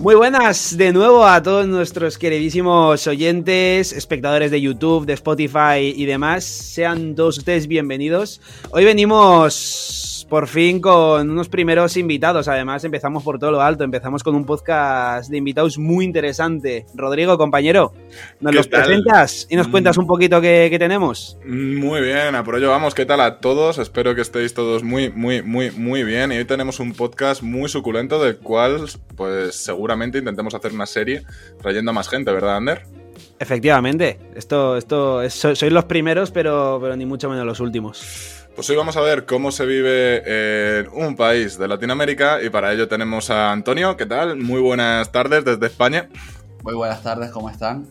Muy buenas de nuevo a todos nuestros queridísimos oyentes, espectadores de YouTube, de Spotify y demás. Sean todos ustedes bienvenidos. Hoy venimos por fin con unos primeros invitados. Además, empezamos por todo lo alto. Empezamos con un podcast de invitados muy interesante. Rodrigo, compañero, ¿nos los presentas y nos mm. cuentas un poquito qué, tenemos? Muy bien, a por ello vamos. ¿Qué tal a todos? Espero que estéis todos muy, muy, muy, muy bien. Y hoy tenemos un podcast muy suculento del cual, pues seguramente intentemos hacer una serie trayendo a más gente, ¿verdad, Ander? Efectivamente, esto, esto, sois los primeros, pero, pero ni mucho menos los últimos. Pues hoy vamos a ver cómo se vive en un país de Latinoamérica y para ello tenemos a Antonio. ¿Qué tal? Muy buenas tardes desde España. Muy buenas tardes, ¿cómo están?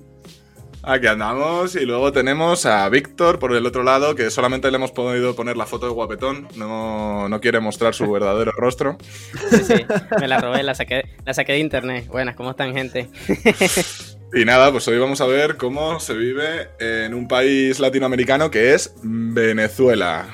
Aquí andamos y luego tenemos a Víctor por el otro lado, que solamente le hemos podido poner la foto de guapetón, no, no quiere mostrar su verdadero rostro. Sí, sí, me la robé, la saqué, la saqué de internet. Buenas, ¿cómo están gente? Y nada, pues hoy vamos a ver cómo se vive en un país latinoamericano que es Venezuela.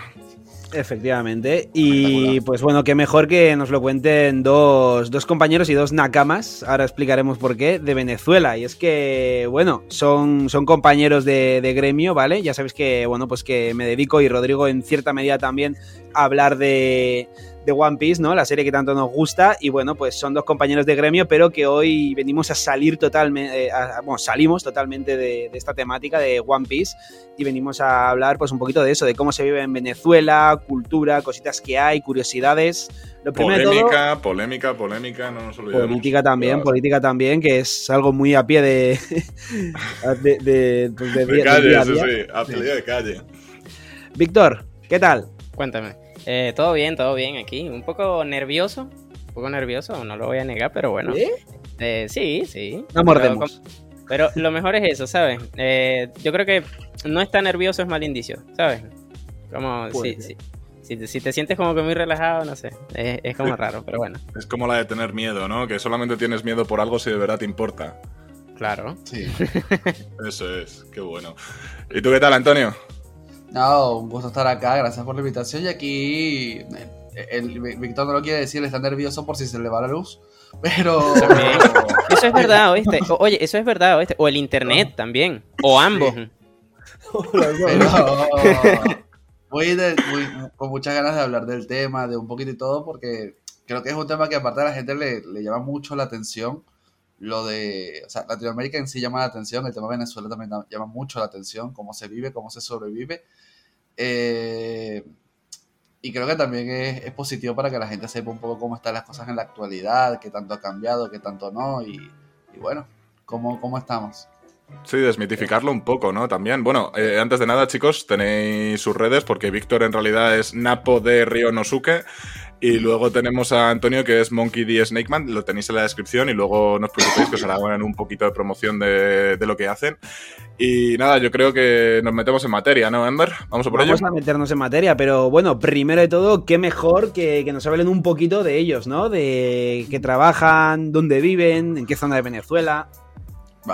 Efectivamente. Y pues bueno, qué mejor que nos lo cuenten dos, compañeros y dos nakamas, ahora explicaremos por qué, de Venezuela. Y es que, bueno, son, son compañeros de, de gremio, ¿vale? Ya sabéis que, bueno, pues que me dedico y Rodrigo en cierta medida también a hablar de, de One Piece, ¿no? La serie que tanto nos gusta. Y bueno, pues son dos compañeros de gremio, pero que hoy venimos a salir totalmente, eh, bueno, salimos totalmente de, esta temática de One Piece y venimos a hablar pues un poquito de eso, de cómo se vive en Venezuela, cultura, cositas que hay, curiosidades. Lo polémica, polémica, polémica, no nos olvidemos. Política también, política también, que es algo muy a pie de... de, de, de, calle, eso sí, a pie de calle. Víctor, ¿qué tal? Cuéntame. Eh, todo bien, todo bien aquí. Un poco nervioso, un poco nervioso, no lo voy a negar, pero bueno. ¿Sí? Eh, sí, sí. No mordemos. Pero, lo mejor es eso, ¿sabes? Eh, yo creo que no estar nervioso es mal indicio, ¿sabes? Como, sí, sí. Si, te sientes como que muy relajado, no sé, es, como raro, pero bueno. Es como la de tener miedo, ¿no? Que solamente tienes miedo por algo si de verdad te importa. Claro. Sí. Eso es, qué bueno. ¿Y tú qué tal, Antonio? No, un gusto estar acá, gracias por la invitación. Y aquí, el, Víctor no lo quiere decir, está nervioso por si se le va la luz. Pero. Eso es verdad, ¿oíste? oye, eso es verdad, ¿oíste? O el internet también. O ambos. voy, con muchas ganas de hablar del tema, de un poquito y todo, porque creo que es un tema que aparte a la gente le, le llama mucho la atención. Lo de, o sea, Latinoamérica en sí llama la atención, el tema de Venezuela también llama mucho la atención, cómo se vive, cómo se sobrevive. Eh, y creo que también es, positivo para que la gente sepa un poco cómo están las cosas en la actualidad, qué tanto ha cambiado, qué tanto no, y, bueno, cómo, cómo estamos. Sí, desmitificarlo un poco, ¿no? También. Bueno, eh, antes de nada, chicos, tenéis sus redes porque Víctor en realidad es Napo de Ryonosuke. Y luego tenemos a Antonio, que es Monkey D. Snakeman, lo tenéis en la descripción y luego no os preocupéis que os harán un poquito de promoción de, lo que hacen. Y nada, yo creo que nos metemos en materia, ¿no, Ember? Vamos a por ello. Vamos a meternos en materia, pero bueno, primero de todo, qué mejor que, que, nos hablen un poquito de ellos, ¿no? De qué trabajan, dónde viven, en qué zona de Venezuela.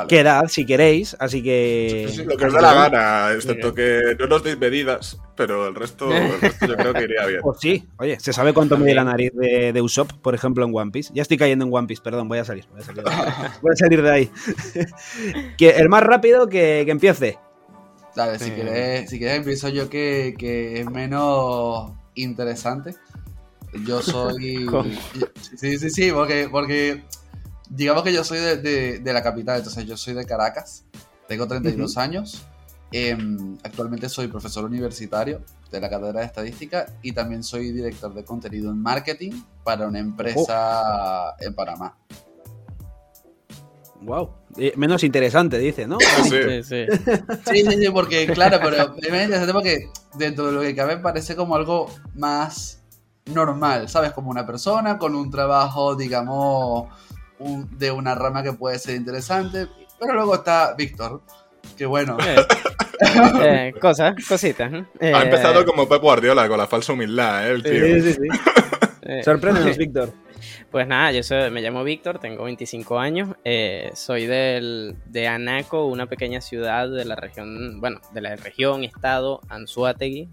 Quedad si queréis, así que. lo que os dé la gana, excepto que no nos deis medidas, pero el resto, yo creo que iría bien. Pues sí, oye, se sabe cuánto mide la nariz de, Usopp, por ejemplo, en One Piece. Ya estoy cayendo en One Piece, perdón, voy a salir. Voy a salir de ahí. voy a salir de ahí. que el más rápido que, que empiece. Dale, si quieres, si quieres empiezo yo que, que es menos interesante. Yo soy. sí, sí, sí, porque, porque digamos que yo soy de, la capital, entonces yo soy de Caracas, tengo 32 años, em, actualmente soy profesor universitario de la Cátedra de Estadística y también soy director de contenido en marketing para una empresa oh. en Panamá. Wow, eh, menos interesante, dice, ¿no? Sí, sí. Sí, sí, sí, porque claro, pero es interesante porque dentro de lo que cabe parece como algo más normal, ¿sabes? Como una persona con un trabajo, digamos, de una rama que puede ser interesante. Pero luego está Víctor, que bueno. Eh, eh, cosas, cositas. ha empezado como Pep Guardiola, con la falsa humildad, ¿eh? El tío. Sí, sí, sí. Sorpréndenos, Víctor. Pues nada, yo soy, me llamo Víctor, tengo 25 años, soy del, de Anaco, una pequeña ciudad de la región, bueno, de la región, estado, Anzuategui.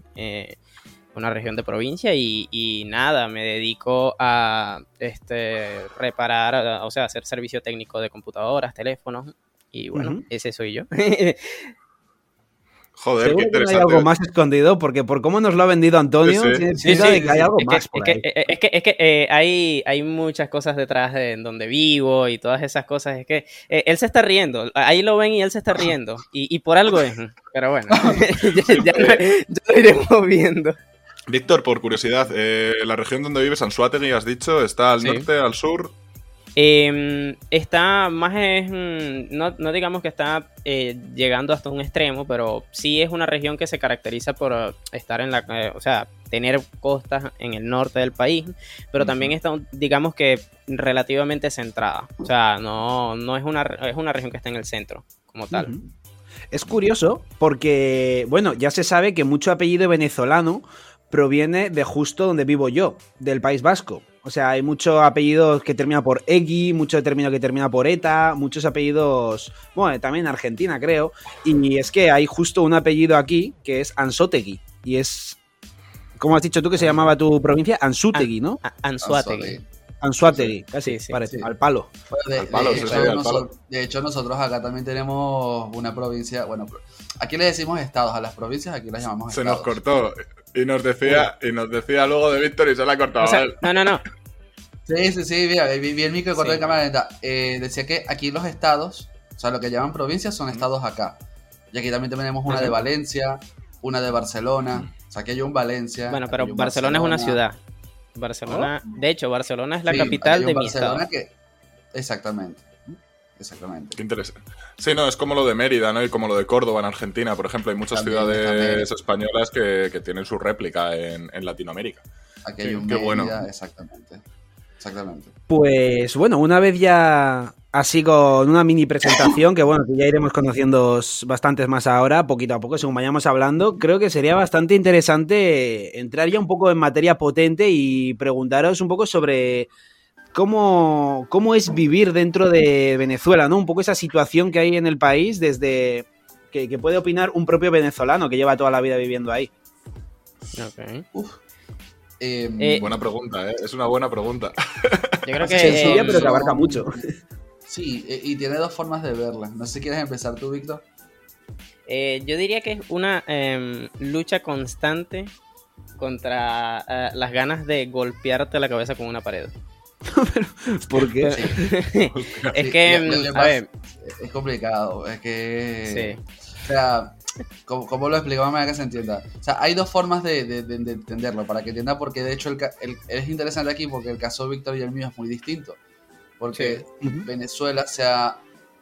Una región de provincia y, y nada, me dedico a este, reparar, o sea, hacer servicio técnico de computadoras, teléfonos y bueno, ese soy yo. Joder, qué que no hay algo más escondido, porque por cómo nos lo ha vendido Antonio, Sí, de que hay algo es que, más por es que, es que, es que, eh, hay, hay muchas cosas detrás de donde vivo y todas esas cosas. Es que eh, él se está riendo. Ahí lo ven y él se está riendo. Y, y por algo es. Pero bueno, ya, ya ya lo iremos viendo. Víctor, por curiosidad, eh, la región donde vives, Anzuategui, has dicho, está al Sí. norte, al sur. Eh, está más es, mm, no, no digamos que está eh, llegando hasta un extremo, pero sí es una región que se caracteriza por eh, estar en la, eh, o sea, tener costas en el norte del país, pero también está, digamos que relativamente centrada, o sea, no, no es una, es una región que está en el centro como tal. Es curioso porque, bueno, ya se sabe que mucho apellido venezolano proviene de justo donde vivo yo, del País Vasco. O sea, hay muchos apellidos que termina por Egui, mucho término que termina por Eta, muchos apellidos, bueno, también en Argentina creo. Y es que hay justo un apellido aquí que es Anzotegui. Y es, ¿cómo has dicho tú que se llamaba tu provincia? Anzutegui, ¿no? A- Anzoátegui. Anzoátegui. Anzuategui, casi, Sí, sí, parece, sí. al palo. Bueno, de, Al palo, de sí, hecho, sí, al noso- palo. de hecho, nosotros acá también tenemos una provincia, bueno, aquí le decimos estados, a las provincias aquí las llamamos Se nos estados. cortó. Y nos decía, y nos decía luego de Víctor y se la ha cortado. O sea, no, no, no. Sí, sí, sí, mira, vi, vi el micro cortó Sí. de cámara lenta. Eh, decía que aquí los estados, o sea, lo que llaman provincias son estados acá. Y aquí también tenemos una de. Valencia, una de Barcelona. O sea, aquí hay un Valencia. Bueno, pero Barcelona es una Barcelona. ciudad. Barcelona, de hecho, Barcelona es la Sí, capital de un mi estado. Barcelona que- Exactamente. Exactamente. Qué interesante. Sí, no, es como lo de Mérida, ¿no? Y como lo de Córdoba en Argentina, por ejemplo. Hay muchas También ciudades españolas que, que tienen su réplica en, en Latinoamérica. Aquí Qué- hay un qué bueno. Mérida, exactamente. Exactamente. Pues bueno, una vez ya así con una mini presentación, que bueno, que ya iremos conociendo bastantes más ahora, poquito a poco, según vayamos hablando, creo que sería bastante interesante entrar ya un poco en materia potente y preguntaros un poco sobre cómo, cómo es vivir dentro de Venezuela, ¿no? Un poco esa situación que hay en el país desde que, que puede opinar un propio venezolano que lleva toda la vida viviendo ahí. Ok. Uf. Eh, Eh, Buena pregunta, ¿eh? Es una buena pregunta. Yo creo que. Sencilla, eh, pero que abarca mucho. Sí, eh, y tiene dos formas de verla. No sé si quieres empezar tú, Víctor. Eh, yo diría que es una em, lucha constante contra eh, las ganas de golpearte la cabeza con una pared. ¿Por qué? Sí. es que, a ver, Es complicado. Es que. sí. O sea, ¿cómo, cómo lo explicamos para que se entienda? O sea, hay dos formas de, de- de- de entenderlo, para que entienda, porque de hecho el, ca- el- es interesante aquí porque el caso de Víctor y el mío es muy distinto. Porque. Venezuela se ha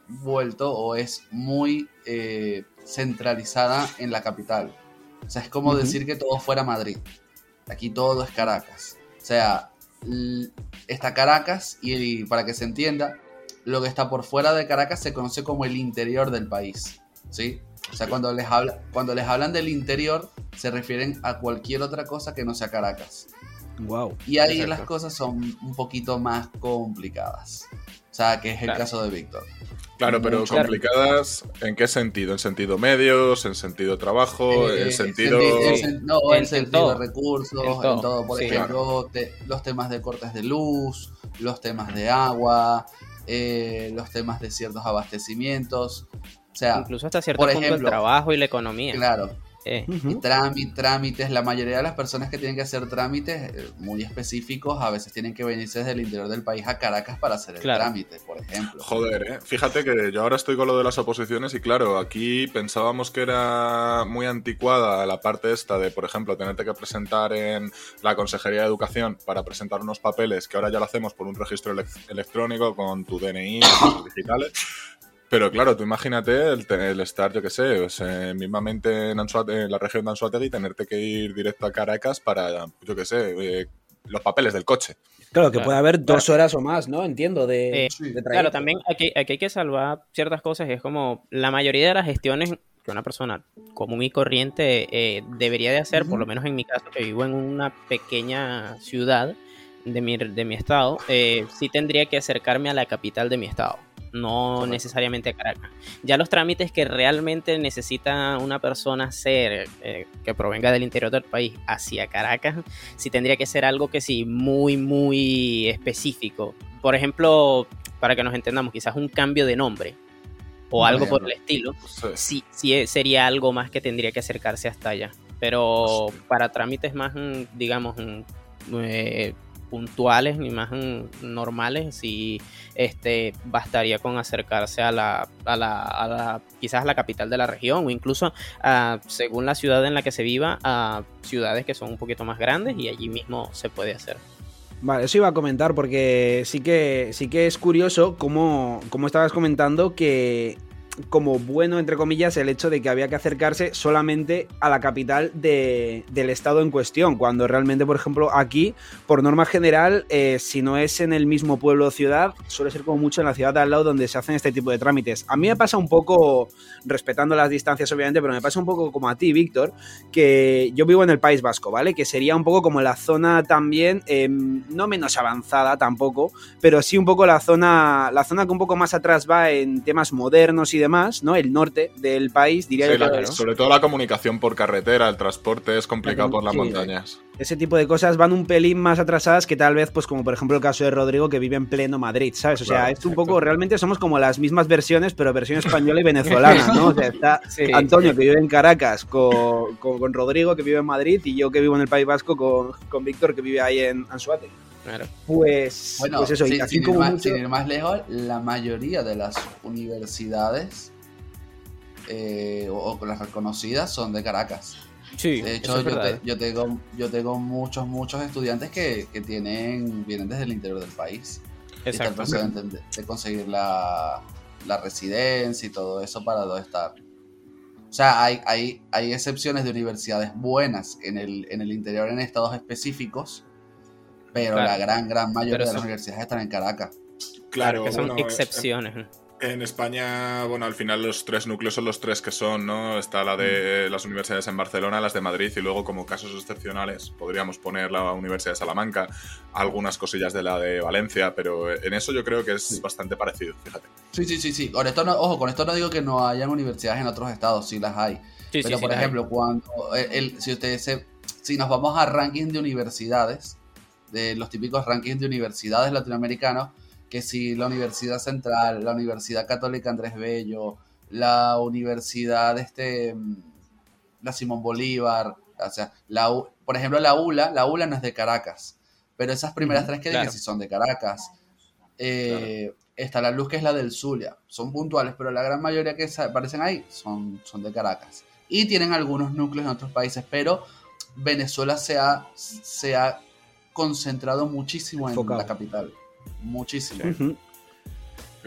vuelto o es muy eh, centralizada en la capital. O sea, es como decir que todo fuera Madrid. Aquí todo es Caracas. O sea, está Caracas y, y para que se entienda, lo que está por fuera de Caracas se conoce como el interior del país. ¿Sí? O sea, cuando les, habla, cuando les hablan del interior, se refieren a cualquier otra cosa que no sea Caracas. Wow. Y ahí Exacto. las cosas son un poquito más complicadas. O sea, que es el Claro. caso de Víctor. Claro, pero Mucho. complicadas, ¿en qué sentido? ¿En sentido medios? ¿En sentido trabajo? Eh, ¿En sentido...? senti- en no, En- en, en sentido recursos, En en todo. todo. Por Sí. ejemplo, te- los temas de cortes de luz, los temas de agua, eh, los temas de ciertos abastecimientos. O sea, incluso hasta cierto por punto ejemplo, el trabajo y la economía. claro, Y trámite- trámites, la mayoría de las personas que tienen que hacer trámites eh, muy específicos a veces tienen que venirse desde el interior del país a Caracas para hacer el Claro. trámite, por ejemplo. Joder, ¿eh? Fíjate que yo ahora estoy con lo de las oposiciones y claro, aquí pensábamos que era muy anticuada la parte esta de, por ejemplo, tenerte que presentar en la Consejería de Educación para presentar unos papeles que ahora ya lo hacemos por un registro elec- electrónico con tu DNI, cosas digitales. Pero claro, tú imagínate el, el estar, yo qué sé, pues, eh, mismamente en, Anzoate- en la región de Anzuategui y tenerte que ir directo a Caracas para, yo qué sé, eh, los papeles del coche. Claro, que Claro. puede haber dos horas o más, ¿no? Entiendo, de, Eh, de. Claro, también aquí, aquí hay que salvar ciertas cosas. y Es como la mayoría de las gestiones que una persona común y corriente eh, debería de hacer, por lo menos en mi caso, que vivo en una pequeña ciudad de mi, de mi estado, eh, sí tendría que acercarme a la capital de mi estado. no necesariamente a Caracas. Ya los trámites que realmente necesita una persona hacer eh, que provenga del interior del país hacia Caracas, sí tendría que ser algo que sí, muy, muy específico. Por ejemplo, para que nos entendamos, quizás un cambio de nombre o algo por el estilo, sí. sí, sería algo más que tendría que acercarse hasta allá. Pero para trámites más, mm, digamos, mm, eh, puntuales ni más normales, si este, bastaría con acercarse a la, a la, quizás a la capital de la región o incluso a, según la ciudad en la que se viva, a ciudades que son un poquito más grandes y allí mismo se puede hacer. Vale, eso iba a comentar porque sí que, sí que es curioso como, como estabas comentando que como bueno, entre comillas, el hecho de que había que acercarse solamente a la capital de, del estado en cuestión, cuando realmente, por ejemplo, aquí, por norma general, eh, si no es en el mismo pueblo o ciudad, suele ser como mucho en la ciudad de al lado donde se hacen este tipo de trámites. A mí me pasa un poco, respetando las distancias obviamente, pero me pasa un poco como a ti, Víctor, que yo vivo en el País Vasco, ¿vale? Que sería un poco como la zona también, em, no menos avanzada tampoco, pero sí un poco la zona, la zona que un poco más atrás va en temas modernos y demás más, ¿no? El norte del país, diría yo. Sobre todo la comunicación por carretera, el transporte es complicado por las montañas. Ese tipo de cosas van un pelín más atrasadas que tal vez, pues como por ejemplo el caso de Rodrigo que vive en pleno Madrid, ¿sabes? O sea, es un poco, realmente somos como las mismas versiones, pero versión española y venezolana, ¿no? O sea, está Antonio que vive en Caracas con, con, Rodrigo que vive en Madrid y yo que vivo en el País Vasco con, con Víctor que vive ahí en Anzuate. Pues, bueno, pues eso, sin, ir más, lejos, la mayoría de las universidades eh, o, las reconocidas son de Caracas. Sí, de hecho, yo, tengo, yo tengo muchos, muchos estudiantes que, tienen, vienen desde el interior del país. Exacto. De, de conseguir la, la residencia y todo eso para donde estar. O sea, hay, hay, hay excepciones de universidades buenas en el, en el interior en estados específicos, pero la gran, gran mayoría de las universidades están en Caracas. Claro, que son excepciones. En España, bueno, al final los tres núcleos son los tres que son, ¿no? Está la de mm. las universidades en Barcelona, las de Madrid y luego como casos excepcionales podríamos poner la Universidad de Salamanca, algunas cosillas de la de Valencia, pero en eso yo creo que es bastante parecido, fíjate. Sí, sí, sí, sí. Con esto no, ojo, con esto no digo que no hayan universidades en otros estados, sí las hay. pero por ejemplo, cuando el, si ustedes se, si nos vamos a rankings de universidades, de los típicos rankings de universidades latinoamericanos, que si la Universidad Central, la Universidad Católica Andrés Bello, la Universidad, este, la Simón Bolívar, o sea, la, por ejemplo, la ULA, la ULA no es de Caracas, pero esas primeras tres que dije sí son de Caracas. Eh, está la luz que es la del Zulia, son puntuales, pero la gran mayoría que aparecen ahí son, son de Caracas. Y tienen algunos núcleos en otros países, pero Venezuela se ha, se ha concentrado muchísimo en la capital. Muchísimo.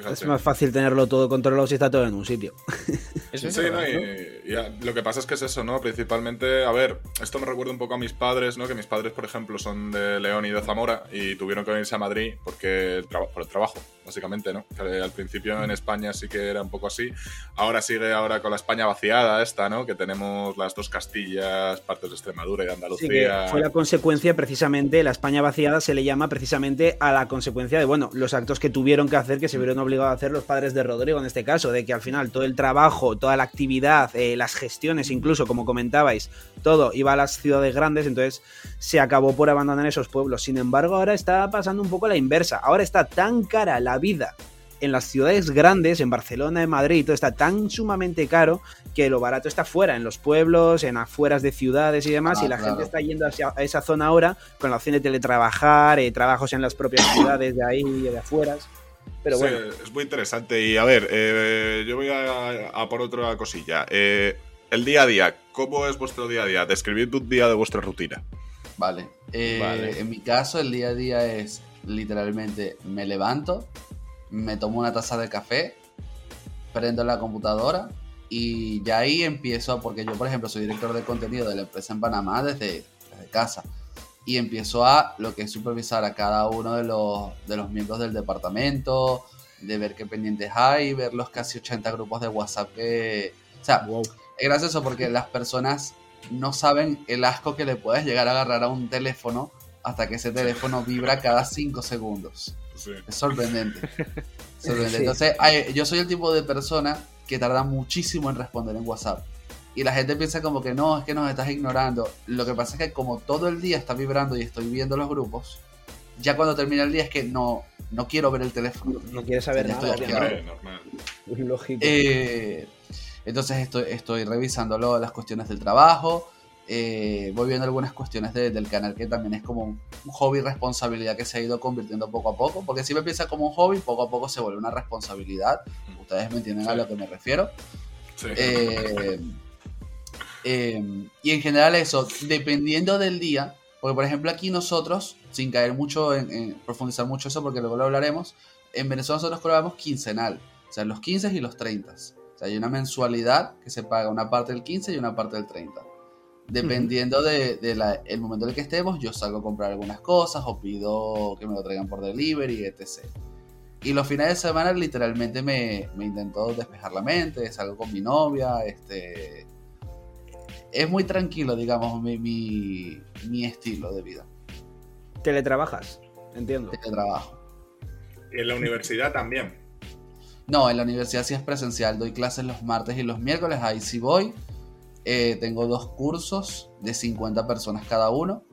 Es más fácil tenerlo todo controlado si está todo en un sitio. sí, no, y, lo que pasa es que es eso, ¿no? Principalmente, a ver, esto me recuerda un poco a mis padres, ¿no? Que mis padres, por ejemplo, son de León y de Zamora y tuvieron que venirse a Madrid porque por el trabajo básicamente, ¿no? Que al principio en España sí que era un poco así. Ahora sigue ahora con la España vaciada esta, ¿no? Que tenemos las dos Castillas, partes de Extremadura y de Andalucía. fue la consecuencia precisamente, la España vaciada se le llama precisamente a la consecuencia de, bueno, los actos que tuvieron que hacer, que se vieron obligados a hacer los padres de Rodrigo en este caso, de que al final todo el trabajo, toda la actividad, eh, las gestiones incluso, como comentabais, todo iba a las ciudades grandes, entonces se acabó por abandonar esos pueblos. Sin embargo, ahora está pasando un poco la inversa. Ahora está tan cara la vida en las ciudades grandes, en Barcelona, en Madrid, todo está tan sumamente caro que lo barato está fuera, en los pueblos, en afueras de ciudades y demás, y la gente está yendo hacia esa zona ahora con la opción de teletrabajar, eh, trabajos en las propias ciudades de ahí y de afueras. Pero bueno. es muy interesante. Y a ver, eh, yo voy a, por otra cosilla. Eh, el día a día, ¿cómo es vuestro día a día? Describid un día de vuestra rutina. Vale. vale. En mi caso, el día a día es literalmente me levanto, me tomo una taza de café, prendo la computadora y ya ahí empiezo, porque yo por ejemplo soy director de contenido de la empresa en Panamá desde, casa y empiezo a lo que es supervisar a cada uno de los, de los miembros del departamento, de ver qué pendientes hay, ver los casi 80 grupos de WhatsApp que... O sea, es gracioso porque las personas no saben el asco que le puedes llegar a agarrar a un teléfono hasta que ese teléfono vibra cada 5 segundos. Es sorprendente. Entonces, yo soy el tipo de persona que tarda muchísimo en responder en WhatsApp. Y la gente piensa como que no, es que nos estás ignorando. Lo que pasa es que como todo el día está vibrando y estoy viendo los grupos, ya cuando termina el día es que no, no quiero ver el teléfono. No quieres saber nada. normal. Lógico. Eh, entonces estoy, estoy revisando las cuestiones del trabajo. Eh, voy viendo algunas cuestiones del canal que también es como un, hobby responsabilidad que se ha ido convirtiendo poco a poco, porque si me empieza como un hobby, poco a poco se vuelve una responsabilidad. Ustedes me entienden a lo que me refiero. Sí. Eh, y en general eso, dependiendo del día, porque, por ejemplo, aquí nosotros, sin caer mucho en, profundizar mucho eso, porque luego lo hablaremos, en Venezuela nosotros cobramos quincenal, o sea, los 15 y los 30. O sea, hay una mensualidad que se paga una parte del 15 y una parte del 30. Dependiendo del de, el momento en el que estemos, yo salgo a comprar algunas cosas o pido que me lo traigan por delivery, etc. Y los fines de semana literalmente me, me intento despejar la mente, salgo con mi novia, este, es muy tranquilo, digamos, mi, mi, estilo de vida. Teletrabajas, entiendo. Teletrabajo. ¿Y en la universidad también? No, en la universidad sí es presencial. Doy clases los martes y los miércoles, ahí sí voy. Eh, tengo dos cursos de 50 personas cada uno.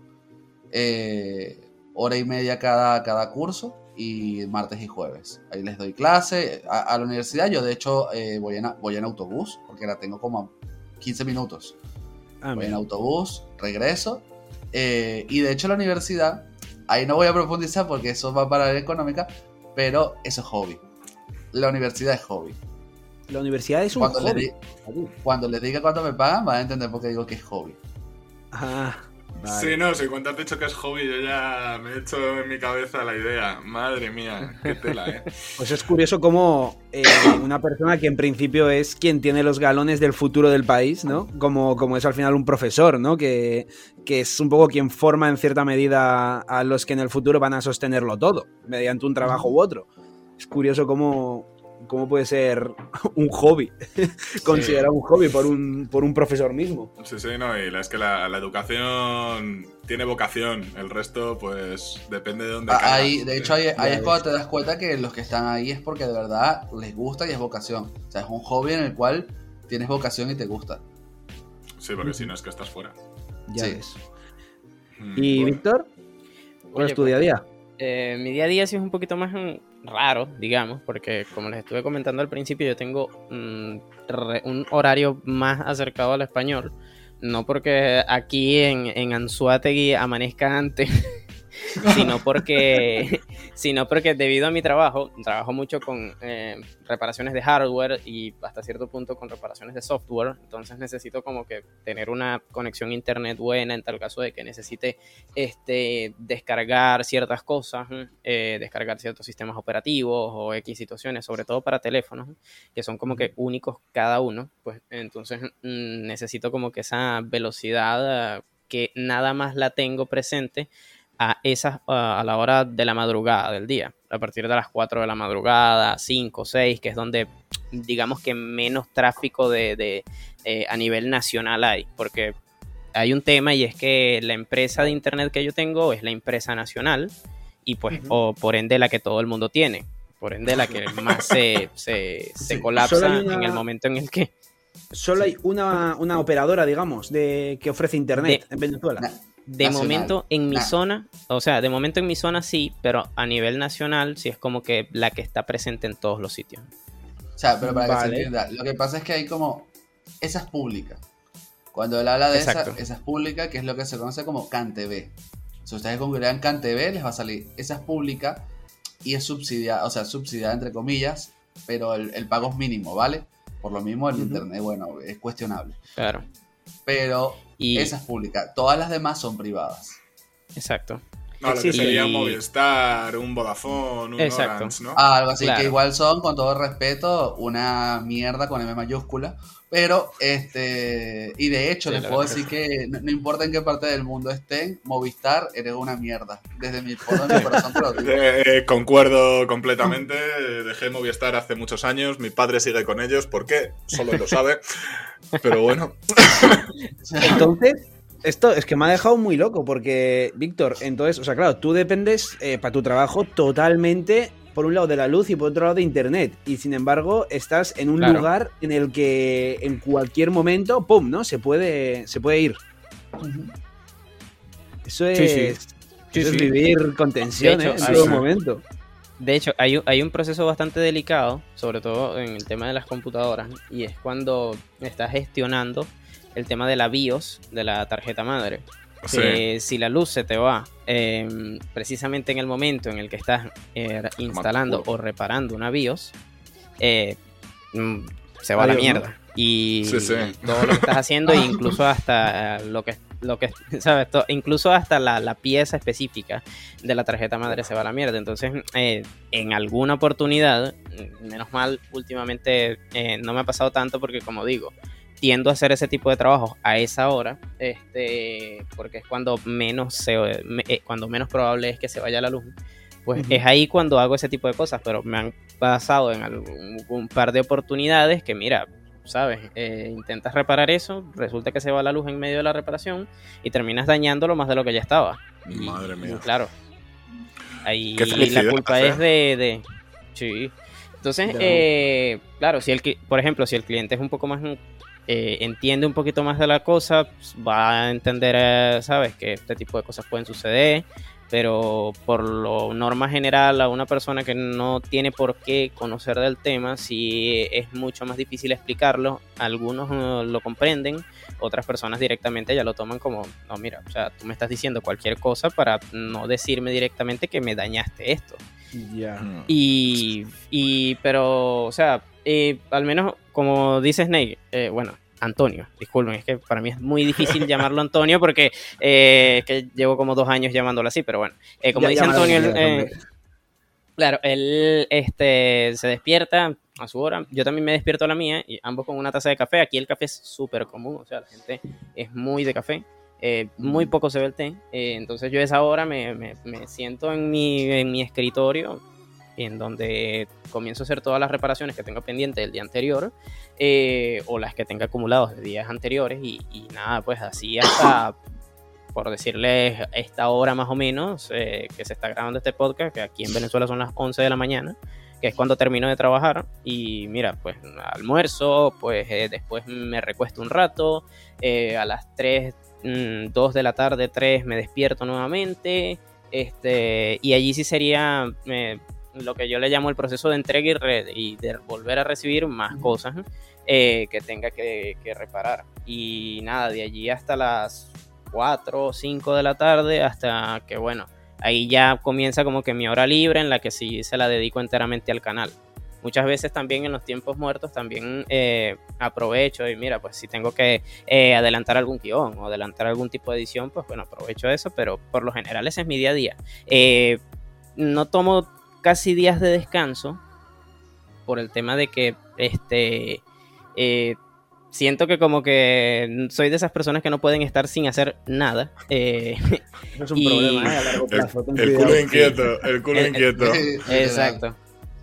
Eh, hora y media cada, cada curso y martes y jueves. Ahí les doy clase. A, la universidad yo de hecho eh, voy, en, voy en autobús porque la tengo como 15 minutos. Ah, voy en autobús, regreso. Eh, y de hecho la universidad, ahí no voy a profundizar porque eso va para la económica, pero eso es hobby. La universidad es hobby. La universidad es un cuando hobby. cuando les diga cuánto me pagan, van a entender por qué digo que es hobby. Ah, Sí, no, si cuando has dicho que es hobby, yo ya me he hecho en mi cabeza la idea. Madre mía, qué tela, ¿eh? Pues es curioso cómo eh, una persona que en principio es quien tiene los galones del futuro del país, ¿no? Como, como es al final un profesor, ¿no? Que, que es un poco quien forma en cierta medida a los que en el futuro van a sostenerlo todo, mediante un trabajo u otro. Es curioso cómo cómo puede ser un hobby, considerado un hobby por un, por un profesor mismo. Sí, sí, no, y es que la, educación tiene vocación, el resto pues depende de dónde. Ah, ahí, de hecho, ahí, es cuando te das cuenta que los que están ahí es porque de verdad les gusta y es vocación. O sea, es un hobby en el cual tienes vocación y te gusta. Sí, porque si no es que estás fuera. Ya ves. Mm, ¿Y Víctor? ¿Cuál es tu día a día? Eh, mi día a día sí es un poquito más raro, digamos, porque como les estuve comentando al principio, yo tengo mm, un horario más acercado al español. No porque aquí en, en Anzuategui amanezca antes sino porque, sino porque debido a mi trabajo, trabajo mucho con eh, reparaciones de hardware y hasta cierto punto con reparaciones de software, entonces necesito como que tener una conexión internet buena en tal caso de que necesite este, descargar ciertas cosas, eh, descargar ciertos sistemas operativos o X situaciones, sobre todo para teléfonos, que son como que únicos cada uno, pues entonces mm, necesito como que esa velocidad que nada más la tengo presente a, esas, a la hora de la madrugada del día, a partir de las 4 de la madrugada, 5, 6, que es donde digamos que menos tráfico de, eh, a nivel nacional hay, porque hay un tema y es que la empresa de internet que yo tengo es la empresa nacional y pues o por ende la que todo el mundo tiene, por ende la que más se, se, colapsa en el momento en el que... Solo hay una, una operadora, digamos, de que ofrece internet en Venezuela. De momento en mi zona, o sea, de momento en mi zona sí, pero a nivel nacional sí es como que la que está presente en todos los sitios. O sea, pero para que se entienda, lo que pasa es que hay como. Esa es pública. Cuando él habla de esa, esa es pública, que es lo que se conoce como CanTV. Si ustedes configuran CanTV, les va a salir. Esa es pública y es subsidiada, o sea, subsidiada entre comillas, pero el, pago es mínimo, ¿vale? Por lo mismo el internet, bueno, es cuestionable. Claro. Pero y... Esa es pública. Todas las demás son privadas. Exacto. No, lo que sería un Movistar, un Vodafone, un Orange, ¿no? Ah, algo así, que igual son, con todo respeto, una mierda con M mayúscula. Pero, este, y de hecho, les puedo decir que no, importa en qué parte del mundo estén, Movistar eres una mierda. Desde mi, mi corazón te lo digo. Eh, eh, concuerdo completamente. Dejé Movistar hace muchos años. Mi padre sigue con ellos. ¿Por qué? Solo lo sabe. Pero bueno. Entonces, esto es que me ha dejado muy loco porque, Víctor, entonces, o sea, claro, tú dependes eh, para tu trabajo totalmente, por un lado de la luz y por otro lado de Internet. Y sin embargo, estás en un Claro. lugar en el que en cualquier momento, ¡pum!, ¿no? Se puede, se puede ir. Eso es, Sí, sí. eso Sí, es sí. vivir con tensión, hecho, ¿eh? En todo sí. momento. De hecho, hay, un- hay un proceso bastante delicado, sobre todo en el tema de las computadoras, y es cuando estás gestionando el tema de la BIOS de la tarjeta madre. Sí. Que si la luz se te va eh, precisamente en el momento en el que estás eh, instalando o reparando una BIOS, eh, mm, se va a la mierda. Y Sí, sí. todo lo que estás haciendo, e incluso hasta lo que, lo que ¿sabes? Incluso hasta la, la pieza específica de la tarjeta madre se va a la mierda. Entonces, eh, en alguna oportunidad, menos mal, últimamente eh, no me ha pasado tanto porque, como digo, tiendo a hacer ese tipo de trabajos a esa hora, este, porque es cuando menos se, me- eh, cuando menos probable es que se vaya la luz. Pues es ahí cuando hago ese tipo de cosas, pero me han pasado en algún un par de oportunidades que, mira, sabes, Eh, intentas reparar eso, resulta que se va la luz en medio de la reparación y terminas dañándolo más de lo que ya estaba. Madre y mía. claro. Ahí la culpa es de, de- Sí. Entonces, eh, claro, si el, por ejemplo, si el cliente es un poco más... eh, entiende un poquito más de la cosa, pues, va a entender, eh, ¿sabes? Que este tipo de cosas pueden suceder, pero por lo norma general a una persona que no tiene por qué conocer del tema, sí es mucho más difícil explicarlo. Algunos eh, lo comprenden, otras personas directamente ya lo toman como, no, mira, o sea, tú me estás diciendo cualquier cosa para no decirme directamente que me dañaste esto. Mm. Y, y pero, o sea, eh, al menos como dice Snake, eh, bueno, Antonio, disculpen, es que para mí es muy difícil llamarlo Antonio porque eh, es que llevo como dos años llamándolo así, pero bueno, eh, como Ya- dice Antonio, él, eh, hombre. claro, él este, se despierta a su hora, yo también me despierto a la mía y ambos con una taza de café, aquí el café es súper común, o sea, la gente es muy de café. eh, muy poco se ve el té, eh, entonces yo a esa hora me, me- me siento en mi, en mi escritorio en donde comienzo a hacer todas las reparaciones que tengo pendientes del día anterior eh, o las que tenga acumulados de días anteriores y, nada, pues así hasta, por decirles, esta hora más o menos eh, que se está grabando este podcast, que aquí en Venezuela son las 11 de la mañana, que es cuando termino de trabajar y mira, pues almuerzo, pues eh, después me recuesto un rato, eh, a las 3, 2 de la tarde, 3 me despierto nuevamente, este, y allí sí sería lo que yo le llamo el proceso de entrega y, de volver a recibir más cosas eh, que tenga que, que reparar. Y nada, de allí hasta las 4 o 5 de la tarde, hasta que bueno, ahí ya comienza como que mi hora libre en la que sí se la dedico enteramente al canal. Muchas veces también en los tiempos muertos también eh, aprovecho y mira, pues si tengo que eh, adelantar algún guion o adelantar algún tipo de edición, pues bueno, aprovecho eso, pero por lo general ese es mi día a día. No tomo casi días de descanso por el tema de que este eh, siento que como que soy de esas personas que no pueden estar sin hacer nada. Eh, es un y- problema, ¿eh? A largo plazo. ten El culo inquieto, el culo Eh, inquieto. Exacto.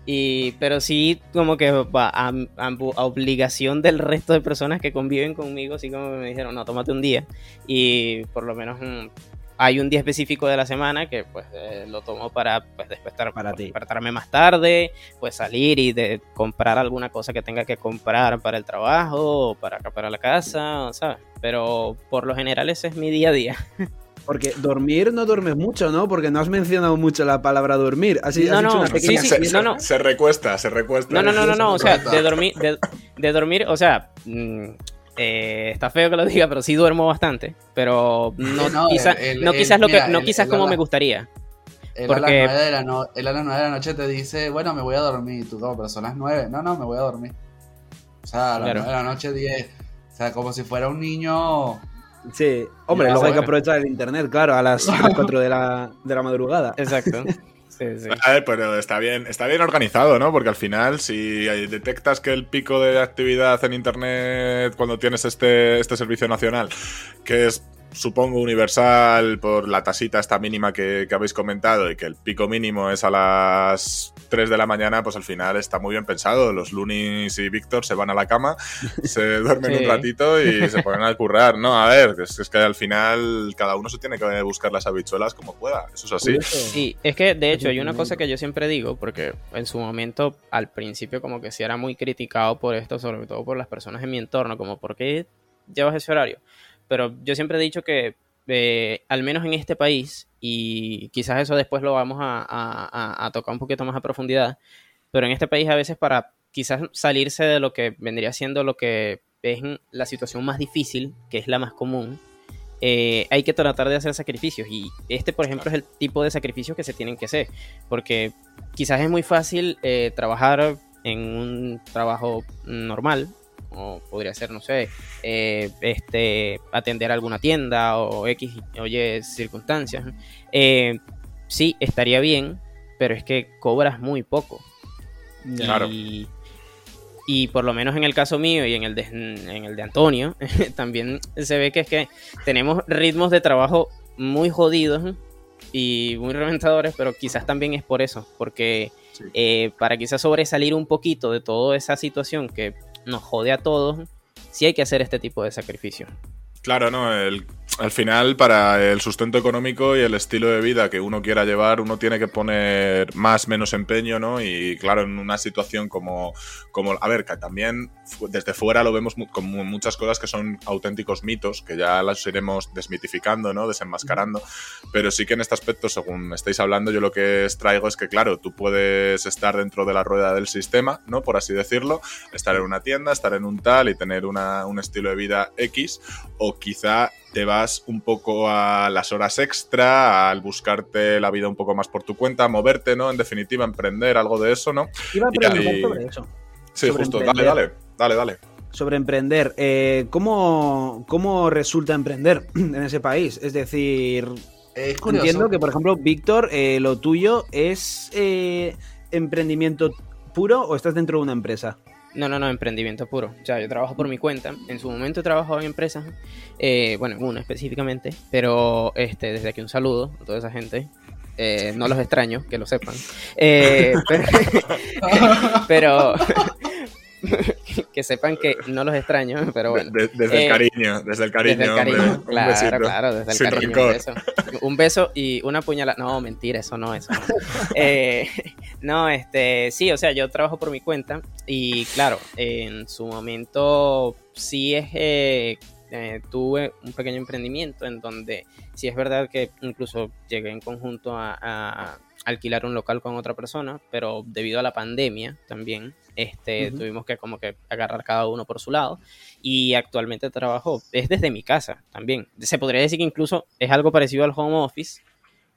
Y, pero sí, como que va a, a- a obligación del resto de personas que conviven conmigo, así como me dijeron, no, tómate un día. Y por lo menos mm, hay un día específico de la semana que pues eh, lo tomo para pues, despertar, Para ti. despertarme más tarde, pues salir y de comprar alguna cosa que tenga que comprar para el trabajo o para acá para la casa, ¿sabes? Pero por lo general ese es mi día a día. Porque dormir no duermes mucho, ¿no? Porque no has mencionado mucho la palabra dormir. Has No, no, una sí, pequeña... sí, se, no, se- no. se recuesta, se recuesta. No, no, no, no, no, o sea, de dormir, de, de dormir, o sea, mm, eh, está feo que lo diga, pero sí duermo bastante, pero no, no, quizá- el- no el- quizás lo mira, que, no el- quizás el como ala- me gustaría. Él, Porque- a las 9 de la no- él a las 9 de la noche te dice, bueno, me voy a dormir. Tú, no, pero son las 9. No, no, me voy a dormir. O sea, a las Claro. 9 de la noche 10. O sea, como si fuera un niño. Sí, hombre, luego hay que aprovechar el internet, claro, a las 3, 4 de la, de la madrugada. Exacto. Sí, sí. Pero está bien, está bien organizado, ¿no? Porque al final, si detectas que el pico de actividad en internet cuando tienes este, este servicio nacional, que es supongo universal por la tasita esta mínima que, que, habéis comentado y que el pico mínimo es a las 3 de la mañana, pues al final está muy bien pensado. Los Lunis y Víctor se van a la cama, se duermen un ratito y se ponen a currar. No, a ver, es, es, que al final cada uno se tiene que buscar las habichuelas como pueda. Eso es así. Sí, es que de hecho hay una cosa que yo siempre digo, porque en su momento, al principio, como que sí era muy criticado por esto, sobre todo por las personas en mi entorno, como, ¿por qué llevas ese horario? Pero yo siempre he dicho que, eh, al menos en este país, y quizás eso después lo vamos a, a, a, tocar un poquito más a profundidad, pero en este país a veces para quizás salirse de lo que vendría siendo lo que es la situación más difícil, que es la más común, eh, hay que tratar de hacer sacrificios. Y este, por ejemplo, es el tipo de sacrificios que se tienen que hacer. Porque quizás es muy fácil eh, trabajar en un trabajo normal, o podría ser, no sé, eh, este, atender alguna tienda o X o Y circunstancias. Eh, sí, estaría bien, pero es que cobras muy poco. Claro. Y, y por lo menos en el caso mío y en el de, en el de Antonio, también se ve que es que tenemos ritmos de trabajo muy jodidos y muy reventadores, pero quizás también es por eso, porque sí. eh, para quizás sobresalir un poquito de toda esa situación que nos jode a todos, sí hay que hacer este tipo de sacrificio. Claro, no, el, al final para el sustento económico y el estilo de vida que uno quiera llevar, uno tiene que poner más, menos empeño, ¿no? Y claro, en una situación como, como a ver, que también desde fuera lo vemos como muchas cosas que son auténticos mitos, que ya las iremos desmitificando, ¿no? Desenmascarando, pero sí que en este aspecto, según estáis hablando, yo lo que os traigo es que, claro, tú puedes estar dentro de la rueda del sistema, ¿no? Por así decirlo, estar en una tienda, estar en un tal y tener una, un estilo de vida X, o quizá te vas un poco a las horas extra, al buscarte la vida un poco más por tu cuenta, moverte, ¿no? En definitiva, emprender algo de eso, ¿no? Iba a preguntar y... sobre eso. Sí, sobre justo, dale, dale, dale, dale. Sobre emprender, eh, ¿cómo, ¿cómo resulta emprender en ese país? Es decir, es entiendo que, por ejemplo, Víctor, eh, lo tuyo es eh, emprendimiento puro o estás dentro de una empresa? No, no, no, emprendimiento puro. O sea, yo trabajo por mi cuenta. En su momento he trabajado en empresas, eh, bueno, en una específicamente, pero este, desde aquí un saludo a toda esa gente. Eh, no los extraño, que lo sepan. Eh, pero, pero que sepan que no los extraño, pero bueno. De, desde eh, el cariño, desde el cariño. Desde el cariño, hombre, claro, besito. claro, desde el Sin cariño. Un beso. un beso y una puñalada. No, mentira, eso no, eso no. Eh, no, este, sí, o sea, yo trabajo por mi cuenta y claro, en su momento sí es... Eh, eh, tuve un pequeño emprendimiento en donde sí es verdad que incluso llegué en conjunto a, a alquilar un local con otra persona, pero debido a la pandemia también, este, tuvimos que como que agarrar cada uno por su lado y actualmente trabajo, es desde mi casa también. Se podría decir que incluso es algo parecido al home office,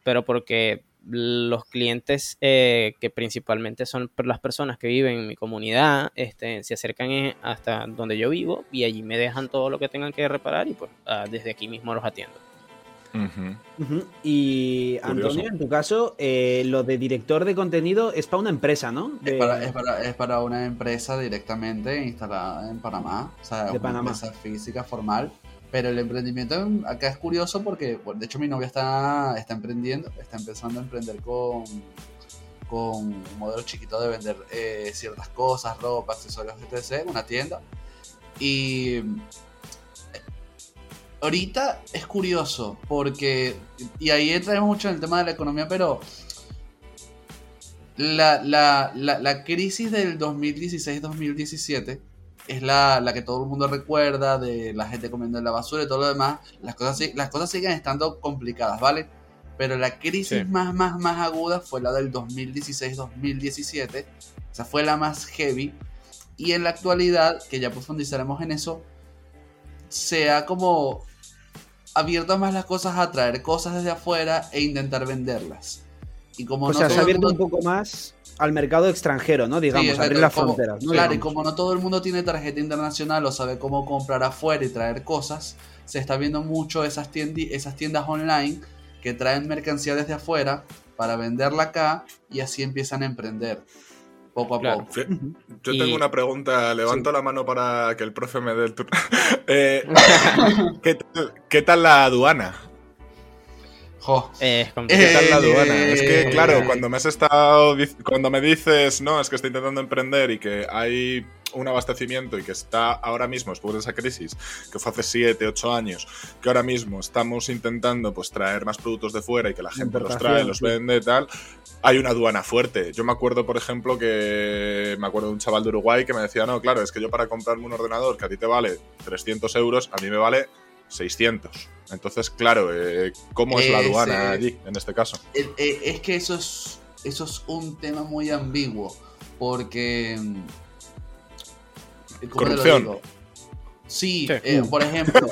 pero porque los clientes eh, que principalmente son las personas que viven en mi comunidad este, se acercan eh, hasta donde yo vivo y allí me dejan todo lo que tengan que reparar y pues ah, desde aquí mismo los atiendo. Y Curioso. Antonio, en tu caso, eh, lo de director de contenido es para una empresa, ¿no? Es para, es, para, es para una empresa directamente instalada en Panamá, o sea, De una Panamá. empresa física formal, pero el emprendimiento en- acá es curioso porque, bueno, de hecho, mi novia está, está emprendiendo, está empezando a emprender con, con un modelo chiquito de vender eh, ciertas cosas, ropa, accesorios, etc., una tienda. Y eh, ahorita es curioso porque, y ahí entramos mucho en el tema de la economía, pero la, la, la crisis del 2016-2017 es la, la que todo el mundo recuerda, de la gente comiendo en la basura y todo lo demás. Las cosas, las cosas siguen estando complicadas, ¿vale? Pero la crisis Sí. más, más, más aguda fue la del 2016-2017. Esa fue la más heavy. Y en la actualidad, que ya profundizaremos en eso, se ha como abierto más las cosas a traer cosas desde afuera e intentar venderlas. Y como o no sea, se ha abierto mundo- un poco más al mercado extranjero, ¿no? Digamos, Sí, abrir las como- fronteras, ¿no? Claro, y Digamos. como no todo el mundo tiene tarjeta internacional o sabe cómo comprar afuera y traer cosas, se está viendo mucho esas, tiendi- esas tiendas online que traen mercancía desde afuera para venderla acá y así empiezan a emprender. poco a Claro. poco. Fi- Yo Y- tengo una pregunta, levanto la mano para que el profe me dé el turno. Eh, ¿qué, tal, qué tal la aduana? Jo, Eh, es ¿Qué complicado. tal la aduana? Es que, Eh, claro, cuando me has estado cuando me dices, no, es que estoy intentando emprender y que hay un abastecimiento y que está ahora mismo, después de esa crisis, que fue hace 7, 8 años, que ahora mismo estamos intentando pues traer más productos de fuera y que la gente los trae, los vende y tal, hay una aduana fuerte. Yo me acuerdo, por ejemplo, que me acuerdo de un chaval de Uruguay que me decía, no, claro, es que yo para comprarme un ordenador que a ti te vale 300 euros, a mí me vale 600. Entonces, claro, eh, ¿cómo es la aduana allí, en este caso? Eh, eh, es que eso es, eso es un tema muy ambiguo, porque... mm, ¿cómo te lo Corrupción. digo? Sí, Sí. eh, por ejemplo,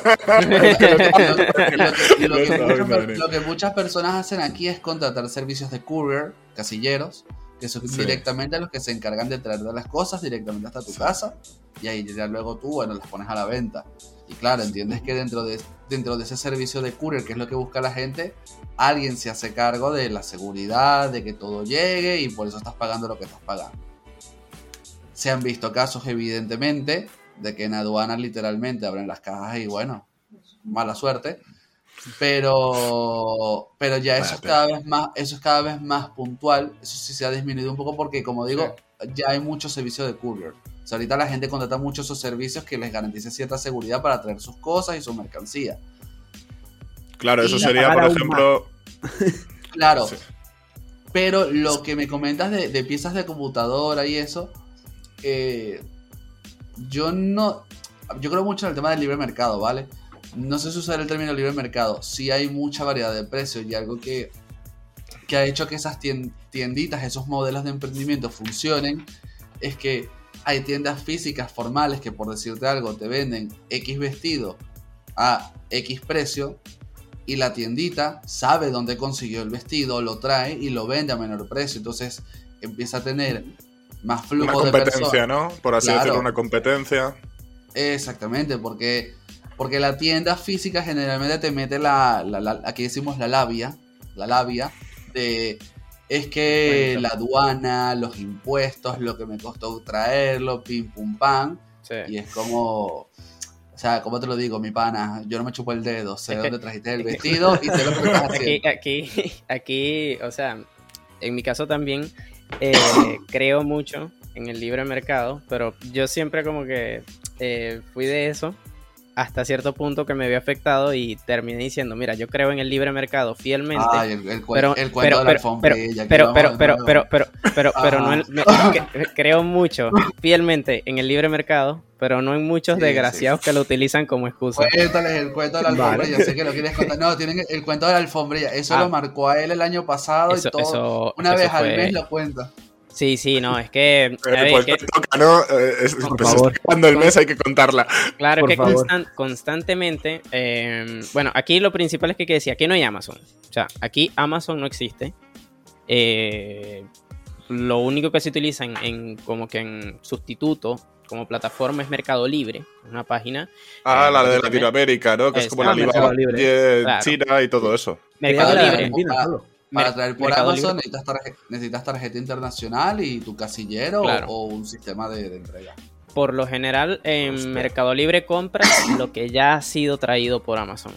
lo, que- muchas, personas hacen aquí es contratar servicios de courier, casilleros, que son Sí. directamente los que se encargan de traer las cosas directamente hasta tu casa y ahí ya luego tú, bueno, las pones a la venta. Y claro, entiendes que dentro de, dentro de ese servicio de courier, que es lo que busca la gente, alguien se hace cargo de la seguridad, de que todo llegue y por eso estás pagando lo que estás pagando. Se han visto casos, evidentemente, de que en aduanas literalmente abren las cajas y bueno, mala suerte. Pero, pero ya eso es cada vez más, eso es cada vez más puntual. Eso sí se ha disminuido un poco porque, como digo, ya hay muchos servicios de courier. O sea, ahorita la gente contrata muchos esos servicios que les garantice cierta seguridad para traer sus cosas y su mercancía. Claro, eso sería, por ejemplo, Claro. Sí. Pero lo que me comentas de, de piezas de computadora y eso, eh, yo no. Yo creo mucho en el tema del libre mercado, ¿vale? No sé si usar el término libre mercado. Sí hay mucha variedad de precios y algo que, que ha hecho que esas tien- tienditas, esos modelos de emprendimiento funcionen, es que hay tiendas físicas formales que, por decirte algo, te venden X vestido a X precio y la tiendita sabe dónde consiguió el vestido, lo trae y lo vende a menor precio. Entonces empieza a tener más una flujo de competencia, personas. ¿no? Por así Claro. decirlo, una competencia. Exactamente, porque, porque la tienda física generalmente te mete la, la- la- aquí decimos la labia, la labia de es que Cuenta. la aduana, los impuestos, lo que me costó traerlo, pim pum pam, Sí. y es como, o sea, ¿cómo te lo digo, mi pana? Yo no me chupo el dedo, sé Es que- dónde trajiste el que- vestido y sé lo que Aquí, aquí, aquí, o sea, en mi caso también eh, creo mucho en el libre mercado, pero yo siempre como que eh, fui de eso hasta cierto punto que me había afectado y terminé diciendo, mira, yo creo en el libre mercado fielmente. Ay, el, el, pero, el cuento pero, de la pero, alfombrilla. aquí pero, pero, pero, pero, pero, pero, pero no, no- que- creo mucho fielmente en el libre mercado, pero no en muchos Sí, desgraciados que lo utilizan como excusa. Cuéntales el cuento de la Vale. alfombrilla, sé que lo quieres contar. No, tienen el cuento de la alfombrilla. Eso Ah. lo marcó a él el año pasado Eso, y todo. eso, Una eso vez al fue- mes lo cuenta. Sí, sí, no, es que, Eh, ver, pues que- toca, ¿no? Eh, es- Por pues favor. acabando el mes, hay que contarla. Claro Por que favor. constan- constantemente, eh, bueno, aquí lo principal es que, que decía, aquí no hay Amazon. O sea, aquí Amazon no existe. Eh, lo único que se utiliza en, en como que en sustituto como plataforma es Mercado Libre, una página. Ah, Eh, la de. Latinoamérica, ¿no? Que es como la Mercado Libre. Claro. China y todo eso. Mercado Claro, Libre. Para traer por Mercado Amazon necesitas, tarje- necesitas tarjeta internacional y tu casillero Claro. o, o un sistema de, de entrega. Por lo general, en Hostia. Mercado Libre compras lo que ya ha sido traído por Amazon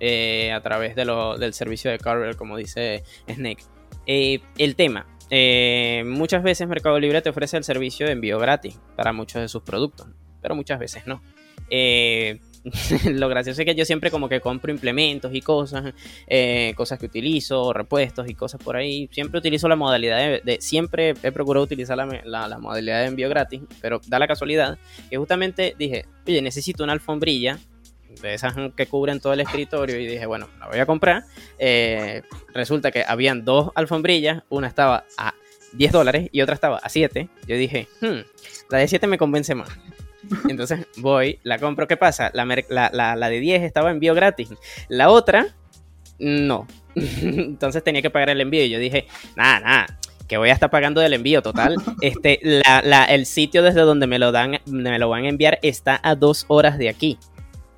eh, a través de lo- del servicio de carrier, como dice Snake. Eh, el tema, eh, muchas veces Mercado Libre te ofrece el servicio de envío gratis para muchos de sus productos, pero muchas veces no. Eh, lo gracioso es que yo siempre como que compro implementos y cosas, eh, cosas que utilizo, repuestos y cosas por ahí. Siempre utilizo la modalidad de, siempre he procurado utilizar la- la modalidad de envío gratis, pero da la casualidad que justamente dije, oye, necesito una alfombrilla de esas que cubren todo el escritorio y dije, bueno, la voy a comprar. Eh, resulta que habían dos alfombrillas, una estaba a 10 dólares y otra estaba a 7. Yo dije, hmm, la de 7 me convence más. Entonces voy, la compro. ¿Qué pasa? La, mer- la, la- la de 10 estaba envío gratis. La otra, no. Entonces tenía que pagar el envío. Y yo dije, nada, nada. Que voy a estar pagando del envío total. Este, la- la- el sitio desde donde me lo dan, me lo van a enviar está a dos horas de aquí.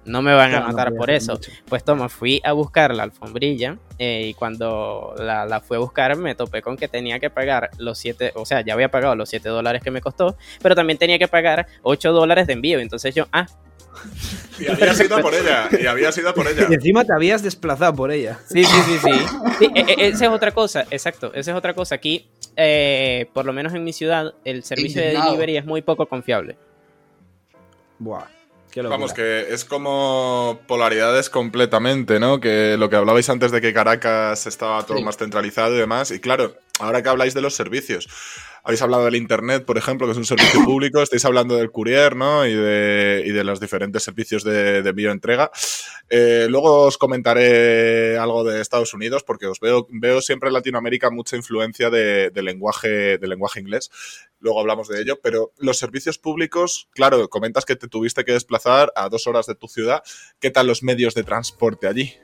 No me van Claro, a no matar por eso. mucho. Pues toma, fui a buscar la alfombrilla eh, y cuando la, la fui a buscar me topé con que tenía que pagar los 7, o sea, ya había pagado los 7 dólares que me costó, pero también tenía que pagar 8 dólares de envío. Entonces yo, ah, Y habías ido por ella. Y habías ido por ella. Y encima te habías desplazado por ella. Sí, sí, sí, sí. Sí, e- e- esa es otra cosa, exacto. Esa es otra cosa. Aquí, eh, por lo menos en mi ciudad, el servicio de delivery es muy poco confiable. Buah. Vamos, que es como polaridades completamente, ¿no? Que lo que hablabais antes de que Caracas estaba todo Sí. más centralizado y demás. Y claro, ahora que habláis de los servicios, habéis hablado del Internet, por ejemplo, que es un servicio público, estáis hablando del courier, ¿no? Y de, y de los diferentes servicios de, de envío-entrega. Eh, luego os comentaré algo de Estados Unidos, porque os veo, veo siempre en Latinoamérica mucha influencia de, de lenguaje, de lenguaje inglés. Luego hablamos de ello, pero los servicios públicos, claro, comentas que te tuviste que desplazar a dos horas de tu ciudad. ¿Qué tal los medios de transporte allí?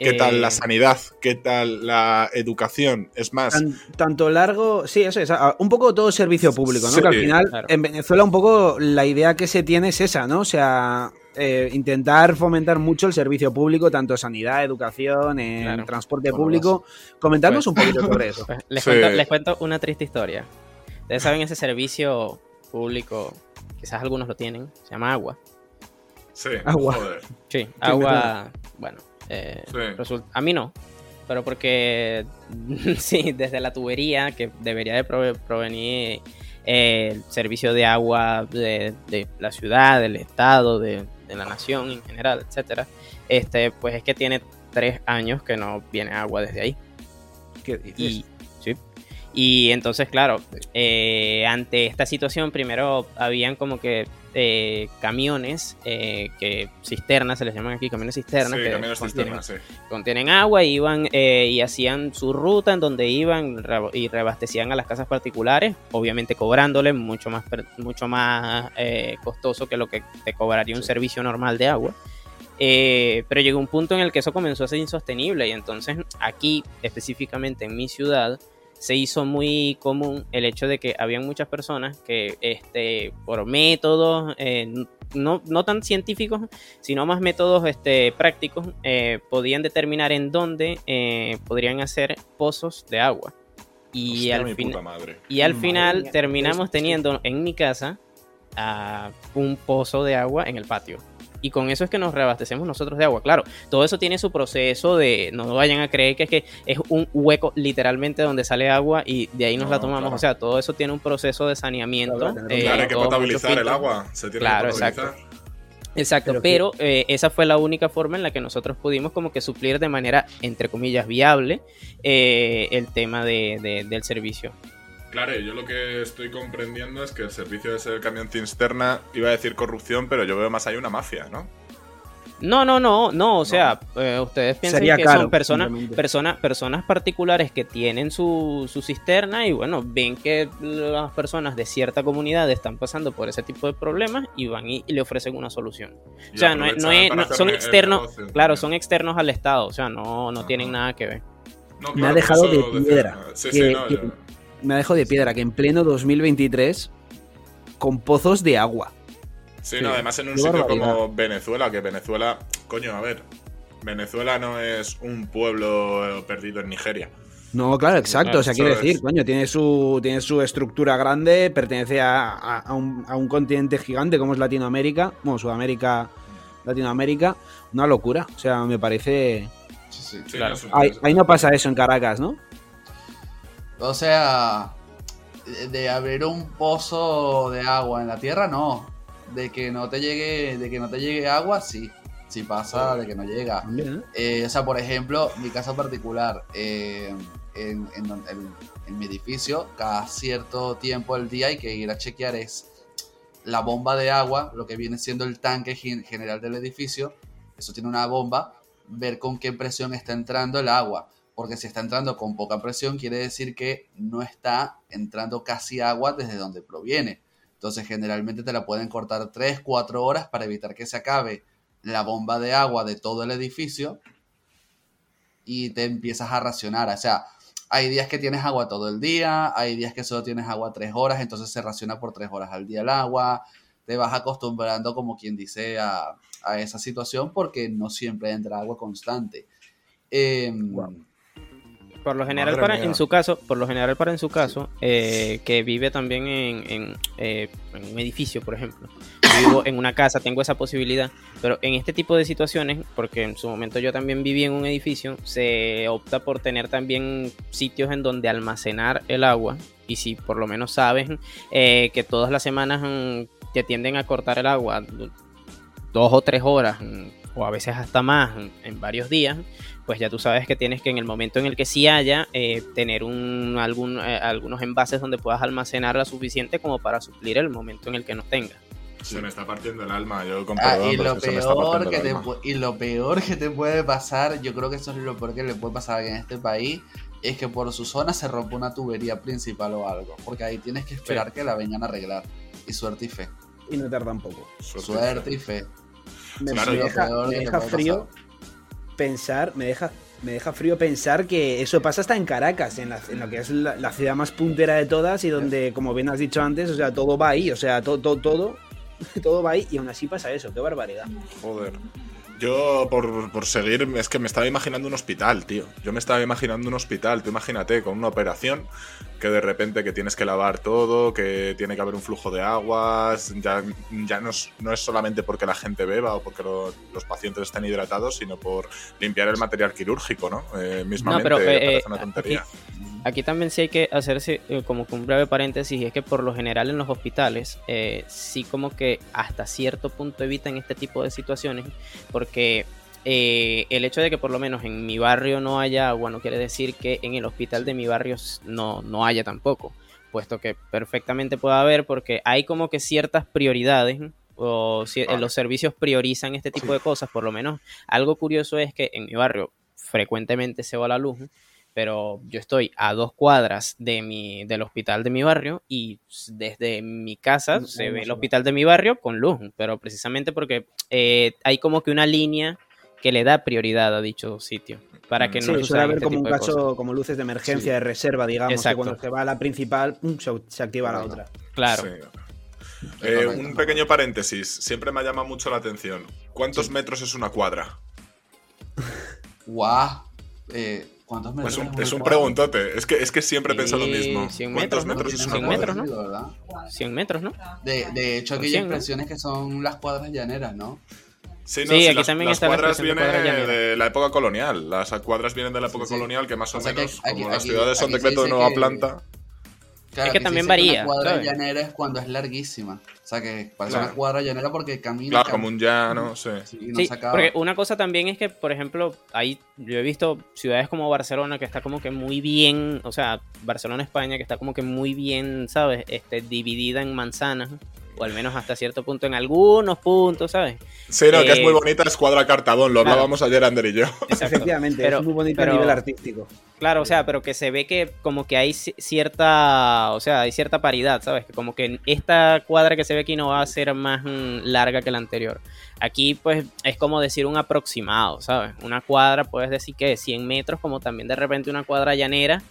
¿Qué Eh, tal la sanidad? ¿Qué tal la educación? Es más, Tan- tanto largo, sí, eso es, un poco todo servicio público, ¿no? Sí, que al final, claro. en Venezuela un poco la idea que se tiene es esa, ¿no? O sea, eh, intentar fomentar mucho el servicio público, tanto sanidad, educación, en Claro. transporte Bueno, público. Comentarnos Pues- un poquito sobre eso. Pues, les, Sí. cuento, les cuento una triste historia. Ustedes saben ese servicio público, quizás algunos lo tienen, se llama agua. sí, Agua. joder. Sí, agua, bueno, eh, Sí. a mí no, pero porque sí, desde la tubería que debería de prove- provenir eh, el servicio de agua de, de la ciudad, del estado, de, de la nación en general, etcétera, este, pues es que tiene tres años que no viene agua desde ahí. ¿Qué dices? Y, sí. Y entonces, claro, eh, ante esta situación, primero habían como que eh, camiones, eh, que cisternas, se les llaman aquí camiones cisternas, Sí, que camiones contienen, cisternas, sí. contienen agua y iban eh, y hacían su ruta en donde iban y reabastecían a las casas particulares, obviamente cobrándole mucho más, mucho más eh, costoso que lo que te cobraría un servicio normal de agua. Eh, pero llegó un punto en el que eso comenzó a ser insostenible y entonces aquí, específicamente en mi ciudad, se hizo muy común el hecho de que habían muchas personas que este, por métodos eh, no, no tan científicos, sino más métodos este, prácticos, eh, podían determinar en dónde eh, podrían hacer pozos de agua. Y Hostia, al mi fin- puta madre. y al Madre final mía, terminamos teniendo en mi casa ah, un pozo de agua en el patio. Y con eso es que nos reabastecemos nosotros de agua. Claro, todo eso tiene su proceso de, no vayan a creer que es que es un hueco literalmente donde sale agua y de ahí nos No, la tomamos. claro. O sea, todo eso tiene un proceso de saneamiento. Claro, eh, Claro, hay que potabilizar el agua. Se tiene Claro, que potabilizar. Exacto, Pero eh, esa fue la única forma en la que nosotros pudimos como que suplir de manera, entre comillas, viable eh, el tema de- de- del servicio. Claro, yo lo que estoy comprendiendo es que el servicio de ser camión cisterna, iba a decir corrupción, pero yo veo más ahí una mafia, ¿no? No, no, no, no, o sea, eh, ustedes piensan Sería que caro, son personas, personas, personas particulares que tienen su, su cisterna y bueno, ven que las personas de cierta comunidad están pasando por ese tipo de problemas y van y, y le ofrecen una solución. Y o sea, no, es- no es- no- son externos, negocio, claro, también. son externos al Estado, o sea, no, no Ajá. tienen nada que ver. No, Me ha claro, dejado de piedra. Sí, Que- sí, no, que- yo- Me ha dejado de piedra que en pleno 2023 con pozos de agua. Sí, Sí, no, además en un qué sitio barbaridad. como Venezuela, que Venezuela, coño, a ver, Venezuela no es un pueblo perdido en Nigeria. No, claro, exacto. o sea, quiere decir, coño, tiene su, tiene su estructura grande, pertenece a, a- a un, a un continente gigante como es Latinoamérica, bueno, Sudamérica, Latinoamérica, una locura. O sea, me parece. Sí, sí. Sí, Claro. no es un- Ahí, ahí no pasa eso en Caracas, ¿no? O sea, de, abrir un pozo de agua en la tierra, no. De que no te llegue, de que no te llegue agua, sí. Sí pasa de que no llega. ¿eh? O sea, por ejemplo, mi caso particular, eh, en, en en- en mi edificio, cada cierto tiempo del día hay que ir a chequear es la bomba de agua, lo que viene siendo el tanque gen- general del edificio. Eso tiene una bomba, ver con qué presión está entrando el agua. Porque si está entrando con poca presión, quiere decir que no está entrando casi agua desde donde proviene. Entonces, generalmente te la pueden cortar 3, 4 horas para evitar que se acabe la bomba de agua de todo el edificio y te empiezas a racionar. O sea, hay días que tienes agua todo el día, hay días que solo tienes agua tres horas, entonces se raciona por tres horas al día el agua. te vas acostumbrando, como quien dice, a, a esa situación porque no siempre entra agua constante. Eh, por lo general, para, en su caso, por lo general para en su caso, eh, que vive también en, eh, en, un edificio, por ejemplo. Vivo en una casa, tengo esa posibilidad. Pero en este tipo de situaciones, porque en su momento yo también viví en un edificio, se opta por tener también sitios en donde almacenar el agua. Y si por lo menos sabes eh, que todas las semanas mm, te tienden a cortar el agua dos o tres horas, mm, o a veces hasta más mm, en varios días, pues ya tú sabes que tienes que en el momento en el que sí haya, eh, tener un, algún, eh, algunos envases donde puedas almacenar la suficiente como para suplir el momento en el que no tenga. Se me está partiendo el alma, yo ah, y, lo peor que te, y lo peor que te puede pasar, yo creo que eso es lo peor que le puede pasar en este país, es que por su zona se rompe una tubería principal o algo, porque ahí tienes que esperar que la vengan a arreglar. Y suerte y fe. Y no tardan poco. Suerte, y fe. Me, deja, frío pensar, me deja, me deja frío pensar que eso pasa hasta en Caracas, en, lo que es la, ciudad más puntera de todas y donde, como bien has dicho antes, o sea, todo va ahí, o sea, todo, todo, todo, todo va ahí y aún así pasa eso, qué barbaridad. Joder. Yo, por, por, seguir, es que me estaba imaginando un hospital, tío. Yo me estaba imaginando un hospital, tú imagínate, con una operación que de repente que tienes que lavar todo, que tiene que haber un flujo de aguas, ya, ya no, es, no es solamente porque la gente beba o porque los pacientes estén hidratados, sino por limpiar el material quirúrgico, ¿no? Eh, mismamente, no, pero, eh, una tontería. Aquí también sí hay que hacerse eh, como un breve paréntesis, y es que por lo general en los hospitales eh, sí como que hasta cierto punto evitan este tipo de situaciones, porque eh, el hecho de que por lo menos en mi barrio no haya agua no quiere decir que en el hospital de mi barrio no, no haya tampoco, puesto que perfectamente puede haber, porque hay como que ciertas prioridades o si, los servicios priorizan este tipo de cosas, por lo menos algo curioso es que en mi barrio frecuentemente se va la luz pero yo estoy a dos cuadras de mi, del hospital de mi barrio y desde mi casa se ve el hospital de mi barrio con luz, pero precisamente porque eh, hay como que una línea que le da prioridad a dicho sitio para que no sí, suele haber este como un caso como luces de emergencia de reserva digamos que cuando se va a la principal se, activa la otra. claro. eh, un pequeño paréntesis siempre me llama mucho la atención ¿cuántos metros es una cuadra? guau eh, ¿Cuántos metros? es un, preguntote. Es que, es que siempre he pensado lo mismo. ¿Cuántos metros, es una 100 metros, ¿no? 100 metros, ¿no? De, de hecho, aquí hay impresiones que son las cuadras llaneras, ¿no? Sí, no, aquí las, también las cuadras vienen de, la época colonial. Las cuadras vienen de la época colonial, que más o, menos, como las ciudades son decreto de nueva planta es que también varía. Una cuadra llanera es cuando es larguísima. O sea, que parece una cuadra llanera porque camina. Claro, como un llano, sí. sí, porque una cosa también es que, por ejemplo, ahí yo he visto ciudades como Barcelona que está como que muy bien, o sea, Barcelona, España, que está como que muy bien, ¿sabes? Este, dividida en manzanas o al menos hasta cierto punto en algunos puntos, ¿sabes? Sí, no, que es muy eh, bonita Escuadra Cartadón, lo hablábamos ayer Ander y yo. Efectivamente, es muy bonito a nivel artístico. Claro, o sea, pero que se ve que como que hay cierta, o sea, hay cierta paridad, ¿sabes? Que como que esta cuadra que se ve aquí no va a ser más mm, larga que la anterior. Aquí pues es como decir un aproximado, ¿sabes? Una cuadra puedes decir que 100 metros, como también de repente una cuadra llanera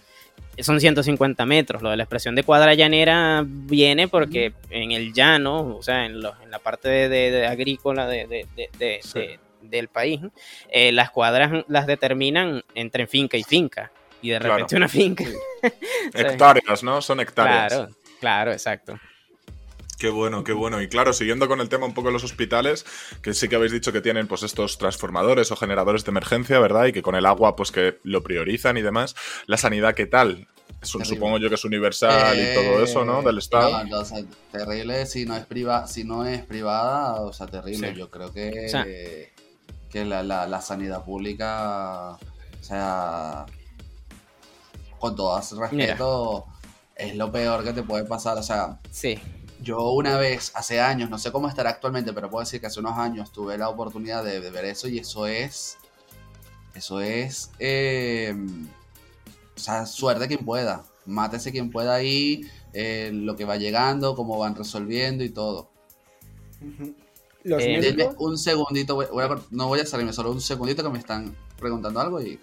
son 150 metros. Lo de la expresión de cuadra llanera viene porque en el llano, o sea, en, la parte de, agrícola de, del país, eh, las cuadras las determinan entre finca y finca. Y de repente una finca. hectáreas, ¿no? Son hectáreas. Claro, claro, exacto. Qué bueno, qué bueno. Y claro, siguiendo con el tema un poco de los hospitales, que sí que habéis dicho que tienen pues estos transformadores o generadores de emergencia, ¿verdad? Y que con el agua pues que lo priorizan y demás. La sanidad, ¿qué tal? supongo yo que es universal y todo eso, ¿no? Del Estado. terrible si no es privada, si no es privada, o sea, terrible. Yo creo que, que la, sanidad pública, o sea, con todo respeto, es lo peor que te puede pasar. O sea, sí. Yo una vez, hace años, no sé cómo estará actualmente, pero puedo decir que hace unos años tuve la oportunidad de, ver eso y eso es... Eso es... Eh, o sea, suerte quien pueda. Mátese quien pueda ahí, eh, lo que va llegando, cómo van resolviendo y todo. Eh, un segundito, no voy a salirme, solo un segundito que me están preguntando algo y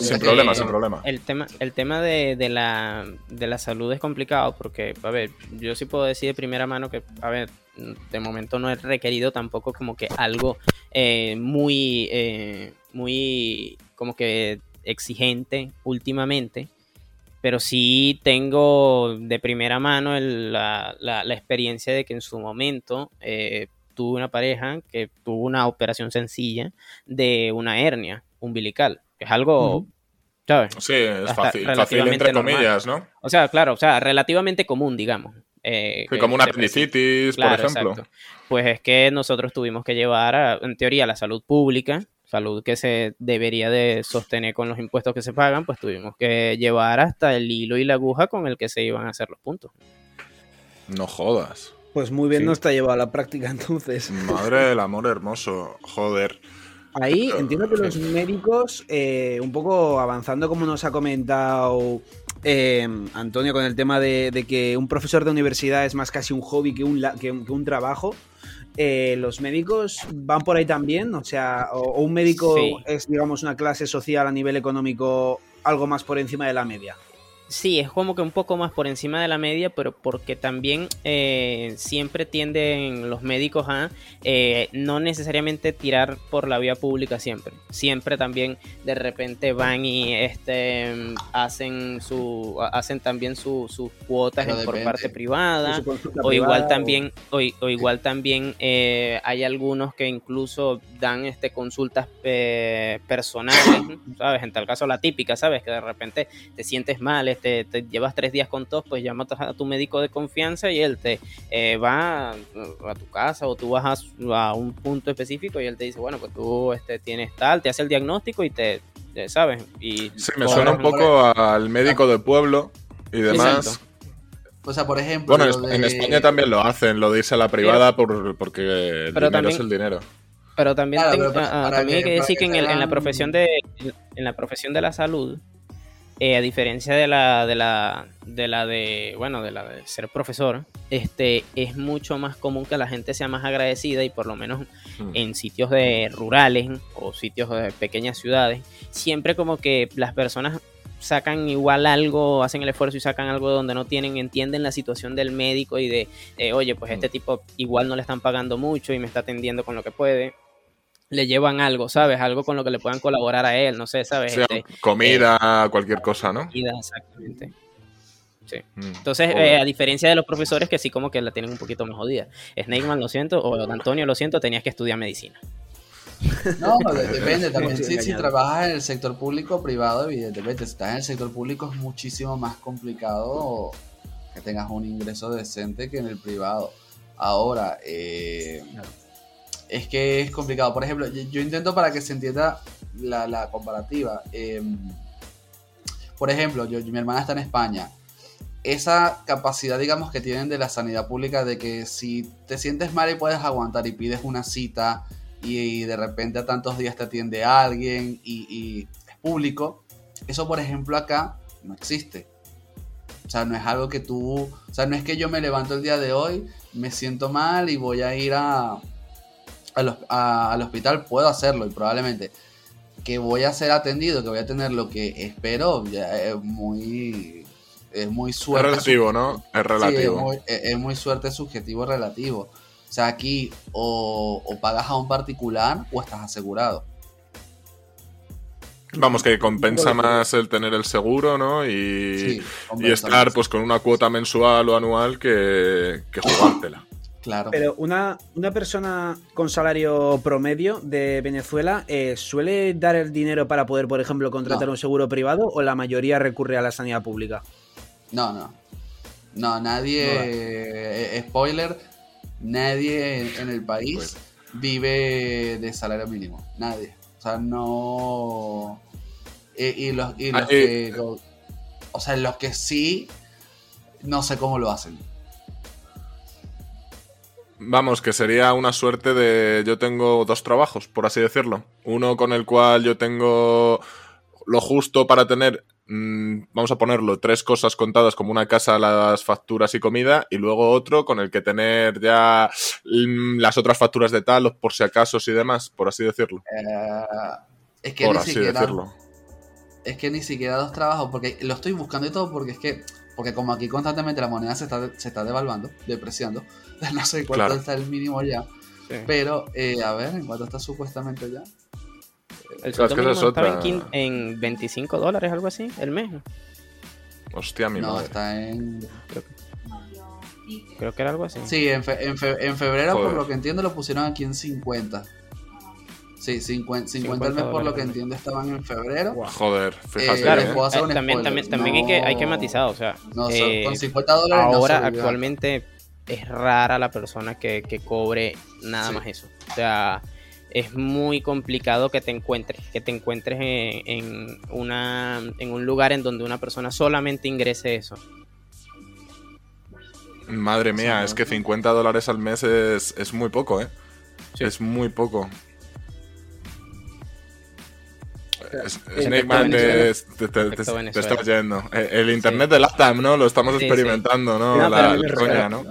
sin problema, sin problema. El tema, el tema de, la, de la salud es complicado porque, a ver, yo sí puedo decir de primera mano que, a ver, de momento no he requerido tampoco como que algo eh, muy, eh, muy como que exigente últimamente, pero sí tengo de primera mano la, experiencia de que en su momento eh, tuve una pareja que tuvo una operación sencilla de una hernia umbilical, que es algo... ¿sabes? Sí, es fácil, fácil entre comillas, ¿no? O sea, claro, o sea, relativamente común, digamos. Eh, como una apendicitis, por ejemplo. Pues es que nosotros tuvimos que llevar, en teoría, la salud pública, salud que se debería de sostener con los impuestos que se pagan, pues tuvimos que llevar hasta el hilo y la aguja con el que se iban a hacer los puntos. No jodas. Pues muy bien no está llevado a la práctica entonces. Madre del amor hermoso, joder. Ahí entiendo que los médicos, eh, un poco avanzando como nos ha comentado eh, Antonio con el tema de, que un profesor de universidad es más casi un hobby que un, que un, trabajo, eh, ¿los médicos van por ahí también? O sea, o, un médico es, digamos, una clase social a nivel económico algo más por encima de la media. Sí, es como que un poco más por encima de la media, pero porque también eh, siempre tienden los médicos a eh, no necesariamente tirar por la vía pública siempre. Siempre también de repente van y este hacen su hacen también sus cuotas por parte privada. O igual también, o, igual también eh, hay algunos que incluso dan este consultas personales, ¿sabes? En tal caso la típica, ¿sabes? Que de repente te sientes mal te, llevas tres días con tos, pues llamas a tu médico de confianza y él te eh, va a, tu casa o tú vas a, un punto específico y él te dice, bueno, pues tú este, tienes tal, te hace el diagnóstico y te, ¿sabes? Y sí, me suena un poco al médico de pueblo y demás. O sea, por ejemplo. Bueno, en España también lo hacen, lo dice a la privada por, porque el dinero es el dinero. Pero también, también hay que decir que, en, la profesión de en la profesión de la salud eh, a diferencia de la, de la, de la de, bueno, de la de ser profesor, este, es mucho más común que la gente sea más agradecida y por lo menos mm. en sitios de rurales o sitios de pequeñas ciudades, siempre como que las personas sacan igual algo, hacen el esfuerzo y sacan algo donde no tienen, entienden la situación del médico y de, eh, oye, pues este mm. tipo igual no le están pagando mucho y me está atendiendo con lo que puede le llevan algo, ¿sabes? Algo con lo que le puedan colaborar a él, no sé, ¿sabes? Este, comida, eh, cualquier cosa, ¿no? Comida, exactamente. Sí. Mm, Entonces, eh, a diferencia de los profesores que sí como que la tienen un poquito más jodida. Snakeman, lo siento, o Antonio, lo siento, tenías que estudiar medicina. No, depende también. si trabajas en el sector público o privado, evidentemente, si estás en el sector público es muchísimo más complicado que tengas un ingreso decente que en el privado. Ahora, eh, es que es complicado. Por ejemplo, yo, intento para que se entienda la, comparativa. Em, por ejemplo, yo, mi hermana está en España. Esa capacidad, digamos, que tienen de la sanidad pública de que si te sientes mal y puedes aguantar y pides una cita y, de repente a tantos días te atiende alguien y, es público, eso por ejemplo acá no existe. O sea, no es algo que tú, o sea, no es que yo me levanto el día de hoy, me siento mal y voy a ir a, al, hospital puedo hacerlo y probablemente que voy a ser atendido, que voy a tener lo que espero, ya es muy es muy suerte. Es relativo, ¿no? Es relativo. es, muy, suerte subjetivo relativo. O sea, aquí o, pagas a un particular o estás asegurado. Vamos, que compensa más el tener el seguro, ¿no? Y, y estar pues con una cuota mensual o anual que, que jugártela. Pero una, una persona con salario promedio de Venezuela eh, suele dar el dinero para poder, por ejemplo, contratar un seguro privado o la mayoría recurre a la sanidad pública. No, no. No, nadie. Eh, eh, spoiler: nadie en, el país vive de salario mínimo. Nadie. O sea, no. Y, los, y los ah, que. o sea, los que sí, no sé cómo lo hacen. Vamos, que sería una suerte de. Yo tengo dos trabajos, por así decirlo. Uno con el cual yo tengo lo justo para tener, mm, vamos a ponerlo, tres cosas contadas como una casa, las facturas y comida, y luego otro con el que tener ya mm, las otras facturas de tal, por si acaso y demás, por así decirlo. Eh, es que por así decirlo. Es que ni siquiera dos trabajos, porque lo estoy buscando y todo, porque es que porque como aquí constantemente la moneda se está, se está devaluando, depreciando, no sé cuánto Claro. está el mínimo ya, Sí. pero eh, a ver, ¿en cuánto está supuestamente ya? El sueldo mínimo es estaba en, en 25 dólares, algo así, el mes. Hostia, mi no, madre. está en... Creo que era algo así. Sí, en, fe- en, fe- en febrero, por lo que entiendo, lo pusieron aquí en 50. Sí, 50, 50 al mes, por lo que entiendo, estaban en febrero. Joder, fíjate. Eh, Claro, ¿eh? les puedo hacer eh, un también, también, también hay, que, hay que matizar, o sea, No, eh, con 50 dólares no ahora actualmente es rara la persona que, que cobre nada Sí. más eso. O sea, es muy complicado que te encuentres, que te encuentres en, en una, en un lugar en donde una persona solamente ingrese eso. Madre mía, Sí, es que ¿no? 50 dólares al mes es, es muy poco, ¿eh? Sí. Es muy poco. Snake Man, te, te- te- te- Efecto te Venezuela. estás yendo. Eh, El internet de LATAM, ¿no? Lo estamos Sí, sí. experimentando, ¿no? No, La, coña, ¿no?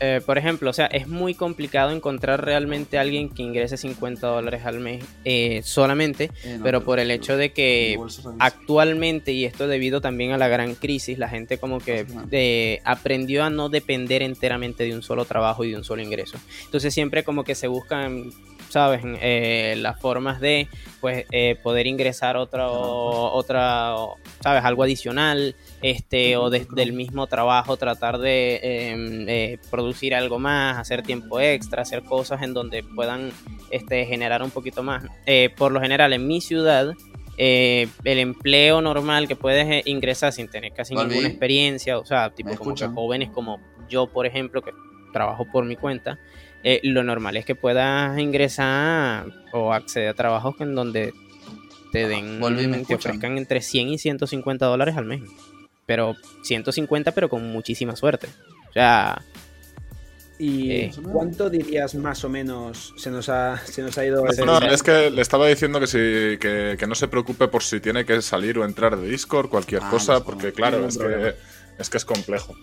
Eh, por ejemplo, o sea, es muy complicado encontrar realmente a alguien que ingrese 50 dólares al mes eh, solamente, Eh, no, pero por el hecho de que actualmente, y esto debido también a la gran crisis, la gente como que eh, aprendió a no depender enteramente de un solo trabajo y de un solo ingreso. Entonces siempre como que se buscan, ¿sabes? Eh, las formas de pues eh, poder ingresar otra, otra, ¿sabes? Algo adicional, este, o desde el mismo trabajo tratar de eh, eh, producir algo más, hacer tiempo extra, hacer cosas en donde puedan este, generar un poquito más. Eh, por lo general, en mi ciudad, eh, el empleo normal que puedes eh, ingresar sin tener casi ninguna experiencia, o sea, tipo ¿Me como que jóvenes como yo, por ejemplo, que trabajo por mi cuenta, eh, lo normal es que puedas ingresar o acceder a trabajos en donde te den, ¿me te escuchan? ofrezcan entre 100 y 150 dólares al mes. Pero 150, pero con muchísima suerte. O sea, ¿Y Eh. cuánto dirías más o menos se nos ha, se nos ha ido No, dinero? es que le estaba diciendo que, si, que, que no se preocupe por si tiene que salir o entrar de Discord, cualquier Ah, cosa, no, porque no, claro, es problema. que, es que es complejo.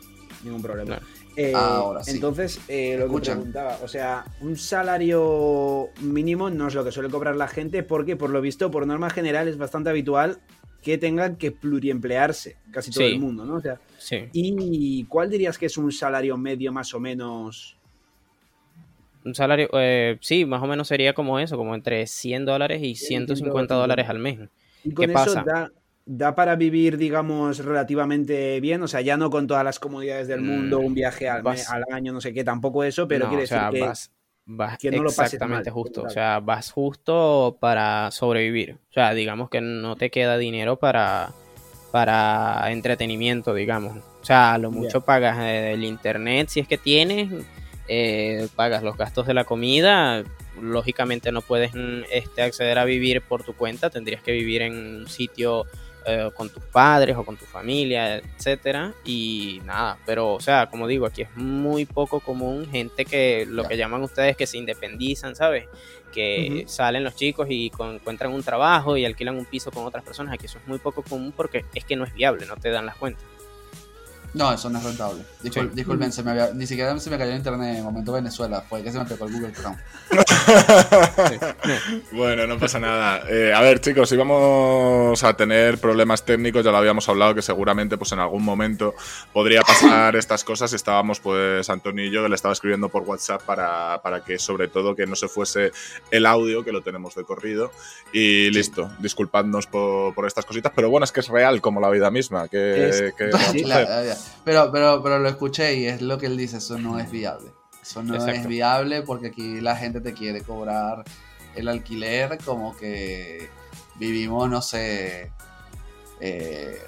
Ningún problema. Claro. Eh, Ahora sí. Entonces, eh, lo que Escuchan. preguntaba, o sea, un salario mínimo no es lo que suele cobrar la gente porque, por lo visto, por norma general es bastante habitual que tengan que pluriemplearse casi todo Sí. el mundo, ¿no? O sea, sí. ¿y cuál dirías que es un salario medio más o menos? Un salario, eh, sí, más o menos sería como eso, como entre 100 dólares y 150 dólares al mes. Y con ¿Qué eso pasa? da, da para vivir, digamos, relativamente bien, o sea, ya no con todas las comodidades del Mm, mundo, un viaje al, vas- al año, no sé qué, tampoco eso, pero No, quiere o sea, decir que... vas, vas que no lo pases exactamente mal, justo. O sea, vas justo para sobrevivir. O sea, digamos que no te queda dinero para, para entretenimiento, digamos. O sea, a lo mucho pagas eh, el internet si es que tienes, eh, pagas los gastos de la comida. Lógicamente no puedes mm, este, acceder a vivir por tu cuenta, tendrías que vivir en un sitio eh, con tus padres o con tu familia, etcétera, y nada, pero o sea, como digo, aquí es muy poco común gente que lo que llaman ustedes que se independizan, ¿sabes? Que salen los chicos y con- encuentran un trabajo y alquilan un piso con otras personas, aquí eso es muy poco común porque es que no es viable, no te dan las cuentas. No, eso no es rentable. Discul- Sí. Disculpen, se me había- ni siquiera se me cayó el internet en el momento Venezuela. Fue que se me pegó el Google Chrome. Bueno, no pasa nada. Eh, a ver, chicos, íbamos a tener problemas técnicos, ya lo habíamos hablado, que seguramente pues en algún momento podría pasar estas cosas. Estábamos, pues, Antonio y yo, que le estaba escribiendo por WhatsApp para, para que, sobre todo, que no se fuese el audio, que lo tenemos de corrido. Y listo, disculpadnos por, por estas cositas, pero bueno, es que es real como la vida misma. Que, Es- que vamos a? La- la- pero, pero, pero lo escuché y es lo que él dice, eso no es viable. Eso no es viable porque aquí la gente te quiere cobrar el alquiler como que vivimos, no sé... eh,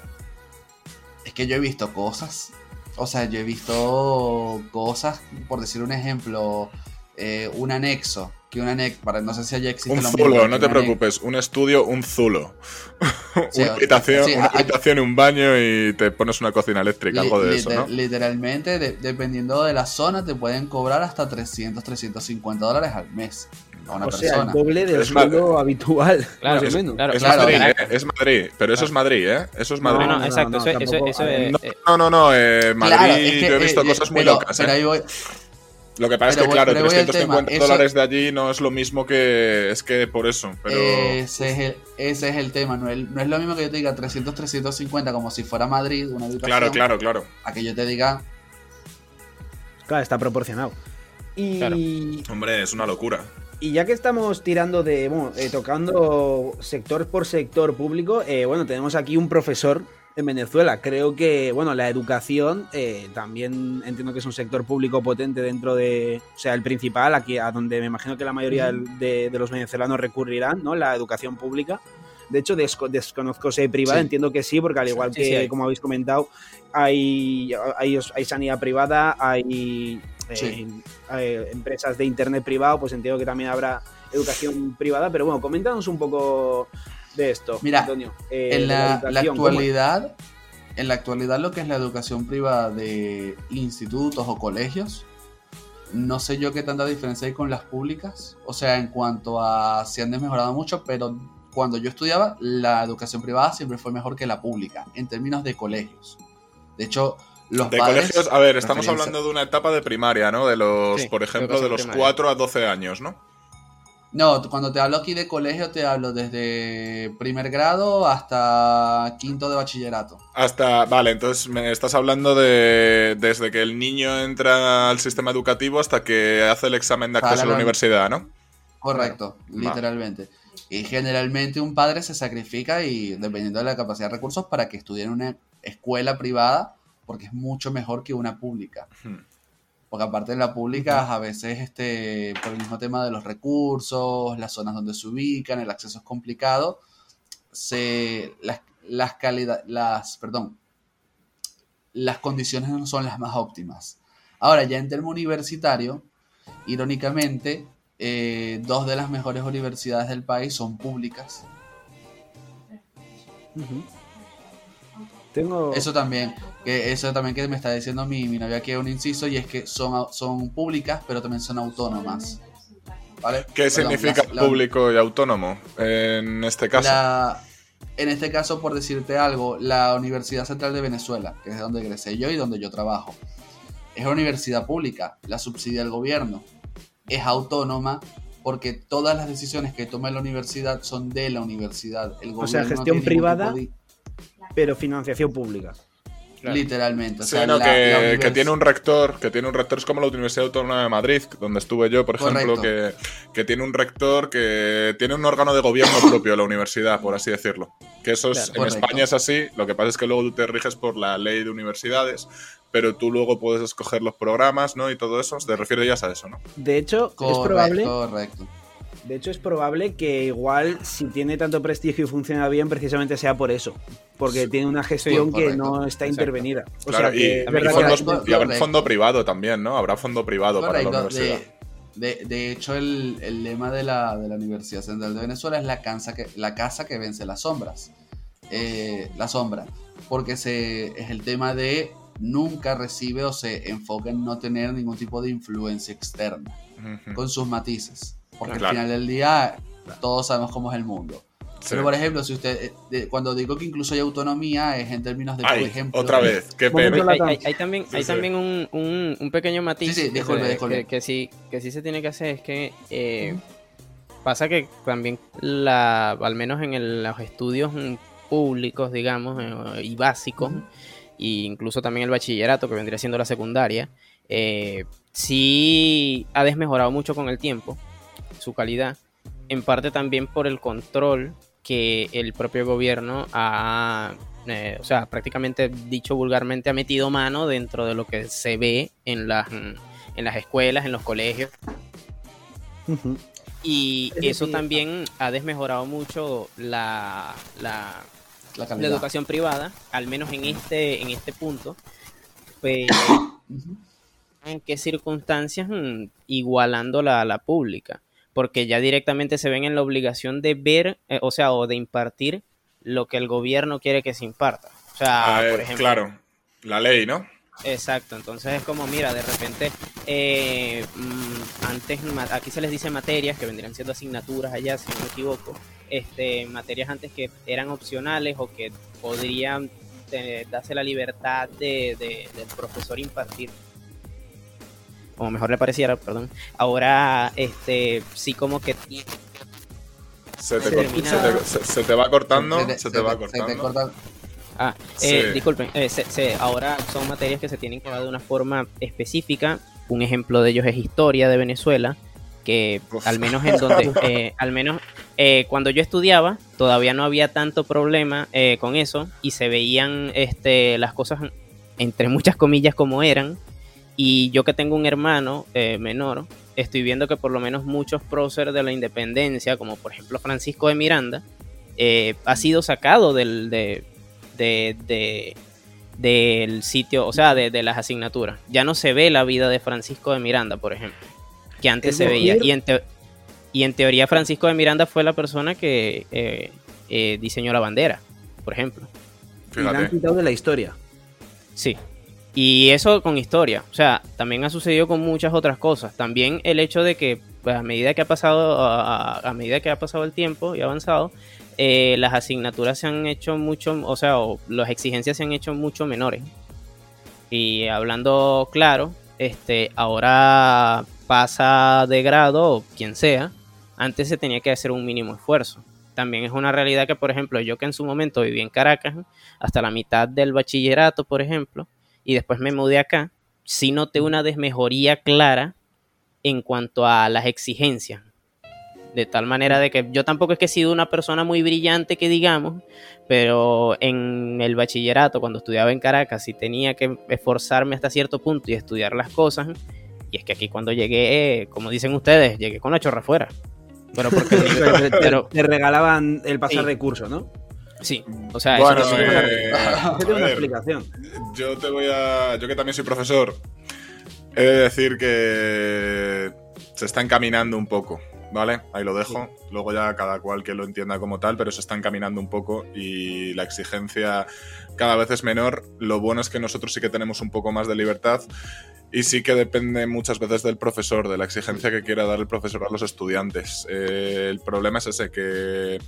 es que yo he visto cosas. O sea, yo he visto cosas, por decir un ejemplo, eh, un anexo. Que un anexo, para no sé si allá existe Un lo mismo, zulo, que no te anex- preocupes. Un estudio, un zulo. Sí, una habitación, sí, una a- habitación, un baño y te pones una cocina eléctrica, Li- algo de liter- eso, ¿no? Literalmente, de- dependiendo de la zona, te pueden cobrar hasta 300, 350 dólares al mes a una o sea, persona. el doble del sueldo habitual, Claro, más o es- menos. claro, Es Claro, Madrid. ¿eh? es Madrid, pero eso es Madrid, ¿eh? Eso es No, Madrid. no, No, no, exacto, no, eso, eso, eso a ver, es- No, eh, no, no, no, eh, Madrid, Claro, es que, yo he visto eh, cosas muy pero- locas, Pero ¿eh? ahí voy. Lo que pasa Pero es que, claro, pero voy al 350 tema, eso- dólares de allí no es lo mismo que. Es que por eso. Pero. Ese, es el, ese es el tema. No es, no es lo mismo que yo te diga 300, 350 como si fuera Madrid, una habitación. claro, claro, claro. A que yo te diga, Claro, está proporcionado. Y, Claro. Hombre, es una locura. y ya que estamos tirando de, bueno, eh, tocando sector por sector público, eh, bueno, tenemos aquí un profesor en Venezuela. Creo que, bueno, la educación eh, también entiendo que es un sector público potente dentro de, o sea, el principal, aquí a donde me imagino que la mayoría de, de los venezolanos recurrirán, ¿no? La educación pública. De hecho, desco- desconozco si hay privada, Sí. entiendo que sí, porque al igual Sí, que, sí hay. como habéis comentado, hay, hay, hay sanidad privada, hay, eh, eh, empresas de internet privado, pues entiendo que también habrá educación privada, pero bueno, coméntanos un poco de esto, Mira, Antonio. eh, en la, actualidad, en la actualidad lo que es la educación privada de institutos o colegios, no sé yo qué tanta diferencia hay con las públicas. O sea, en cuanto a si han desmejorado mucho, pero cuando yo estudiaba, la educación privada siempre fue mejor que la pública, en términos de colegios. De hecho, los De padres... colegios, a ver, estamos hablando de una etapa de primaria, ¿no? De los, Sí, por ejemplo, de los primaria. 4 a 12 años, ¿no? No, cuando te hablo aquí de colegio, te hablo desde primer grado hasta quinto de bachillerato. Hasta, vale, entonces me estás hablando de desde que el niño entra al sistema educativo hasta que hace el examen de acceso a la universidad, ¿no? Correcto, literalmente. Y generalmente un padre se sacrifica y dependiendo de la capacidad de recursos para que estudie en una escuela privada porque es mucho mejor que una pública. Hmm. Porque aparte de la pública, a veces este, por el mismo tema de los recursos, las zonas donde se ubican, el acceso es complicado, se, las, las calidad, las, perdón, las condiciones no son las más óptimas. Ahora, ya en término universitario, irónicamente, eh, dos de las mejores universidades del país son públicas. Tengo... Eso también, que eso también que me está diciendo mi, mi novia que es un inciso y es que son, son públicas, pero también son autónomas. ¿Vale? ¿Qué Perdón, significa la- público y autónomo en este caso? la- en este caso, por decirte algo, la Universidad Central de Venezuela, que es de donde egresé yo y donde yo trabajo, es una universidad pública, la subsidia el gobierno, es autónoma porque todas las decisiones que toma la universidad son de la universidad. El O sea, gobierno no gestión privada. Pero financiación pública. Literalmente. O Sí, sea, no, la- que, la que univers- tiene un rector, que tiene un rector, es como la Universidad Autónoma de Madrid, donde estuve yo, por ejemplo, que, que tiene un rector que tiene un órgano de gobierno propio, la universidad, por así decirlo. Que eso es, Claro. en Correcto. España es así, lo que pasa es que luego tú te riges por la ley de universidades, pero tú luego puedes escoger los programas, ¿no? Y todo eso, te refieres a eso, ¿no? De hecho, es probable, correcto. De hecho, es probable que igual si tiene tanto prestigio y funciona bien, precisamente sea por eso. Porque tiene una gestión que correcto. no está Exacto. intervenida. O Claro, sea, que y, que habrá fondo privado también, ¿no? Habrá fondo privado para la universidad. De, de- de hecho, el, el lema de la, de la Universidad Central de Venezuela es la, cansa que, la casa que vence las sombras. Eh, la sombra. Porque se, es el tema de nunca recibe o se enfoca en no tener ningún tipo de influencia externa, con sus matices. Porque Claro. al final del día todos sabemos cómo es el mundo. Sí. Pero por ejemplo, si usted eh, de- cuando digo que incluso hay autonomía es en términos de, por ejemplo, otra vez, qué pena. Hay, hay- hay también, Sí, hay sí. también un, un- un pequeño matiz Sí, sí, que disculpe, se- disculpe. Que, que sí, que sí se tiene que hacer es que eh, pasa que también la, al menos en el- los estudios públicos, digamos, eh, y básicos, e incluso también el bachillerato, que vendría siendo la secundaria, eh, sí ha desmejorado mucho con el tiempo su calidad, en parte también por el control que el propio gobierno ha, eh, o sea, prácticamente dicho vulgarmente, ha metido mano dentro de lo que se ve en las, en las escuelas, en los colegios. Y Es eso decir, también ha desmejorado mucho la, la, la educación privada, al menos en este, en este punto. Pues, en qué circunstancias mm, igualando la, la pública, porque ya directamente se ven en la obligación de ver, eh, o sea, o de impartir lo que el gobierno quiere que se imparta. O sea, por ejemplo, claro, la ley, ¿no? Exacto, entonces es como, mira, de repente, eh, mm, antes, aquí se les dice materias que vendrían siendo asignaturas allá, si no me equivoco, este, materias antes que eran opcionales o que podrían eh, darse la libertad de, de- del profesor impartir. Como mejor le pareciera, perdón, ahora este sí como que Se te, termina- se te- se- se te va cortando, se te va cortando. te corta- Ah, Sí. eh, disculpen, eh, se- se- ahora son materias que se tienen que dar de una forma específica. Un ejemplo de ellos es historia de Venezuela, que Uf. al menos en donde, eh, al menos eh, cuando yo estudiaba, todavía no había tanto problema eh, con eso y se veían este, las cosas entre muchas comillas como eran. Y yo que tengo un hermano eh, menor, estoy viendo que por lo menos muchos próceres de la independencia, como por ejemplo Francisco de Miranda, eh, ha sido sacado del, de, de- de- del sitio, o sea, de, de las asignaturas. Ya no se ve la vida de Francisco de Miranda, por ejemplo, que antes Es se veía. Y en, teo- y en teoría Francisco de Miranda fue la persona que eh, eh, diseñó la bandera, por ejemplo. Y la han quitado de la historia. Sí. Y eso con historia. O sea, también ha sucedido con muchas otras cosas. También el hecho de que pues, a medida que ha pasado, a, medida que ha pasado el tiempo y avanzado, eh, las asignaturas se han hecho mucho, o sea, o las exigencias se han hecho mucho menores. Y hablando claro, este, ahora pasa de grado quien sea, antes se tenía que hacer un mínimo esfuerzo. También es una realidad que, por ejemplo, yo que en su momento viví en Caracas, hasta la mitad del bachillerato, por ejemplo, y después me mudé acá, sí noté una desmejoría clara en cuanto a las exigencias. De tal manera de que yo tampoco es que he sido una persona muy brillante que digamos, pero en el bachillerato, cuando estudiaba en Caracas, sí tenía que esforzarme hasta cierto punto y estudiar las cosas. Y es que aquí cuando llegué, eh, como dicen ustedes, llegué con la chorra afuera. Pero porque Te, regalaban el pasar Sí. de curso, ¿no? Sí, o sea, eso Bueno, una eh, Eso una explicación. yo te voy a. Yo que también soy profesor, he de decir que se está encaminando un poco, ¿vale? Ahí lo dejo. Luego ya cada cual que lo entienda como tal, pero se está encaminando un poco y la exigencia cada vez es menor. Lo bueno es que nosotros sí que tenemos un poco más de libertad y sí que depende muchas veces del profesor, de la exigencia que quiera dar el profesor a los estudiantes. Eh, el problema es ese, que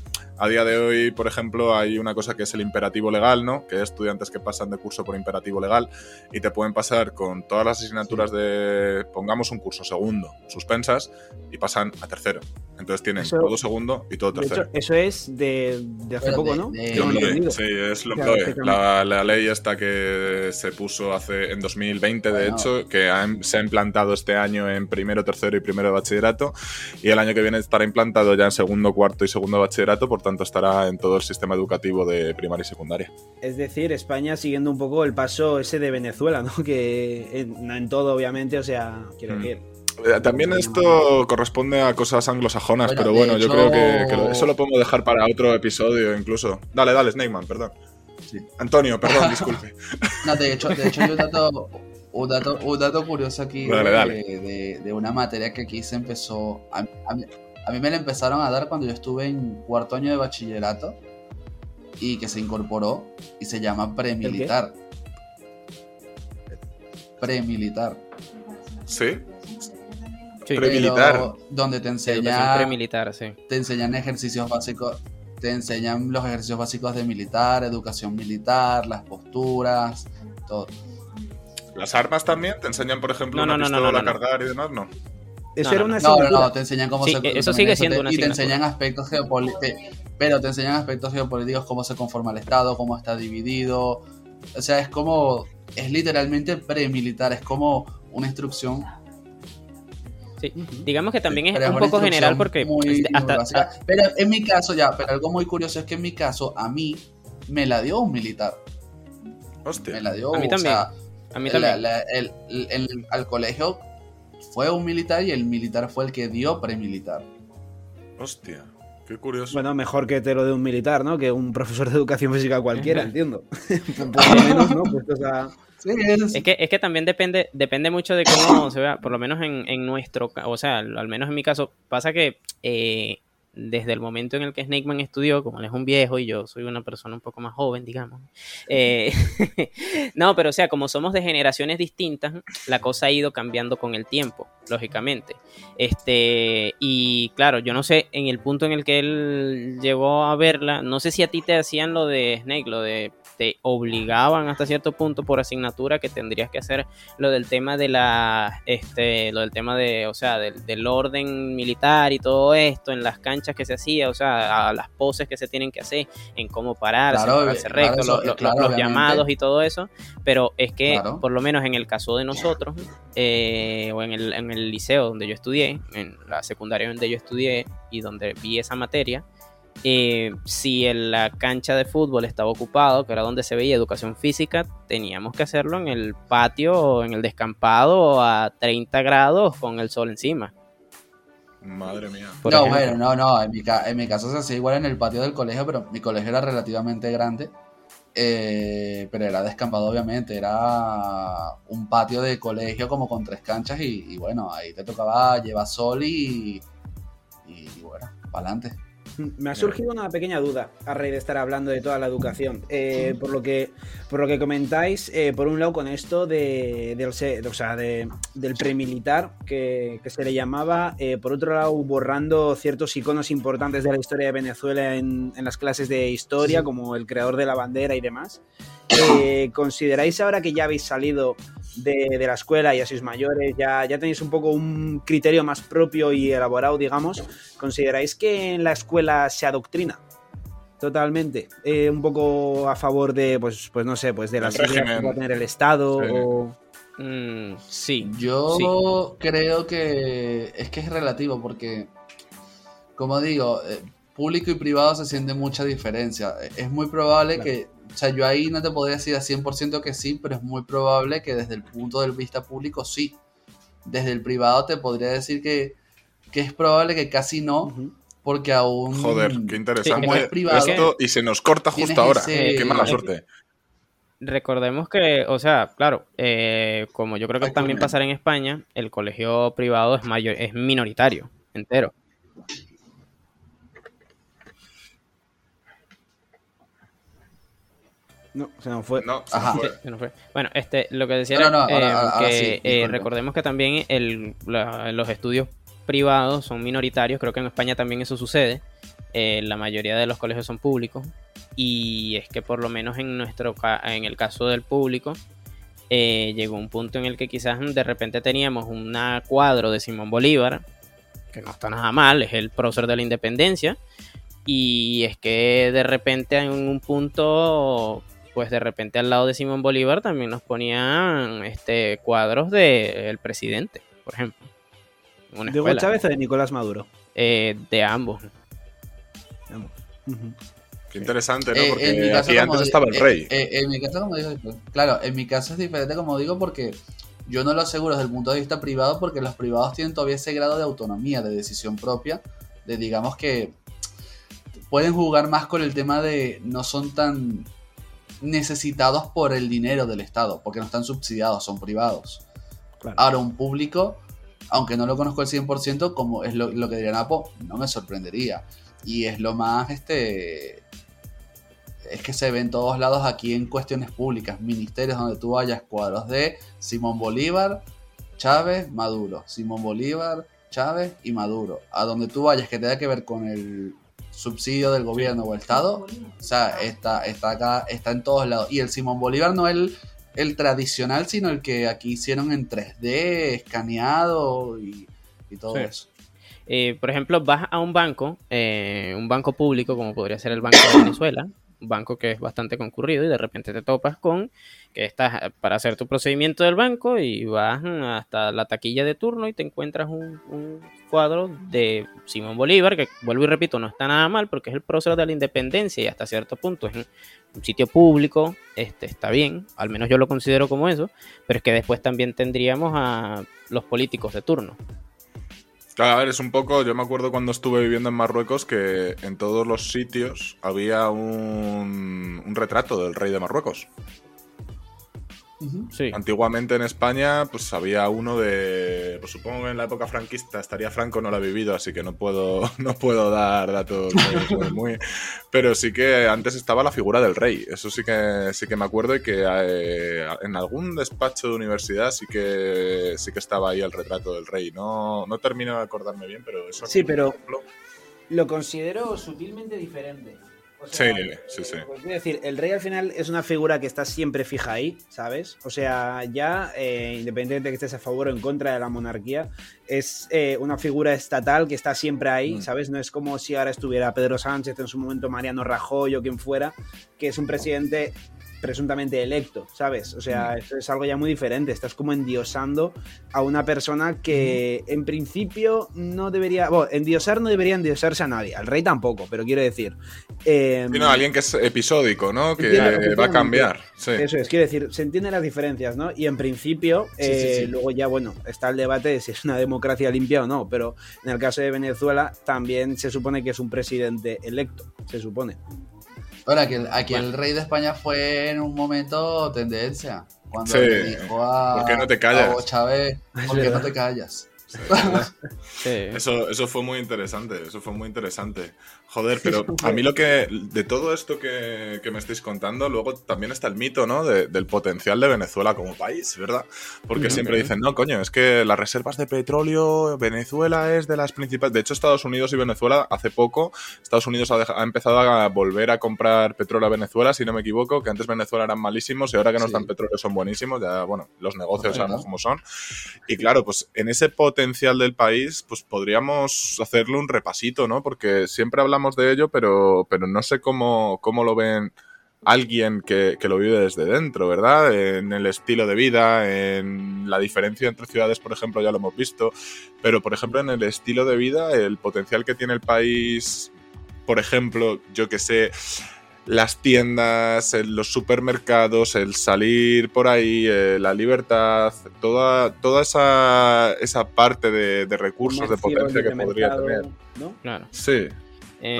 a día de hoy, por ejemplo, hay una cosa que es el imperativo legal, ¿no? Que hay estudiantes que pasan de curso por imperativo legal y te pueden pasar con todas las asignaturas de, pongamos un curso segundo, suspensas, y pasan a tercero. Entonces tienen Eso- todo segundo y todo De tercero. hecho, eso es de, de hace Pero poco, de- ¿no? de- sí, es Claro, que cambia. La, la ley esta que se puso hace en 2020, de hecho, que ha- se ha implantado este año en primero, tercero y primero de bachillerato, y el año que viene estará implantado ya en segundo, cuarto y segundo de bachillerato, por tanto estará en todo el sistema educativo de primaria y secundaria. Es decir, España siguiendo un poco el paso ese de Venezuela, ¿no? Que en, no en todo, obviamente, o sea, quiero Mm. decir. Eh, También esto corresponde a cosas anglosajonas, Bueno, pero bueno, yo hecho- creo que, eso lo podemos dejar para otro episodio incluso. Dale, dale, Snakeman, perdón. Sí. Antonio, perdón, disculpe. No, de hecho, de hecho un dato, un dato, un dato curioso aquí Dale, de, dale. de- de una materia que aquí se empezó. A, a mí me la empezaron a dar cuando yo estuve en cuarto año de bachillerato y que se incorporó y se llama premilitar. Premilitar. ¿Sí? Sí, Pre- Premilitar. Donde te educación enseña, premilitar, sí. te enseñan ejercicios básicos, te enseñan los ejercicios básicos de militar, educación militar, las posturas, todo. ¿Las armas también? ¿Te enseñan, por ejemplo, No, una no, pistola no, a cargar y demás? No. Eso No, era una No, no, no, te enseñan cómo Sí, se eso sigue siendo una Y te enseñan aspectos geopolíticos. Pero te enseñan aspectos geopolíticos, cómo se conforma el Estado, cómo está dividido. O sea, es como. Es literalmente premilitar, es como una instrucción. Sí. Digamos que también es un poco general porque muy- este, muy hasta, básica. Pero en mi caso, ya, pero algo muy curioso es que en mi caso, a mí me la dio un militar. Me Hostia. la dio. A mí o también. sea, a mí la- también. la- el- el- el- al colegio fue un militar y el militar fue el que dio premilitar. Hostia. Qué curioso. Bueno, mejor que te lo de un militar, ¿no? Que un profesor de educación física cualquiera, entiendo. Por lo menos, ¿no? Pues, o sea, Sí, es- Es que, es que también depende, depende mucho de cómo se vea, por lo menos en, en nuestro o sea, al al menos en mi caso, pasa que eh, desde el momento en el que Snakeman estudió, como él es un viejo y yo soy una persona un poco más joven, digamos. eh, no, pero o sea, como somos de generaciones distintas, la cosa ha ido cambiando con el tiempo, lógicamente. Este, y claro, yo no sé, en el punto en el que él llegó a verla, no sé si a ti te hacían lo de Snake, lo de te obligaban hasta cierto punto por asignatura que tendrías que hacer lo del tema de la, este, lo del tema de, o sea, del, del orden militar y todo esto en las canchas que se hacía, o sea, a las poses que se tienen que hacer, en cómo pararse, Claro, pararse claro, recto, eso, lo- lo- claro, los obviamente. llamados y todo eso, pero es que por lo menos en el caso de nosotros, eh, o en el, en el liceo donde yo estudié, en la secundaria donde yo estudié y donde vi esa materia, eh, si en la cancha de fútbol estaba ocupado, que era donde se veía educación física, teníamos que hacerlo en el patio o en el descampado a 30 grados con el sol encima. Madre mía. por no, ejemplo. bueno, no, no. En mi, ca- en mi caso se hacía igual en el patio del colegio, pero mi colegio era relativamente grande. eh, pero era descampado, obviamente. Era un patio de colegio como con tres canchas. Y, y bueno, ahí te tocaba llevar sol y. Y, bueno, para adelante. Me ha surgido una pequeña duda a raíz de estar hablando de toda la educación. Eh, por, lo que, por lo que comentáis, eh, por un lado con esto de, o sea, de- del premilitar que, que se le llamaba, eh, por otro lado borrando ciertos iconos importantes de la historia de Venezuela en, en las clases de historia, Sí. como el creador de la bandera y demás. Eh, ¿Consideráis ahora que ya habéis salido de, de la escuela, ya sois mayores, ya, ya tenéis un poco un criterio más propio y elaborado, digamos? ¿Consideráis que en la escuela se adoctrina? Totalmente. Eh, un poco a favor de, pues, pues no sé, pues de El las ideas que va a tener el Estado Sí. o... Mm, sí, Yo creo que es que es relativo porque, como digo, eh, público y privado se siente mucha diferencia. Es muy probable Claro. que, o sea, yo ahí no te podría decir a 100% que sí, pero es muy probable que desde el punto de vista público sí. Desde el privado te podría decir que, que es probable que casi no, porque aún... Joder, qué interesante. como es privado, Esto, y se nos corta justo ahora. ese- Qué mala suerte. Recordemos que, o sea, claro, eh, como yo creo que Ay, también pasará en España, el colegio privado es mayor, es minoritario, entero. No, se nos fue. No, se Ajá. nos Sí, fue. se nos fue. Bueno, este, lo que decía No, era no, no, eh, ahora- ahora que sí, eh, recordemos que también el, la- los estudios privados son minoritarios, creo que en España también eso sucede. Eh, la mayoría de los colegios son públicos y es que por lo menos en nuestro en el caso del público eh, llegó un punto en el que quizás de repente teníamos un cuadro de Simón Bolívar que no está nada mal, es el prócer de la independencia y es que de repente en un punto pues de repente al lado de Simón Bolívar también nos ponían este cuadros del presidente, por ejemplo. Una ¿De Hugo. Chávez o de Nicolás Maduro? Eh, de ambos. Vamos. Ujú. Qué interesante, ¿no? Eh, Porque caso, aquí antes estaba el eh, rey. eh, en mi caso, como digo, claro, en mi caso es diferente, como digo, porque yo no lo aseguro desde el punto de vista privado, porque los privados tienen todavía ese grado de autonomía, de decisión propia, de digamos que pueden jugar más con el tema de no son tan necesitados por el dinero del Estado, porque no están subsidiados, son privados. Claro. Ahora, un público, aunque no lo conozco al 100%, como es lo, lo que diría Napo, no me sorprendería. Y es lo más, este, es que se ve en todos lados aquí en cuestiones públicas, ministerios donde tú vayas, cuadros de Simón Bolívar, Chávez, Maduro, Simón Bolívar, Chávez y Maduro. A donde tú vayas que tenga que ver con el subsidio del gobierno o el Estado, o sea, está, está acá, está en todos lados. Y el Simón Bolívar no es el, el tradicional, sino el que aquí hicieron en 3D, escaneado y, y todo Sí. eso. Eh, por ejemplo, vas a un banco, eh, un banco público como podría ser el Banco de Venezuela, banco que es bastante concurrido y de repente te topas con que estás para hacer tu procedimiento del banco y vas hasta la taquilla de turno y te encuentras un, un cuadro de Simón Bolívar, que vuelvo y repito, no está nada mal porque es el prócer de la independencia y hasta cierto punto es un sitio público, este está bien, al menos yo lo considero como eso, pero es que después también tendríamos a los políticos de turno. Claro, a ver, es un poco. Yo me acuerdo cuando estuve viviendo en Marruecos que en todos los sitios había un, un retrato del rey de Marruecos. Sí. Antiguamente en España, pues había uno de. Pues supongo que en la época franquista estaría Franco, no lo he vivido, así que no puedo, no puedo dar datos muy, muy- muy- Pero sí que antes estaba la figura del rey. Eso sí que sí que me acuerdo y que eh, en algún despacho de universidad sí que sí que estaba ahí el retrato del rey. No, no termino de acordarme bien, pero eso. Sí, pero- ejemplo, Lo considero sutilmente diferente. Sí, sí, sí. Pues decir, el rey al final es una figura que está siempre fija ahí, ¿sabes? O sea, ya, eh, independientemente de que estés a favor o en contra de la monarquía, es eh, una figura estatal que está siempre ahí, mm. ¿sabes? No es como si ahora estuviera Pedro Sánchez, en su momento Mariano Rajoy o quien fuera, que es un presidente presuntamente electo, ¿sabes? O sea, mm. esto es algo ya muy diferente. Estás como endiosando a una persona que en principio no debería. Bueno, endiosar no debería endiosarse a nadie. Al rey tampoco, pero quiero decir. Eh, alguien que es episódico, ¿no? Que va a cambiar. Eso es, quiero decir, se entienden las diferencias, ¿no? Y en principio, eh, luego ya, bueno, está el debate de si es una democracia limpia o no, pero en el caso de Venezuela también se supone que es un presidente electo, se supone. Ahora, aquí, aquí el rey de España fue en un momento tendencia. Cuando le dijo a, ¿Por qué no te callas? Chávez, ¿por qué no te callas? Eso, eso fue muy interesante, eso fue muy interesante. Joder, pero a mí lo que, de todo esto que, me estáis contando, luego también está el mito, ¿no? del potencial de Venezuela como país, ¿verdad? Porque siempre dicen, no, coño, es que las reservas de petróleo, Venezuela es de las principales. De hecho, Estados Unidos y Venezuela, hace poco, Estados Unidos ha, empezado a volver a comprar petróleo a Venezuela, si no me equivoco, que antes Venezuela eran malísimos y ahora que nos dan petróleo son buenísimos, ya, bueno, los negocios sabemos cómo son. Y claro, pues en ese potencial del país, pues podríamos hacerle un repasito, ¿no? Porque siempre hablamos de ello, pero, pero no sé cómo, cómo lo ven alguien que, lo vive desde dentro, ¿verdad? En el estilo de vida, en la diferencia entre ciudades, por ejemplo, ya lo hemos visto, pero por ejemplo en el estilo de vida, el potencial que tiene el país, por ejemplo, yo que sé, las tiendas, los supermercados, el salir por ahí, eh, la libertad, toda, toda esa, esa parte de, recursos, de potencia que podría tener. ¿no? Claro. Sí. Eh,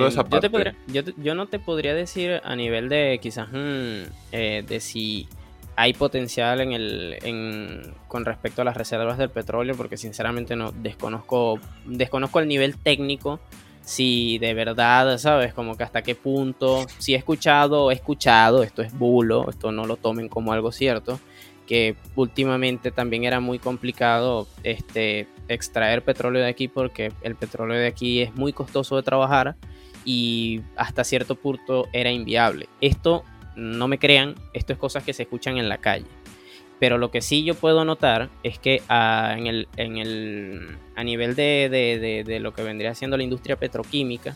yo, no te podría decir a nivel de quizás mm, eh, de si hay potencial en el con respecto a las reservas del petróleo porque sinceramente no desconozco desconozco el nivel técnico si de verdad sabes como que hasta qué punto si he escuchado he escuchado esto es bulo esto no lo tomen como algo cierto que últimamente también era muy complicado este extraer petróleo de aquí porque el petróleo de aquí es muy costoso de trabajar y hasta cierto punto era inviable. Esto, no me crean, esto es cosas que se escuchan en la calle. Pero lo que sí yo puedo notar es que a, en el, en el, a nivel de, lo que vendría siendo la industria petroquímica,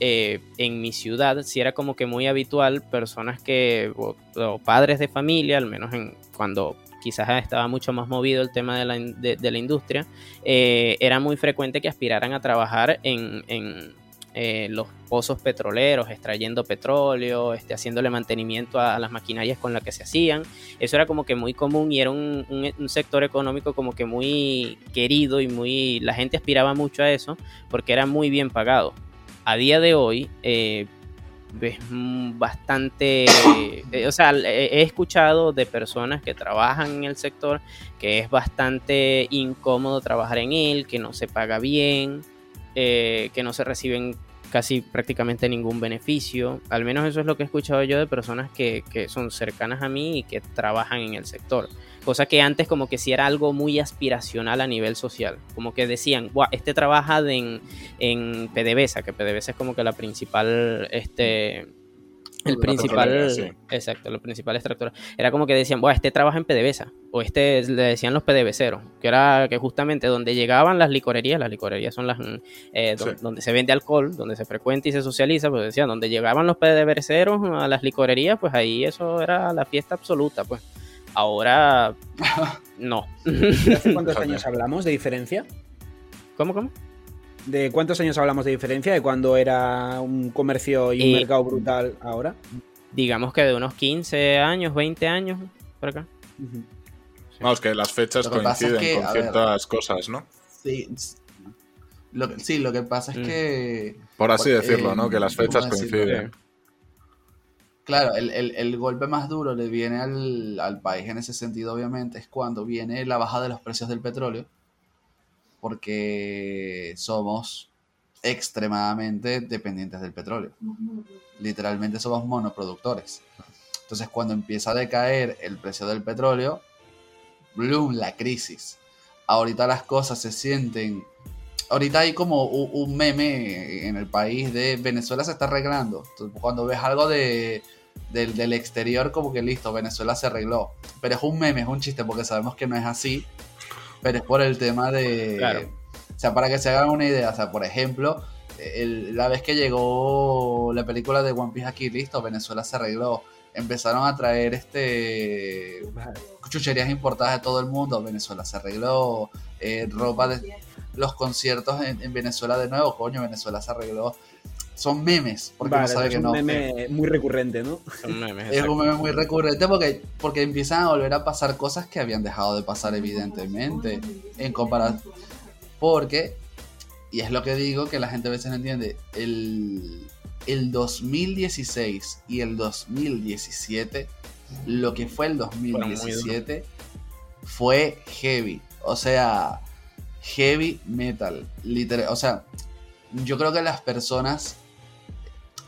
eh, en mi ciudad sí era como que muy habitual personas que, o, padres de familia, al menos en, cuando quizás estaba mucho más movido el tema de la, la industria, eh, era muy frecuente que aspiraran a trabajar en, eh, los pozos petroleros, extrayendo petróleo, este, haciéndole mantenimiento a, las maquinarias con las que se hacían. Eso era como que muy común y era un, sector económico como que muy querido y muy la gente aspiraba mucho a eso porque era muy bien pagado. A día de hoy eh, es bastante, eh, o sea, he escuchado de personas que trabajan en el sector que es bastante incómodo trabajar en él, que no se paga bien, eh, que no se reciben casi prácticamente ningún beneficio. Al menos eso es lo que he escuchado yo de personas que, son cercanas a mí y que trabajan en el sector. Cosa que antes como que sí era algo muy aspiracional a nivel social. Como que decían, este trabaja en, en PDVSA, que PDVSA es como que la principal este, el principal, exacto, lo principal extractor. Era como que decían, bueno, este trabaja en PDVSA, o este le decían los PDVceros, que era que justamente donde llegaban las licorerías, las licorerías son las eh, donde se vende alcohol, donde se frecuenta y se socializa, pues decían, donde llegaban los PDVceros a las licorerías, pues ahí eso era la fiesta absoluta, pues. Ahora, no. ¿Hace cuántos años hablamos de diferencia? ¿Cómo, cómo? ¿De cuántos años hablamos de diferencia de cuando era un comercio y un mercado brutal ahora? Digamos que de unos 15 años, 20 años, por acá. Vamos, que las fechas coinciden con ciertas cosas, ¿no? Sí. Lo que, sí, lo que pasa es mm. que. Por así decirlo, ¿no? Que las fechas coinciden. Claro, el, golpe más duro le viene al, al país en ese sentido, obviamente, es cuando viene la bajada de los precios del petróleo porque somos extremadamente dependientes del petróleo. Literalmente somos monoproductores. Entonces cuando empieza a decaer el precio del petróleo, bloom, la crisis. Ahorita las cosas se sienten ahorita hay como un, meme en el país de Venezuela se está arreglando. cuando ves algo de, del, exterior, como que listo, Venezuela se arregló. Pero es un meme, es un chiste, porque sabemos que no es así. Pero es por el tema de... O sea, para que se hagan una idea, o sea, por ejemplo, la vez que llegó la película de One Piece aquí, listo, Venezuela se arregló. Empezaron a traer este chucherías importadas de todo el mundo, Venezuela se arregló, eh, ropa de los conciertos en, Venezuela de nuevo, coño, Venezuela se arregló. Son memes, porque no sabe que no. Es un meme muy recurrente, ¿no? es un meme muy recurrente porque, porque empiezan a volver a pasar cosas que habían dejado de pasar, evidentemente, en comparación. Porque y es lo que digo que la gente a veces no entiende. El, el 2016 y el 2017, lo que fue el 2017 fue heavy. O sea, heavy metal. Literal. O sea, yo creo que las personas.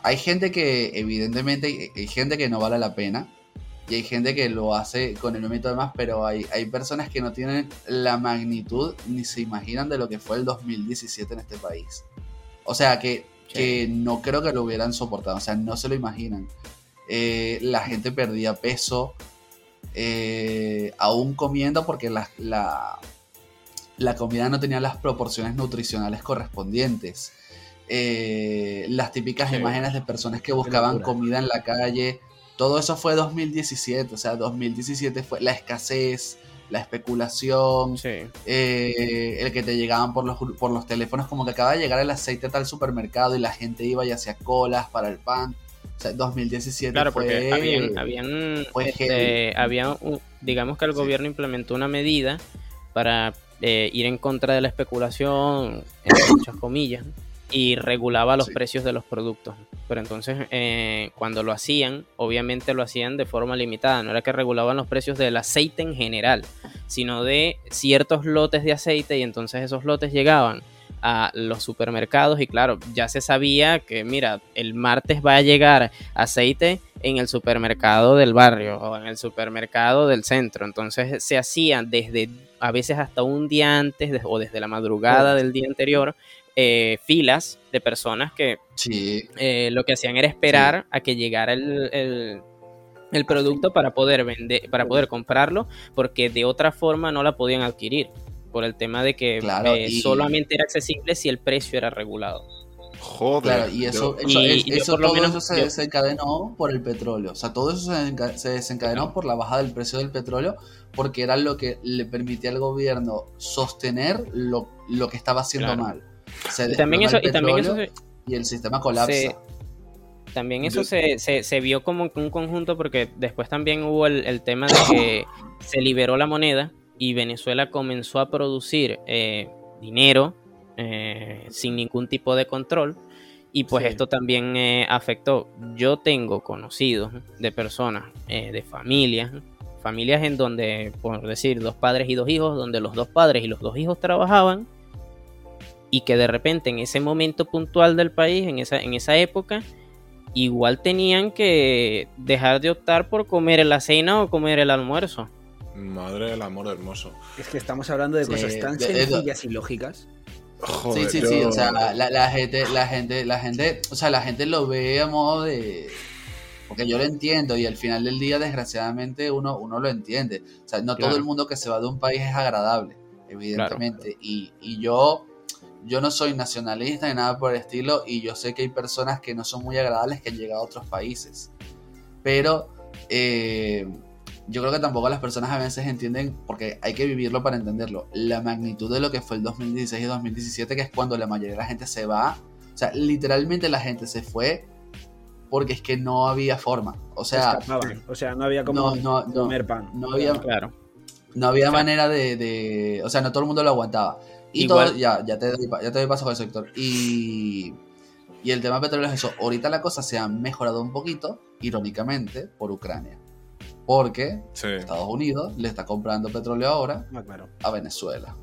Hay gente que, evidentemente, hay gente que no vale la pena y hay gente que lo hace con el momento de más, pero hay, hay personas que no tienen la magnitud ni se imaginan de lo que fue el 2017 en este país. O sea, que, que no creo que lo hubieran soportado, o sea, no se lo imaginan. Eh, la gente perdía peso, eh, aún comiendo porque la, la, la, comida no tenía las proporciones nutricionales correspondientes. Eh, las típicas imágenes de personas que buscaban comida en la calle. Todo eso fue 2017, o sea, 2017 fue la escasez, la especulación, eh, el que te llegaban por los, por los teléfonos, como que acaba de llegar el aceite a tal supermercado y la gente iba y hacía colas para el pan. O sea, 2017 claro, porque habían, habían, este, digamos que el gobierno implementó una medida para eh, ir en contra de la especulación, en muchas comillas, y regulaba los precios de los productos. Pero entonces, eh, cuando lo hacían, obviamente lo hacían de forma limitada. No era que regulaban los precios del aceite en general, sino de ciertos lotes de aceite y entonces esos lotes llegaban a los supermercados y claro, ya se sabía que mira, el martes va a llegar aceite en el supermercado del barrio o en el supermercado del centro. Entonces se hacían desde a veces hasta un día antes o desde la madrugada del día anterior eh, filas de personas que eh, lo que hacían era esperar a que llegara el, producto para poder vender, para poder comprarlo, porque de otra forma no la podían adquirir, por el tema de que eh, solamente era accesible si el precio era regulado. Joder. y eso, eso, todo eso se desencadenó por el petróleo. O sea, todo eso se, desencadenó por la bajada del precio del petróleo, porque era lo que le permitía al gobierno sostener lo, que estaba haciendo mal y también eso, y también eso y el sistema colapsa. también eso se, se, vio como un conjunto porque después también hubo el, tema de que se liberó la moneda y Venezuela comenzó a producir eh, dinero eh, sin ningún tipo de control y pues esto también eh, afectó. Yo tengo conocidos de personas, de familias, familias en donde, por decir, dos padres y dos hijos, donde los dos padres y los dos hijos trabajaban y que de repente en ese momento puntual del país, en esa, en esa época, igual tenían que dejar de optar por comer la cena o comer el almuerzo. Madre del amor hermoso. Es que estamos hablando de cosas tan sencillas y lógicas. sí, sí, sí, o sea, la, gente, la gente, la gente, o sea, la gente lo ve a modo de, porque yo lo entiendo y al final del día, desgraciadamente, uno, uno lo entiende. O sea, no todo el mundo que se va de un país es agradable, evidentemente. Y, y yo, yo no soy nacionalista ni nada por el estilo y yo sé que hay personas que no son muy agradables que han llegado a otros países. Pero eh, yo creo que tampoco las personas a veces entienden, porque hay que vivirlo para entenderlo, la magnitud de lo que fue el 2016 y 2017, que es cuando la mayoría de la gente se va. O sea, literalmente la gente se fue porque es que no había forma. O sea, o sea no había como no, comer pan. No había, claro. no había manera de, de, O sea, no todo el mundo lo aguantaba. Y Todo, ya, ya, te doy, ya te doy paso con el sector. Y, y el tema petróleo es eso. Ahorita la cosa se ha mejorado un poquito, irónicamente, por Ucrania. Porque Estados Unidos le está comprando petróleo ahora ah, a Venezuela.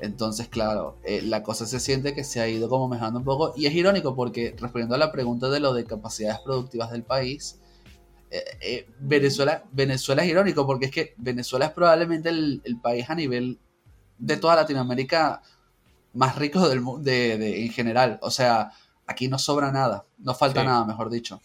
Entonces, claro, eh, la cosa se siente que se ha ido como mejorando un poco. Y es irónico porque, respondiendo a la pregunta de lo de capacidades productivas del país, eh, eh, Venezuela, Venezuela es irónico porque es que Venezuela es probablemente el, el país a nivel de toda Latinoamérica más ricos del mundo de, en general. O sea, aquí no sobra nada, no falta nada, mejor dicho.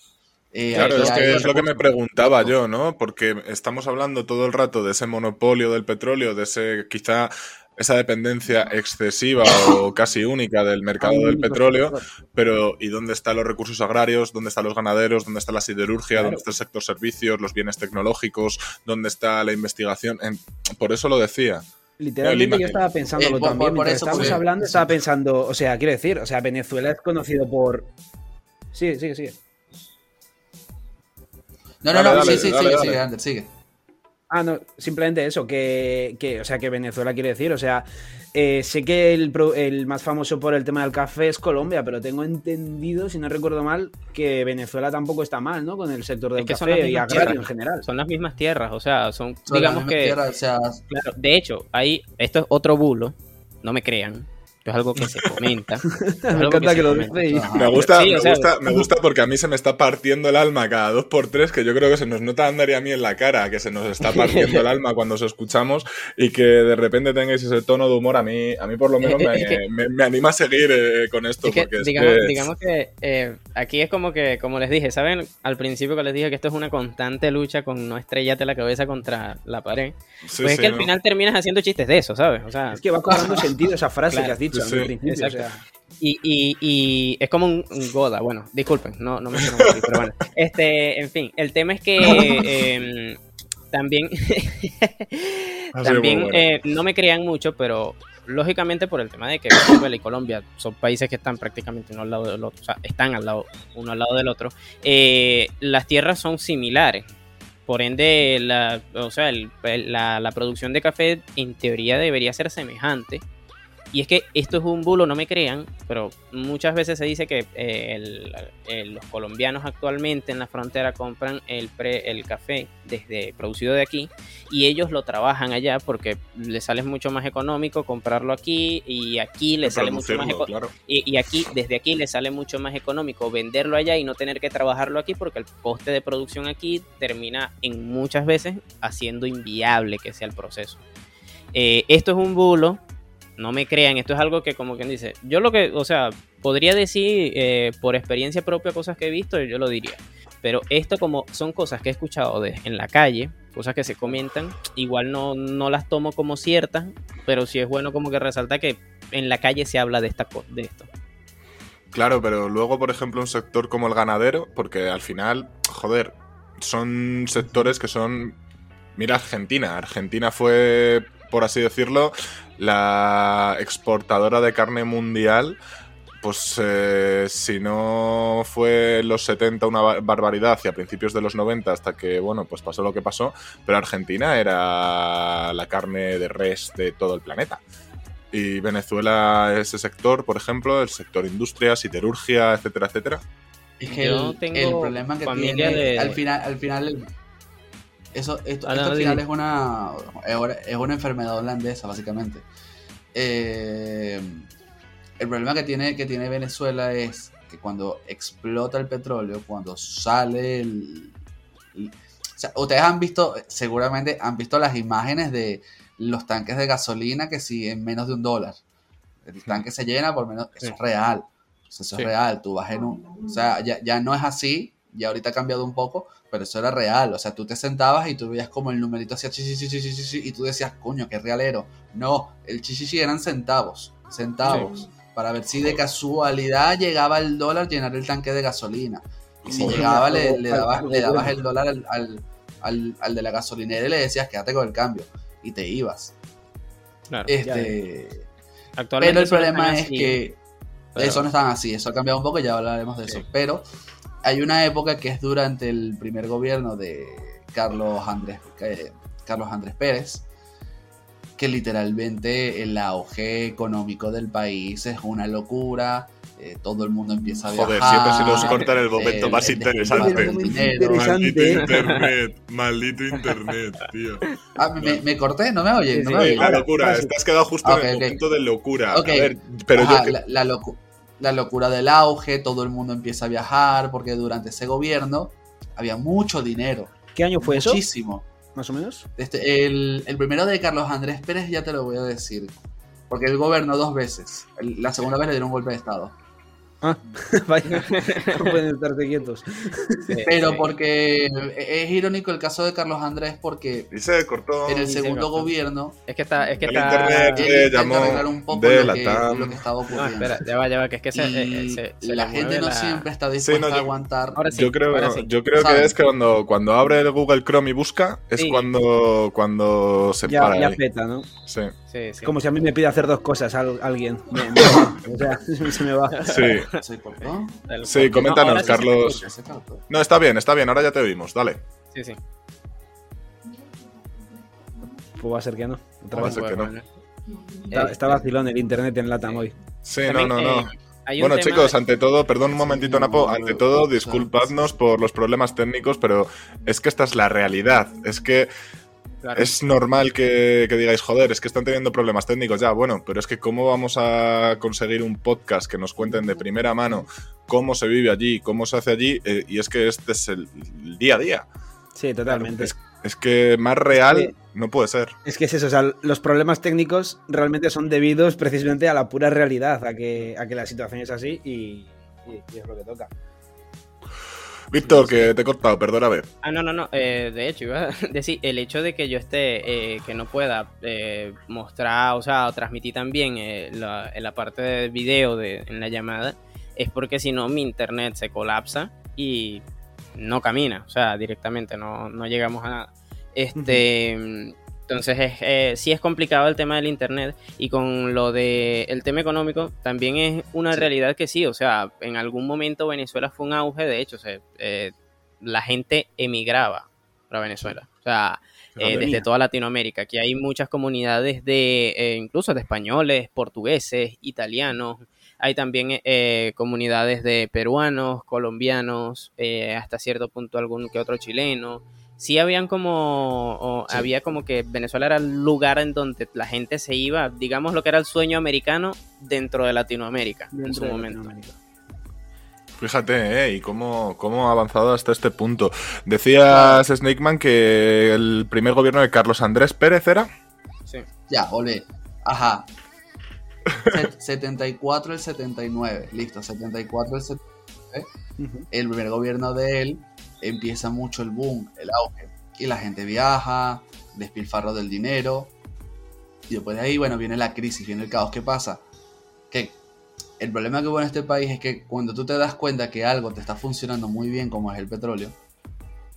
Eh, claro, es que es lo que me preguntaba yo, ¿no? Porque estamos hablando todo el rato de ese monopolio del petróleo, de ese quizá esa dependencia excesiva o casi única del mercado del petróleo, pero ¿y dónde están los recursos agrarios? ¿Dónde están los ganaderos? ¿Dónde está la siderurgia? ¿Dónde está el sector servicios? ¿Los bienes tecnológicos? ¿Dónde está la investigación? Por eso lo decía. Literalmente yo estaba pensándolo eh, también. Por, eso, estamos hablando, estaba pensando, o sea, quiero decir, o sea, Venezuela es conocido por. Sigue, sigue, sigue. No, no, no, sí, sí, sigue, sigue, Ander, sigue. Ah, no, simplemente eso, que, que, o sea, que Venezuela quiere decir, o sea, eh, sé que el, el, más famoso por el tema del café es Colombia, pero tengo entendido, si no recuerdo mal, que Venezuela tampoco está mal, ¿no? Con el sector del café y agrario en general. Son las mismas tierras, o sea, son, digamos que... de hecho, ahí, esto es otro bulo, no me crean, es algo que se comenta. me encanta que, lo Me gusta, me, gusta, me gusta porque a mí se me está partiendo el alma cada dos por tres, que yo creo que se nos nota andar a mí en la cara, que se nos está partiendo el alma cuando os escuchamos y que de repente tengáis ese tono de humor, a mí, a mí por lo menos me, anima a seguir eh, con esto. digamos, que, eh, aquí es como que, como les dije, ¿saben? Al principio que les dije que esto es una constante lucha con no estrellate la cabeza contra la pared. pues es que al final terminas haciendo chistes de eso, ¿sabes? O sea, es que va cobrando sentido esa frase que has dicho. Y, es como un, Goda, bueno, disculpen, no, no me quiero pero bueno. Este, en fin, el tema es que em, también, también eh, no me crean mucho, pero lógicamente por el tema de que Venezuela y Colombia son países que están prácticamente uno al lado del otro, o sea, están al lado, uno al lado del otro, eh, las tierras son similares. Por ende, la, o sea, la, la producción de café en teoría debería ser semejante y es que esto es un bulo, no me crean, pero muchas veces se dice que eh, los colombianos actualmente en la frontera compran el, pre, el café desde producido de aquí y ellos lo trabajan allá porque les sale mucho más económico comprarlo aquí y aquí les sale mucho más económico. Y, aquí, desde aquí les sale mucho más económico venderlo allá y no tener que trabajarlo aquí porque el coste de producción aquí termina en muchas veces haciendo inviable que sea el proceso. Eh, esto es un bulo no me crean, esto es algo que como quien dice, yo lo que, o sea, podría decir eh, por experiencia propia cosas que he visto, yo lo diría. Pero esto como son cosas que he escuchado en la calle, cosas que se comentan, igual no, no las tomo como ciertas, pero sí es bueno como que resalta que en la calle se habla de, esta, de esto. Claro, pero luego, por ejemplo, un sector como el ganadero, porque al final, joder, son sectores que son... Mira Argentina, Argentina fue por así decirlo, la exportadora de carne mundial, pues eh, si no fue en los 70 una barbaridad y a principios de los 90 hasta que, bueno, pues pasó lo que pasó, pero Argentina era la carne de res de todo el planeta. Y Venezuela, ese sector, por ejemplo, el sector industria, siderurgia, etcétera, etcétera. Es que el, problema que tiene, al final, al final eso, esto, al final es una, es una enfermedad holandesa, básicamente. Eh, el problema que tiene, que tiene Venezuela es que cuando explota el petróleo, cuando sale el, o sea, ustedes han visto, seguramente han visto las imágenes de los tanques de gasolina que si en menos de un dólar. El tanque se llena por menos, eso es real. Eso es real, tú vas en un... O sea, ya, ya no es así, ya ahorita ha cambiado un poco, pero eso era real. O sea, tú te sentabas y tú veías como el numerito hacía chichichi, y tú decías, coño, qué realero. No, el chichichi eran centavos, centavos, para ver si de casualidad llegaba el dólar llenar el tanque de gasolina. Y si llegaba, le, dabas, le dabas el dólar al, de la gasolinera y le decías, quédate con el cambio. Y te ibas. Claro, este, pero el problema es que eso no están así, eso ha cambiado un poco, ya hablaremos de eso. Pero hay una época que es durante el primer gobierno de Carlos Andrés, Carlos Andrés Pérez, que literalmente el auge económico del país es una locura. Eh, todo el mundo empieza a viajar. Joder, siempre se nos corta en el momento más interesante. Maldito internet, maldito internet, tío. Ah, me, corté, no me oye. No la locura, estás quedado justo en el momento de locura. A ver, pero yo... la, la locura la locura del auge, todo el mundo empieza a viajar, porque durante ese gobierno había mucho dinero. ¿Qué año fue eso? Muchísimo. ¿Más o menos? Este, el, primero de Carlos Andrés Pérez ya te lo voy a decir. porque él gobernó dos veces. El- La segunda vez le dieron un golpe de Estado. Ah, vaya, no pueden estarse quietos. Sí, Pero sí. porque es irónico el caso de Carlos Andrés porque Y se cortó. en el sí, segundo cortó. gobierno Es que está, es que El está. internet, Le llamó arreglar un poco de lo que, Latam. lo que estaba No, ocurriendo. espera, ya va, ya va, que es que se, eh, eh, se- se la gente no la- siempre está dispuesta no, yo- a aguantar. Ahora sí, Yo creo, ahora sí. yo creo que es que cuando, cuando abre el Google Chrome y busca, es Sí. cuando, cuando se Ya, para. ya ahí. peta, ¿no? Sí, Sí, sí. Como si a mí me pide hacer dos cosas al- alguien. Me- me va. o sea, se me va. sí. Sí, coméntanos, Carlos. No, está bien, está bien, ahora ya te oímos, dale. Sí, sí. Pues va a ser que no. Otra Va a ser que no. Está, está vacilón el internet en Latam hoy. Sí, También, no, no, eh, no. un Bueno, chicos, ante todo, perdón un momentito, Napo, ante todo, disculpadnos por los problemas técnicos, pero es que esta es la realidad. Es que claro. es normal que, que digáis, joder, es que están teniendo problemas técnicos ya, bueno, pero es que cómo vamos a conseguir un podcast que nos cuenten de primera mano cómo se vive allí, cómo se hace allí, Eh, y es que este es el, el día a día. Sí, totalmente. Es, es que más real que- no puede ser. Es que es eso, o sea, los problemas técnicos realmente son debidos precisamente a la pura realidad, a que, a que la situación es así y, y- y es lo que toca. Víctor, que te he cortado, perdóname. Ah, no, no, no. eh, de hecho, iba a decir, el hecho de que yo esté, eh, que no pueda eh, mostrar, o sea, o transmitir también eh, la, en la parte de video de, en la llamada, es porque si no mi internet se colapsa y no camina, o sea, directamente no, no llegamos a nada. Este, entonces es, eh, sí es complicado el tema del internet y con lo de el tema económico también es una Sí. realidad que sí, o sea, en algún momento Venezuela fue un auge, de hecho, se, eh, la gente emigraba para Venezuela, o sea, eh, desde toda Latinoamérica. Aquí hay muchas comunidades de, eh, incluso de españoles, portugueses, italianos. Hay también eh, comunidades de peruanos, colombianos, eh, hasta cierto punto algún que otro chileno. Sí habían como, o Sí. había como que Venezuela era el lugar en donde la gente se iba, digamos lo que era el sueño americano dentro de Latinoamérica en su momento. Fíjate, ¿eh? Y cómo, cómo ha avanzado hasta este punto. Decías, Snakeman, que el primer gobierno de Carlos Andrés Pérez era. Sí. Ya, ole. Ajá. Set- 74 el 79. Listo, 74 el 79. Ujú. El primer gobierno de él empieza mucho el boom, el auge. Y la gente viaja, despilfarro del dinero. Y después de ahí, bueno, viene la crisis, viene el caos. ¿Qué pasa? Que el problema que hubo en este país es que cuando tú te das cuenta que algo te está funcionando muy bien, como es el petróleo,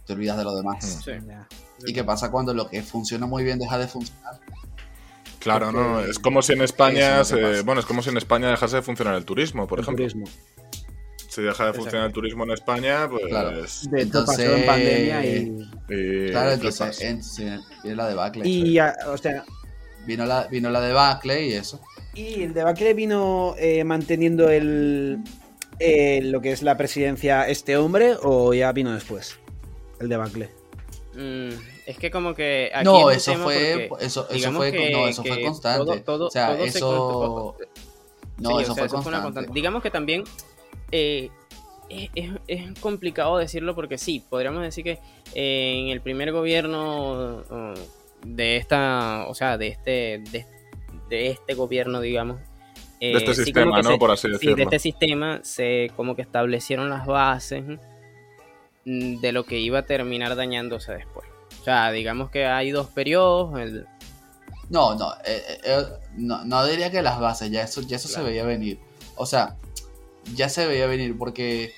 te olvidas de lo demás. Sí. Ya. ¿Y qué pasa cuando lo que funciona muy bien deja de funcionar? Claro, Porque- ¿no? Es como si en España. Es bueno, es como si en España dejase de funcionar el turismo, por El ejemplo. turismo. Si deja de funcionar el turismo en España, pues. Claro. De hecho, pasó Entonces- en pandemia y. y Claro, entonces en- viene la debacle. Y, ya, o sea, Vino la, vino la debacle y eso. y el debacle vino eh, manteniendo el, eh, lo que es la presidencia este hombre o ya vino después el debacle. Mm, es que como que aquí No, eso fue, porque- eso, eso fue, que- no, eso que fue constante. todo- todo- o sea, todo se eso, no, Sí, eso o sea, fue eso fue una constante. constante. Digamos que también eh, es, es- complicado decirlo porque sí, podríamos decir que eh, en el primer gobierno de esta, o sea, de este, de, de este gobierno, digamos. eh, De este sí sistema, ¿no? se- Por así sí, decirlo. de este sistema se como que establecieron las bases mm, de lo que iba a terminar dañándose después. O sea, digamos que hay dos periodos, el, No, no, eh, eh, eh, no, no diría que las bases, ya eso, ya eso Claro. se veía venir. O sea, ya se veía venir porque,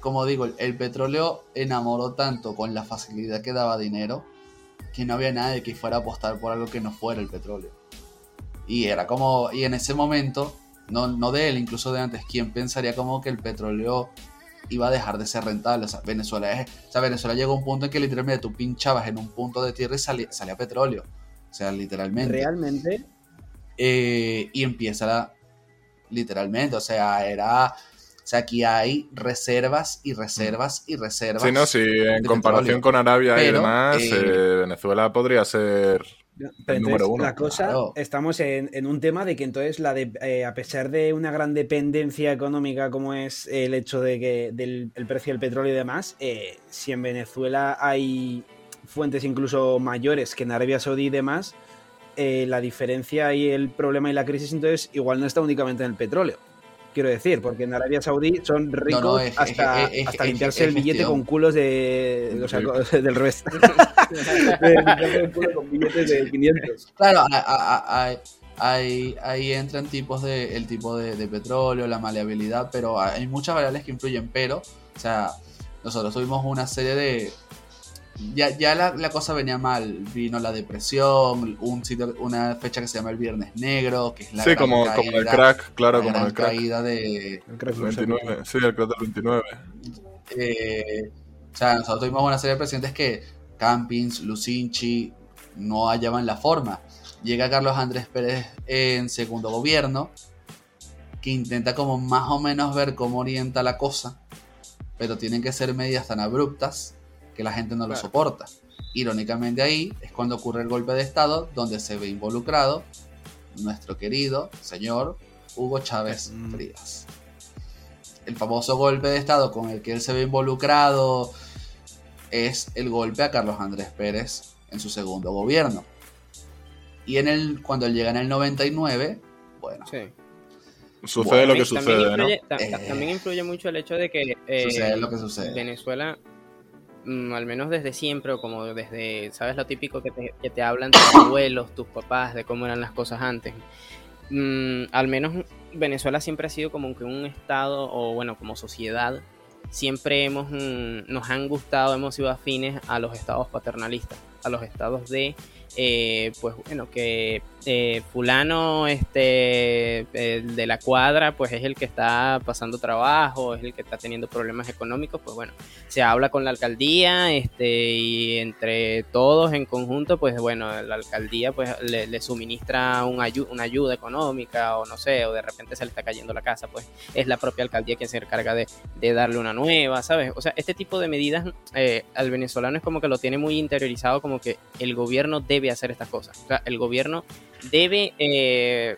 como digo, el, petróleo enamoró tanto con la facilidad que daba dinero que no había nadie que fuera a apostar por algo que no fuera el petróleo. Y era como, y en ese momento, no, no de él, incluso de antes, ¿quién pensaría como que el petróleo iba a dejar de ser rentable? O sea, Venezuela es, o sea, Venezuela llegó a un punto en que literalmente tú pinchabas en un punto de tierra y salía, salía petróleo. O sea, literalmente. Realmente, Eh, y empieza la, literalmente, o sea, era, o sea, aquí hay reservas y reservas y reservas. Sí, no, sí, en comparación petróleo. con Arabia y demás, eh, eh, Venezuela podría ser. pero entonces, uno. la cosa, Claro. estamos en, en un tema de que entonces la de, eh, a pesar de una gran dependencia económica como es el hecho de que del el precio del petróleo y demás, eh, si en Venezuela hay fuentes incluso mayores que en Arabia Saudí y demás, eh, la diferencia y el problema y la crisis entonces igual no está únicamente en el petróleo. Quiero decir, porque en Arabia Saudí son ricos No, no, es- hasta, es- es- hasta limpiarse es el billete gestión. con culos de. O sea, del revés. De limpiarse el culo con billetes de 500. Claro, a- a- a- hay- hay- ahí entran tipos de, el tipo de, de petróleo, la maleabilidad, pero hay muchas variables que influyen, pero, o sea, nosotros tuvimos una serie de... Ya, ya la, la cosa venía mal, vino la depresión, un sitio, una fecha que se llama el Viernes Negro, que es la Sí, gran como, caída, como el crack, claro, la como gran el crack. caída de, El crack El lo sé. 29, sí, el crack del 29. Eh, o sea, nosotros tuvimos una serie de presidentes que Campins, Lucinchi no hallaban la forma. Llega Carlos Andrés Pérez en segundo gobierno, que intenta como más o menos ver cómo orienta la cosa, pero tienen que ser medidas tan abruptas que la gente no lo soporta. Irónicamente ahí es cuando ocurre el golpe de Estado, donde se ve involucrado nuestro querido señor Hugo Chávez Mm. Frías. El famoso golpe de Estado con el que él se ve involucrado es el golpe a Carlos Andrés Pérez en su segundo gobierno. Y en el, cuando él llega en el 99, bueno, Sí. Sucede lo que sucede, también ¿no? influye, ta- ta- Eh. también influye mucho el hecho de que eh, sucede lo que sucede. Venezuela, mm, al menos desde siempre, o como desde, ¿sabes lo típico que te, que te hablan tus abuelos, tus papás, de cómo eran las cosas antes? Mm, al menos Venezuela siempre ha sido como que un estado, o bueno, como sociedad, siempre hemos, mm, nos han gustado, hemos sido afines a los estados paternalistas, a los estados de, eh, pues bueno, que eh, fulano este, de la cuadra, pues es el que está pasando trabajo, es el que está teniendo problemas económicos, pues bueno, se habla con la alcaldía este, y entre todos en conjunto, pues bueno, la alcaldía pues le, le suministra un ayu- una ayuda económica o no sé, o de repente se le está cayendo la casa, pues es la propia alcaldía quien se encarga de, de darle una nueva, ¿sabes? O sea, este tipo de medidas eh, al venezolano es como que lo tiene muy interiorizado, como que el gobierno debe hacer estas cosas, o sea, el gobierno debe eh,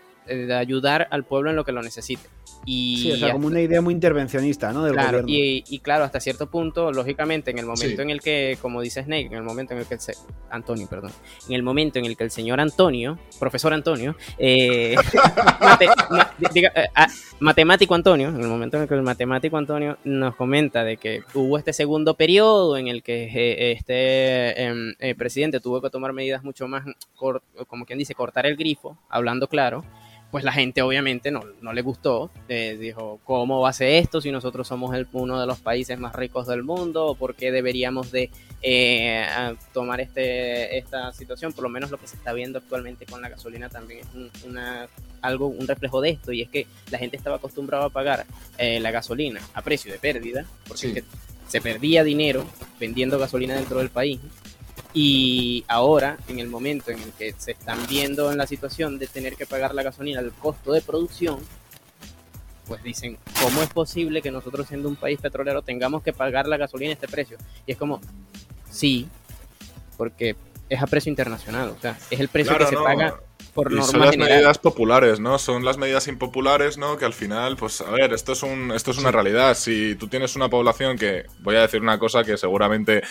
ayudar al pueblo en lo que lo necesite. Y Sí, o sea, como una idea muy intervencionista, ¿no? Del Claro, gobierno. y, y claro, hasta cierto punto, lógicamente, en el momento Sí. en el que, como dice Snake, en el momento en el que el se- Antonio, perdón, en el momento en el que el señor Antonio, profesor Antonio, eh, mate- ma- diga, eh, ah, matemático Antonio, en el momento en el que el matemático Antonio nos comenta de que hubo este segundo periodo en el que eh, este em, eh, presidente tuvo que tomar medidas mucho más, como quien dice, cortar el grifo, hablando claro, pues la gente obviamente no, no le gustó. eh, dijo, ¿cómo va a ser esto si nosotros somos el- uno de los países más ricos del mundo? ¿O ¿Por qué deberíamos de eh, tomar este, esta situación? Por lo menos lo que se está viendo actualmente con la gasolina también es un, una, algo, un reflejo de esto. Y es que la gente estaba acostumbrada a pagar eh, la gasolina a precio de pérdida, porque Sí. es que se perdía dinero vendiendo gasolina dentro del país. Y ahora, en el momento en el que se están viendo en la situación de tener que pagar la gasolina al costo de producción, pues dicen, ¿cómo es posible que nosotros siendo un país petrolero tengamos que pagar la gasolina a este precio? Y es como, sí, porque es a precio internacional, o sea, es el precio Claro, que se paga por Y norma son las general. medidas populares, ¿no? Son las medidas impopulares, ¿no? Que al final, pues, a ver, esto es un, esto es una realidad. Si tú tienes una población que, voy a decir una cosa que seguramente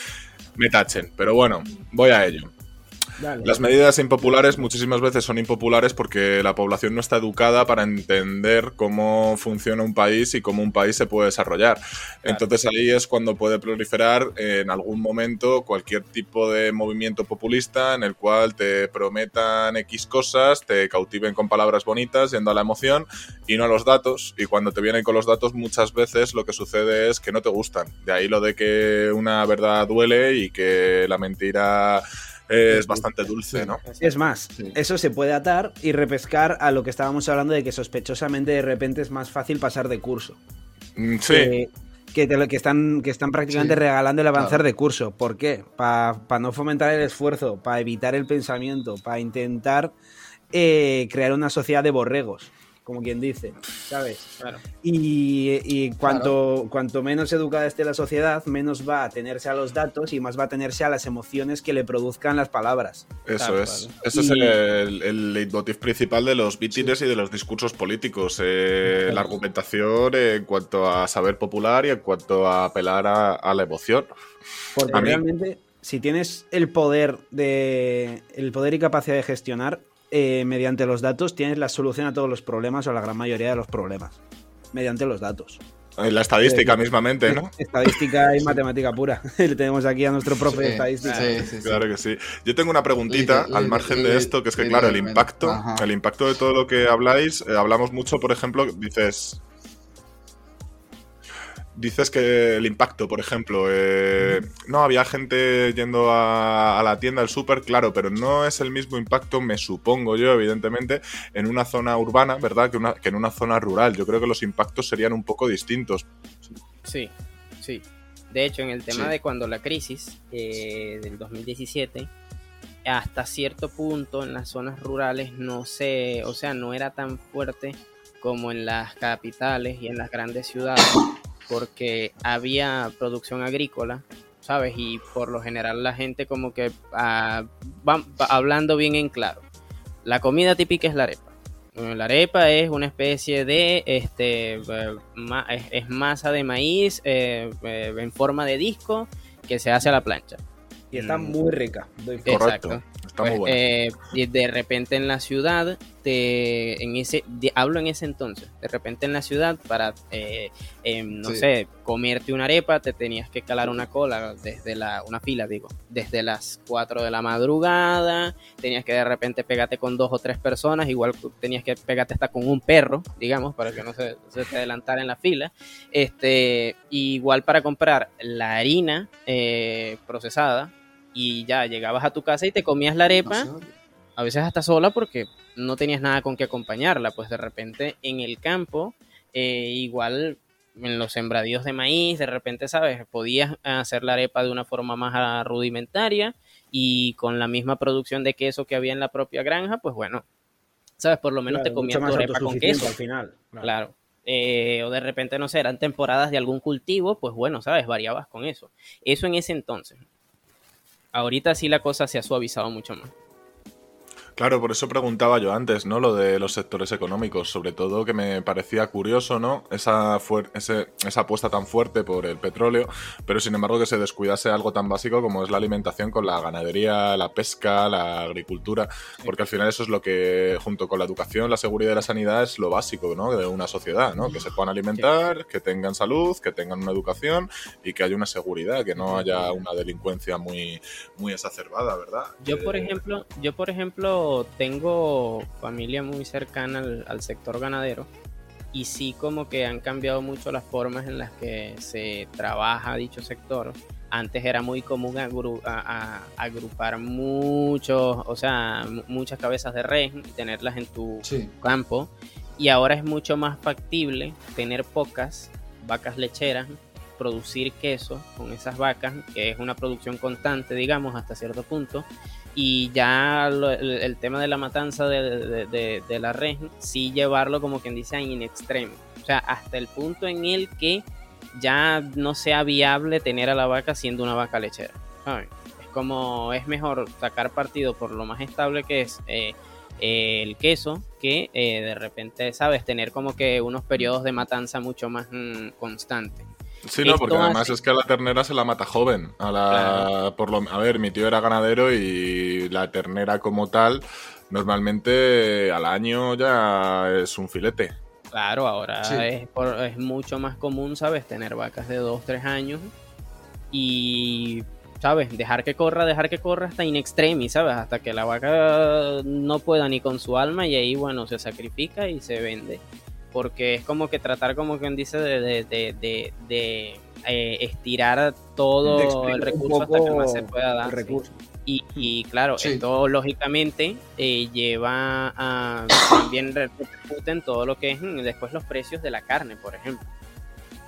me tachen, pero bueno, voy a ello. Dale. Las medidas impopulares muchísimas veces son impopulares porque la población no está educada para entender cómo funciona un país y cómo un país se puede desarrollar. Entonces ahí es cuando puede proliferar en algún momento cualquier tipo de movimiento populista en el cual te prometan X cosas, te cautiven con palabras bonitas, yendo a la emoción y no a los datos. Y cuando te vienen con los datos muchas veces lo que sucede es que no te gustan. De ahí lo de que una verdad duele y que la mentira es bastante dulce, ¿no? Es más, Sí. eso se puede atar y repescar a lo que estábamos hablando de que sospechosamente de repente es más fácil pasar de curso. Mm, Sí, Que, que, te lo- que están, que están prácticamente Sí, regalando el avanzar claro. de curso. ¿Por qué? Para no fomentar el esfuerzo, para evitar el pensamiento, para intentar eh, crear una sociedad de borregos, como quien dice, ¿sabes? Claro. Y, y cuanto, cuanto menos educada esté la sociedad, menos va a tenerse a los datos y más va a tenerse a las emociones que le produzcan las palabras. Eso es. cual. Ese Y- es el, el leitmotiv principal de los mítines y de los discursos políticos. eh, la argumentación en cuanto a saber popular y en cuanto a apelar a, a la emoción. Porque A mí- realmente, si tienes el poder de. el poder y capacidad de gestionar, eh, mediante los datos tienes la solución a todos los problemas o a la gran mayoría de los problemas. Mediante los datos. La estadística mismamente, ¿no? Estadística y matemática pura. Le tenemos aquí a nuestro profe de estadística. Sí, claro que sí. Yo tengo una preguntita al margen de esto, que es que, claro, el impacto, el impacto de todo lo que habláis, eh, hablamos mucho, por ejemplo, dices, Dices que el impacto, por ejemplo, eh, no había gente yendo a, la tienda, al súper, claro, pero no es el mismo impacto, me supongo yo, evidentemente, en una zona urbana, ¿verdad? Que, una, que en una zona rural. Yo creo que los impactos serían un poco distintos. Sí, sí. De hecho, en el tema de cuando la crisis eh, del 2017, hasta cierto punto en las zonas rurales no se, o sea, no era tan fuerte como en las capitales y en las grandes ciudades porque había producción agrícola, ¿sabes? Y por lo general la gente como que ah, va, hablando bien en claro. La comida típica es la arepa. La arepa es una especie de, este, eh, es, masa de maíz eh, eh, en forma de disco que se hace a la plancha. Y está mm. muy rica. Exacto. Pues, eh, y de repente en la ciudad, te, en ese, hablo en ese entonces, de repente en la ciudad para, eh, em, no sé, comerte una arepa, te tenías que calar una cola desde la, una fila, digo, desde las 4 de la madrugada, tenías que de repente pegarte con dos o tres personas, igual tenías que pegarte hasta con un perro, digamos, para que no se, te adelantara en la fila. Este, igual para comprar la harina eh, procesada, y ya llegabas a tu casa y te comías la arepa, a veces hasta sola porque no tenías nada con que acompañarla, pues de repente en el campo, eh, igual en los sembradíos de maíz, de repente, ¿sabes? Podías hacer la arepa de una forma más rudimentaria y con la misma producción de queso que había en la propia granja, pues bueno, ¿sabes? Por lo menos te comías tu arepa con queso. Al final. Claro. Eh, o de repente, no sé, eran temporadas de algún cultivo, pues bueno, ¿sabes? Variabas con eso. Eso en ese entonces. Ahorita sí la cosa se ha suavizado mucho más. Claro, por eso preguntaba yo antes, ¿no? Lo de los sectores económicos, sobre todo que me parecía curioso, ¿no? Esa, esa apuesta tan fuerte por el petróleo, pero sin embargo que se descuidase algo tan básico como es la alimentación con la ganadería, la pesca, la agricultura, porque al final eso es lo que, junto con la educación, la seguridad y la sanidad, es lo básico, ¿no? De una sociedad, ¿no? Que se puedan alimentar, que tengan salud, que tengan una educación y que haya una seguridad, que no haya una delincuencia muy, muy exacerbada, ¿verdad? Yo, por ejemplo, yo, por ejemplo, tengo familia muy cercana al, sector ganadero y sí como que han cambiado mucho las formas en las que se trabaja dicho sector. Antes era muy común agrupar muchos, o sea, muchas cabezas de res y tenerlas en tu campo. Y ahora es mucho más factible tener pocas vacas lecheras, producir queso con esas vacas, que es una producción constante, digamos, hasta cierto punto, y ya el, tema de la matanza de, la red, sí llevarlo como quien dice en extremo. O sea, hasta el punto en el que ya no sea viable tener a la vaca siendo una vaca lechera. Es como, es mejor sacar partido por lo más estable que es eh, el queso que eh, de repente, ¿sabes? Tener como que unos periodos de matanza mucho más mm, constantes. Sí, no, porque además es que a la ternera se la mata joven. A, la, por lo, a ver, mi tío era ganadero y la ternera como tal, normalmente al año ya es un filete. Claro, ahora es, es mucho más común, ¿sabes? Tener vacas de 2, 3 años y ¿sabes? Dejar que corra, dejar que corra hasta in extremis, ¿sabes? Hasta que la vaca no pueda ni con su alma y ahí, bueno, se sacrifica y se vende porque es como que tratar, como quien dice, de, de, eh, estirar todo el recurso hasta que más se pueda dar. Y, claro, esto lógicamente eh, lleva a también repercute todo lo que es mm, después los precios de la carne, por ejemplo,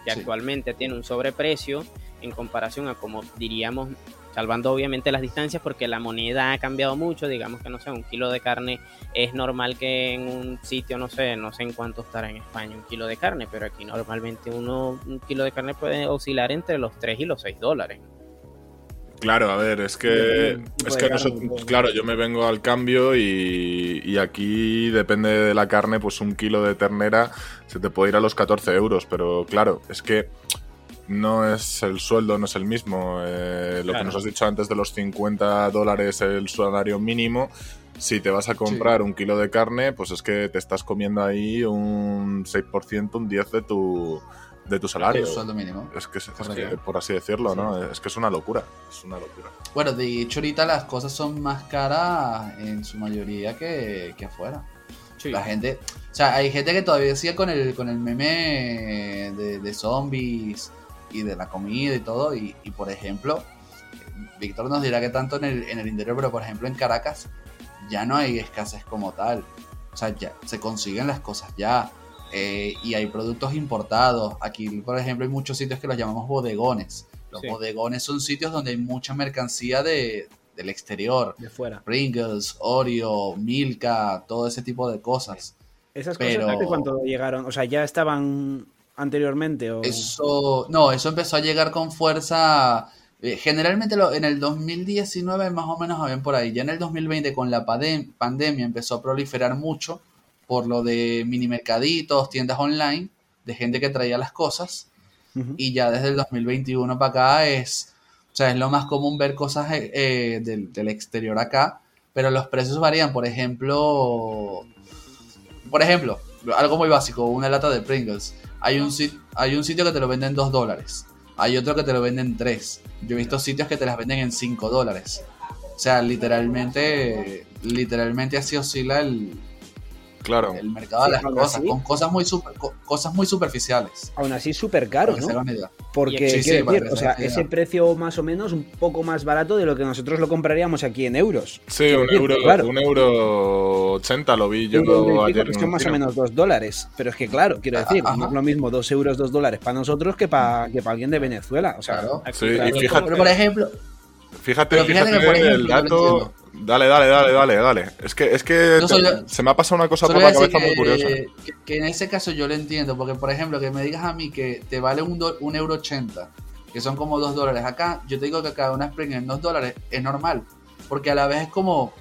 que actualmente tiene un sobreprecio en comparación a como diríamos salvando obviamente las distancias porque la moneda ha cambiado mucho, digamos que no sé, un kilo de carne es normal que en un sitio, no sé, no sé en cuánto estará en España un kilo de carne, pero aquí normalmente uno, un kilo de carne puede oscilar entre los 3 y los 6 dólares. Claro, a ver, es que, es que claro, yo me vengo al cambio y, y, aquí depende de la carne, pues un kilo de ternera se te puede ir a los 14 euros, pero claro, es que no es el sueldo, no es el mismo. Eh, lo que nos has dicho antes de los 50 dólares el salario mínimo, si te vas a comprar un kilo de carne, pues es que te estás comiendo ahí un 6%, un 10% de tu, de tu salario. El sueldo mínimo. Es que, es- por así decirlo, ¿no? Es que es una locura. Es una locura. Bueno, de hecho ahorita las cosas son más caras en su mayoría que, que afuera. Sí. La gente, o sea, hay gente que todavía sigue con el, con el meme de, de zombies y de la comida y todo. Y, y, por ejemplo, Víctor nos dirá que tanto en el, en el interior, pero por ejemplo en Caracas ya no hay escasez como tal. O sea, ya se consiguen las cosas ya. eh, y hay productos importados. Aquí, por ejemplo, hay muchos sitios que los llamamos bodegones. Los Sí. bodegones son sitios donde hay mucha mercancía de, del exterior. De fuera. Pringles, Oreo, Milka, todo ese tipo de cosas. Esas Pero- cosas ¿hace cuánto llegaron? O sea, ¿ya estaban anteriormente? O... Eso, no, eso empezó a llegar con fuerza. eh, generalmente lo- en el 2019 más o menos habían por ahí. Ya en el 2020 con la pandemia empezó a proliferar mucho por lo de mini mercaditos, tiendas online, de gente que traía las cosas. Y ya desde el 2021 para acá es, o sea, es lo más común ver cosas eh, eh, del, del exterior acá, pero los precios varían. Por ejemplo, por ejemplo, algo muy básico, una lata de Pringles. Hay un, hay un sitio que te lo venden 2 dólares, hay otro que te lo venden 3. Yo he visto sitios que te las venden en 5 dólares. O sea, literalmente, literalmente así oscila el, Claro. el mercado de Sí, las cosas, así. con cosas muy, super, co- cosas muy superficiales. Aún así, súper caro, ¿no? Porque, Sí, sí, quiero decir, que o se sea, ese precio más o menos un poco más barato de lo que nosotros lo compraríamos aquí en euros. Sí, un decir, euro, claro. un euro 80 lo vi yo euro ayer. que un más o menos dos dólares. Pero es que, claro, quiero decir, Ajá. no es lo mismo dos euros, dos dólares para nosotros que para que para alguien de Venezuela. O sea, Claro. Sí, Claro, y fíjate, Pero por ejemplo, fíjate, fíjate fíjate por el ejemplo, dato. Dale, dale, dale, dale, dale. Es que, es que Yo te- solo- se me ha pasado una cosa por la cabeza muy curiosa. que, que- que en ese caso yo lo entiendo, porque por ejemplo, que me digas a mí que te vale un, do- un euro ochenta, que son como dos dólares acá, yo te digo que acá una Spring en dos dólares es normal, porque a la vez es como,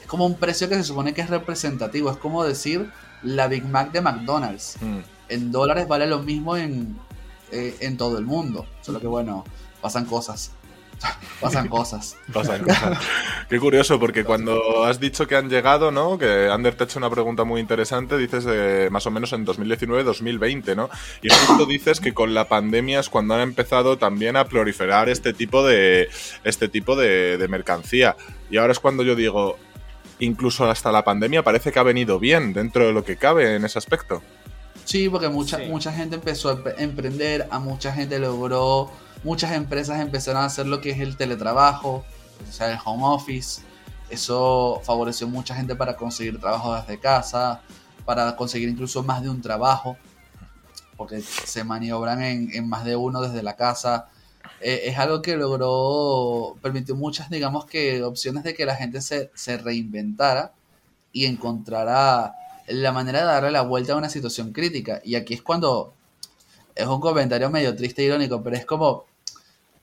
es como un precio que se supone que es representativo, es como decir la Big Mac de McDonald's. Mm. En dólares vale lo mismo en, eh, en todo el mundo, solo que bueno, pasan cosas. pasan cosas. Pasan cosas. Qué curioso, porque cuando has dicho que han llegado, ¿no? Que Ander te ha hecho una pregunta muy interesante, dices de más o menos en 2019-2020, ¿no? Y justo dices que con la pandemia es cuando han empezado también a proliferar este tipo de este tipo de mercancía. Y ahora es cuando yo digo, incluso hasta la pandemia parece que ha venido bien dentro de lo que cabe en ese aspecto. Sí, porque mucha, Sí. mucha gente empezó a emprender, a mucha gente logró, muchas empresas empezaron a hacer lo que es el teletrabajo, o sea, el home office. Eso favoreció a mucha gente para conseguir trabajo desde casa, para conseguir incluso más de un trabajo, porque se maniobran en, en más de uno desde la casa. Eh, es algo que logró, permitió muchas, digamos que, opciones de que la gente se, se reinventara y encontrara la manera de darle la vuelta a una situación crítica. Y aquí es cuando es un comentario medio triste e irónico, pero es como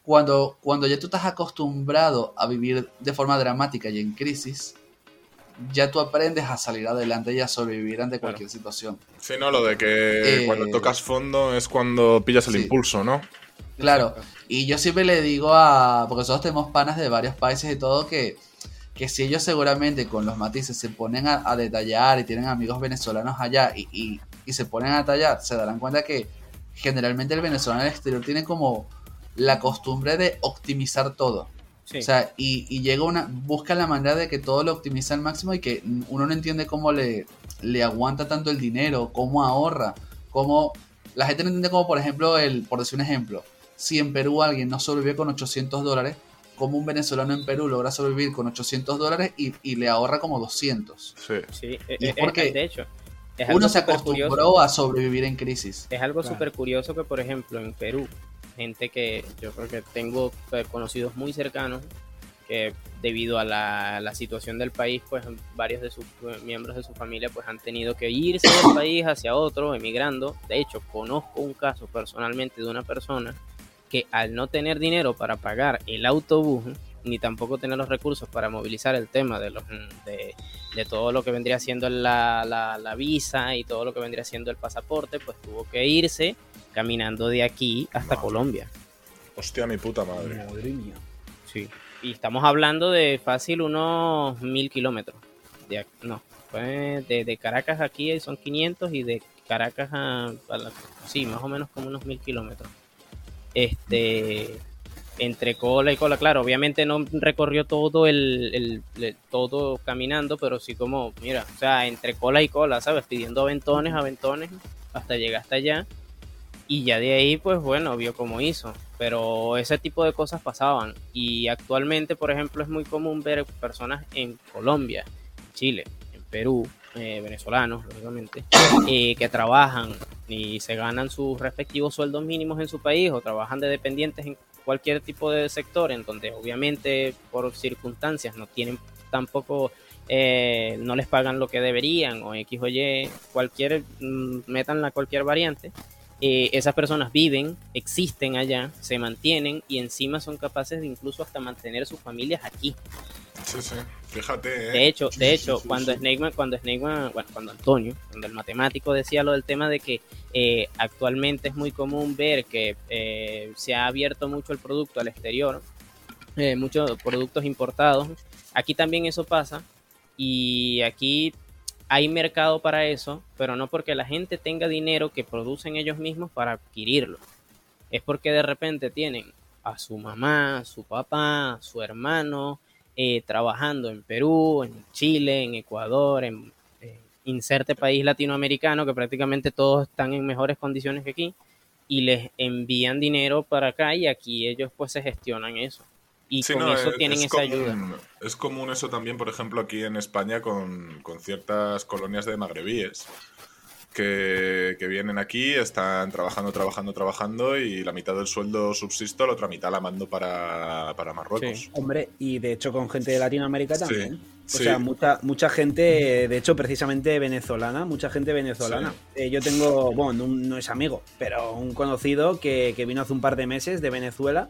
cuando, cuando ya tú estás acostumbrado a vivir de forma dramática y en crisis, ya tú aprendes a salir adelante y a sobrevivir ante cualquier situación. Sí, no, lo de que Eh, cuando tocas fondo es cuando pillas el sí. impulso, ¿no? Claro, y yo siempre le digo a, porque nosotros tenemos panas de varios países y todo, que, que si ellos seguramente con los matices se ponen a, a detallar y tienen amigos venezolanos allá y, y- y se ponen a tallar, se darán cuenta que generalmente el venezolano del exterior tiene como la costumbre de optimizar todo. Sí. O sea, y, y llega una, busca la manera de que todo lo optimiza al máximo y que uno no entiende cómo le, le aguanta tanto el dinero, cómo ahorra, cómo... La gente no entiende cómo, por ejemplo, el, por decir un ejemplo, si en Perú alguien no sobrevive con 800 dólares, como un venezolano en Perú logra sobrevivir con 800 dólares y, y le ahorra como 200. Sí. Sí, eh, Y es porque de hecho, es Uno se acostumbró curioso. a sobrevivir en crisis. Es algo Claro. súper curioso que, por ejemplo, en Perú, gente que yo creo que tengo eh, conocidos muy cercanos, que debido a la, la situación del país, pues varios de sus eh, miembros de su familia pues han tenido que irse del país hacia otro, emigrando. De hecho, conozco un caso personalmente de una persona que al no tener dinero para pagar el autobús, ni tampoco tener los recursos para movilizar el tema de, los, de, de todo lo que vendría siendo la, la, la visa y todo lo que vendría siendo el pasaporte, pues tuvo que irse caminando de aquí hasta Madre. Colombia. Hostia, mi puta madre. madre mía. Sí. Y estamos hablando de fácil unos mil kilómetros. de, no, fue de, Caracas aquí son 500 y de Caracas a, sí, más o menos como unos mil kilómetros. Este, entre cola y cola, claro, obviamente no recorrió todo el, todo caminando, pero sí como, mira, o sea, entre cola y cola, ¿sabes? Pidiendo aventones, aventones, hasta llegar hasta allá. Y ya de ahí, pues bueno, vio cómo hizo. Pero ese tipo de cosas pasaban. Y actualmente, por ejemplo, es muy común ver personas en Colombia, Chile, en Perú, eh, venezolanos, lógicamente, eh, que trabajan y se ganan sus respectivos sueldos mínimos en su país o trabajan de dependientes en cualquier tipo de sector, en donde obviamente por circunstancias no tienen tampoco eh, no les pagan lo que deberían o X o Y, cualquier, mm, metanla cualquier variante, eh, esas personas viven, existen allá, se mantienen y encima son capaces de incluso hasta mantener sus familias aquí. Sí, sí, fíjate. ¿eh? De hecho, de hecho, cuando Snakeman, cuando Snakeman, bueno, cuando Antonio, cuando el matemático decía lo del tema de que eh, actualmente es muy común ver que se ha abierto mucho el producto al exterior, muchos productos importados, aquí también eso pasa y aquí hay mercado para eso, pero no porque la gente tenga dinero que producen ellos mismos para adquirirlo. Es porque de repente tienen a su mamá, su papá, su hermano, eh, trabajando en Perú, en Chile, en Ecuador, en inserte país latinoamericano, que prácticamente todos están en mejores condiciones que aquí, y les envían dinero para acá y aquí ellos pues se gestionan eso y con eso tienen esa ayuda. Es común eso también, por ejemplo, aquí en España con, ciertas colonias de magrebíes. Que, vienen aquí, están trabajando, trabajando, trabajando y la mitad del sueldo subsisto, la otra mitad la mando para, Marruecos. Hombre, y de hecho con gente de Latinoamérica también. O sea, mucha, mucha gente, de hecho precisamente venezolana, mucha gente venezolana. Eh, yo tengo, bueno, no, es amigo, pero un conocido que, que vino hace un par de meses de Venezuela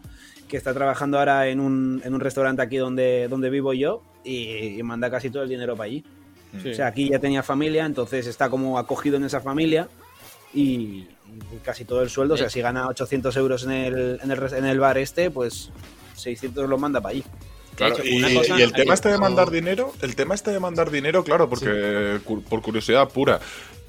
que está trabajando ahora en un, en un restaurante aquí donde, donde vivo yo y, manda casi todo el dinero para allí. O sea, aquí ya tenía familia, entonces está como acogido en esa familia y, casi todo el sueldo, o sea, si gana 800 euros en el, en el, en el bar este, pues 600 lo manda para allí. Claro, y, el tema este de mandar dinero, el tema este de mandar dinero, claro, porque por curiosidad pura,